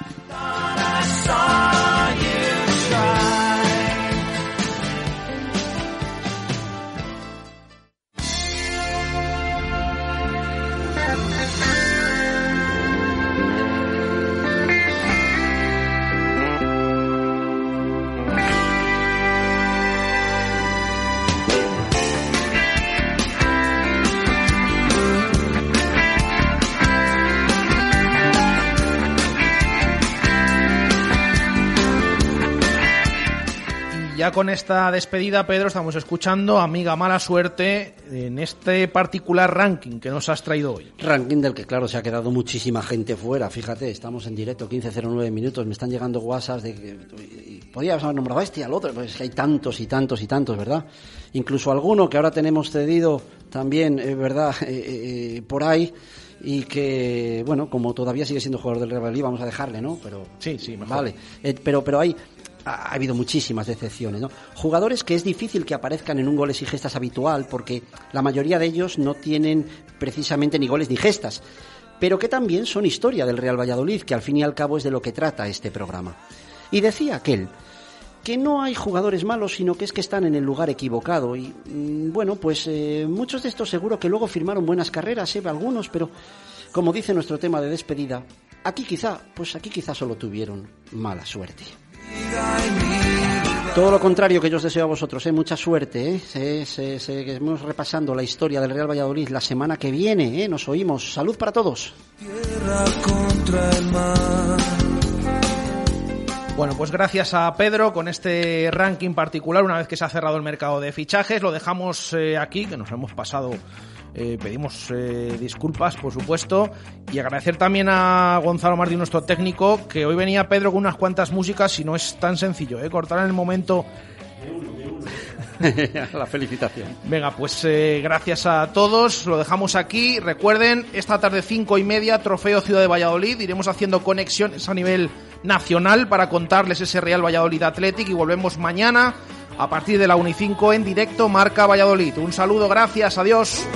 Ya con esta despedida, Pedro, estamos escuchando Amiga Mala Suerte en este particular ranking que nos has traído hoy. Ranking del que, claro, se ha quedado muchísima gente fuera. Fíjate, estamos en directo, 15.09 minutos. Me están llegando WhatsApps de que podías haber nombrado a este y al otro. Pues es que hay tantos y tantos y tantos, ¿verdad? Incluso alguno que ahora tenemos cedido también, verdad, eh, eh, por ahí y que, bueno, como todavía sigue siendo jugador del Real Valladolid, vamos a dejarle, ¿no? Pero, sí, sí, mejor. Vale, Eh, pero, pero hay, ha, ha habido muchísimas decepciones, ¿no? Jugadores que es difícil que aparezcan en un goles y gestas habitual porque la mayoría de ellos no tienen precisamente ni goles ni gestas, pero que también son historia del Real Valladolid, que al fin y al cabo es de lo que trata este programa. Y decía aquel que no hay jugadores malos, sino que es que están en el lugar equivocado. Y mm, bueno, pues eh, muchos de estos seguro que luego firmaron buenas carreras, ¿eh? algunos, pero como dice nuestro tema de despedida, aquí quizá, pues aquí quizá solo tuvieron mala suerte. Todo lo contrario que yo os deseo a vosotros, ¿eh? mucha suerte. ¿eh? Se- se- Seguimos repasando la historia del Real Valladolid la semana que viene. ¿eh? Nos oímos. Salud para todos. contra el mar. Bueno, pues gracias a Pedro con este ranking particular, una vez que se ha cerrado el mercado de fichajes, lo dejamos eh, aquí, que nos hemos pasado, eh, pedimos eh, disculpas, por supuesto, y agradecer también a Gonzalo Martín, nuestro técnico, que hoy venía Pedro con unas cuantas músicas y no es tan sencillo, ¿eh? cortar en el momento la felicitación. Venga, pues eh, gracias a todos, lo dejamos aquí. Recuerden, esta tarde cinco y media, Trofeo Ciudad de Valladolid. Iremos haciendo conexiones a nivel nacional para contarles ese Real Valladolid Athletic y volvemos mañana a partir de la 1 y 5 en directo Marca Valladolid. Un saludo, gracias, adiós.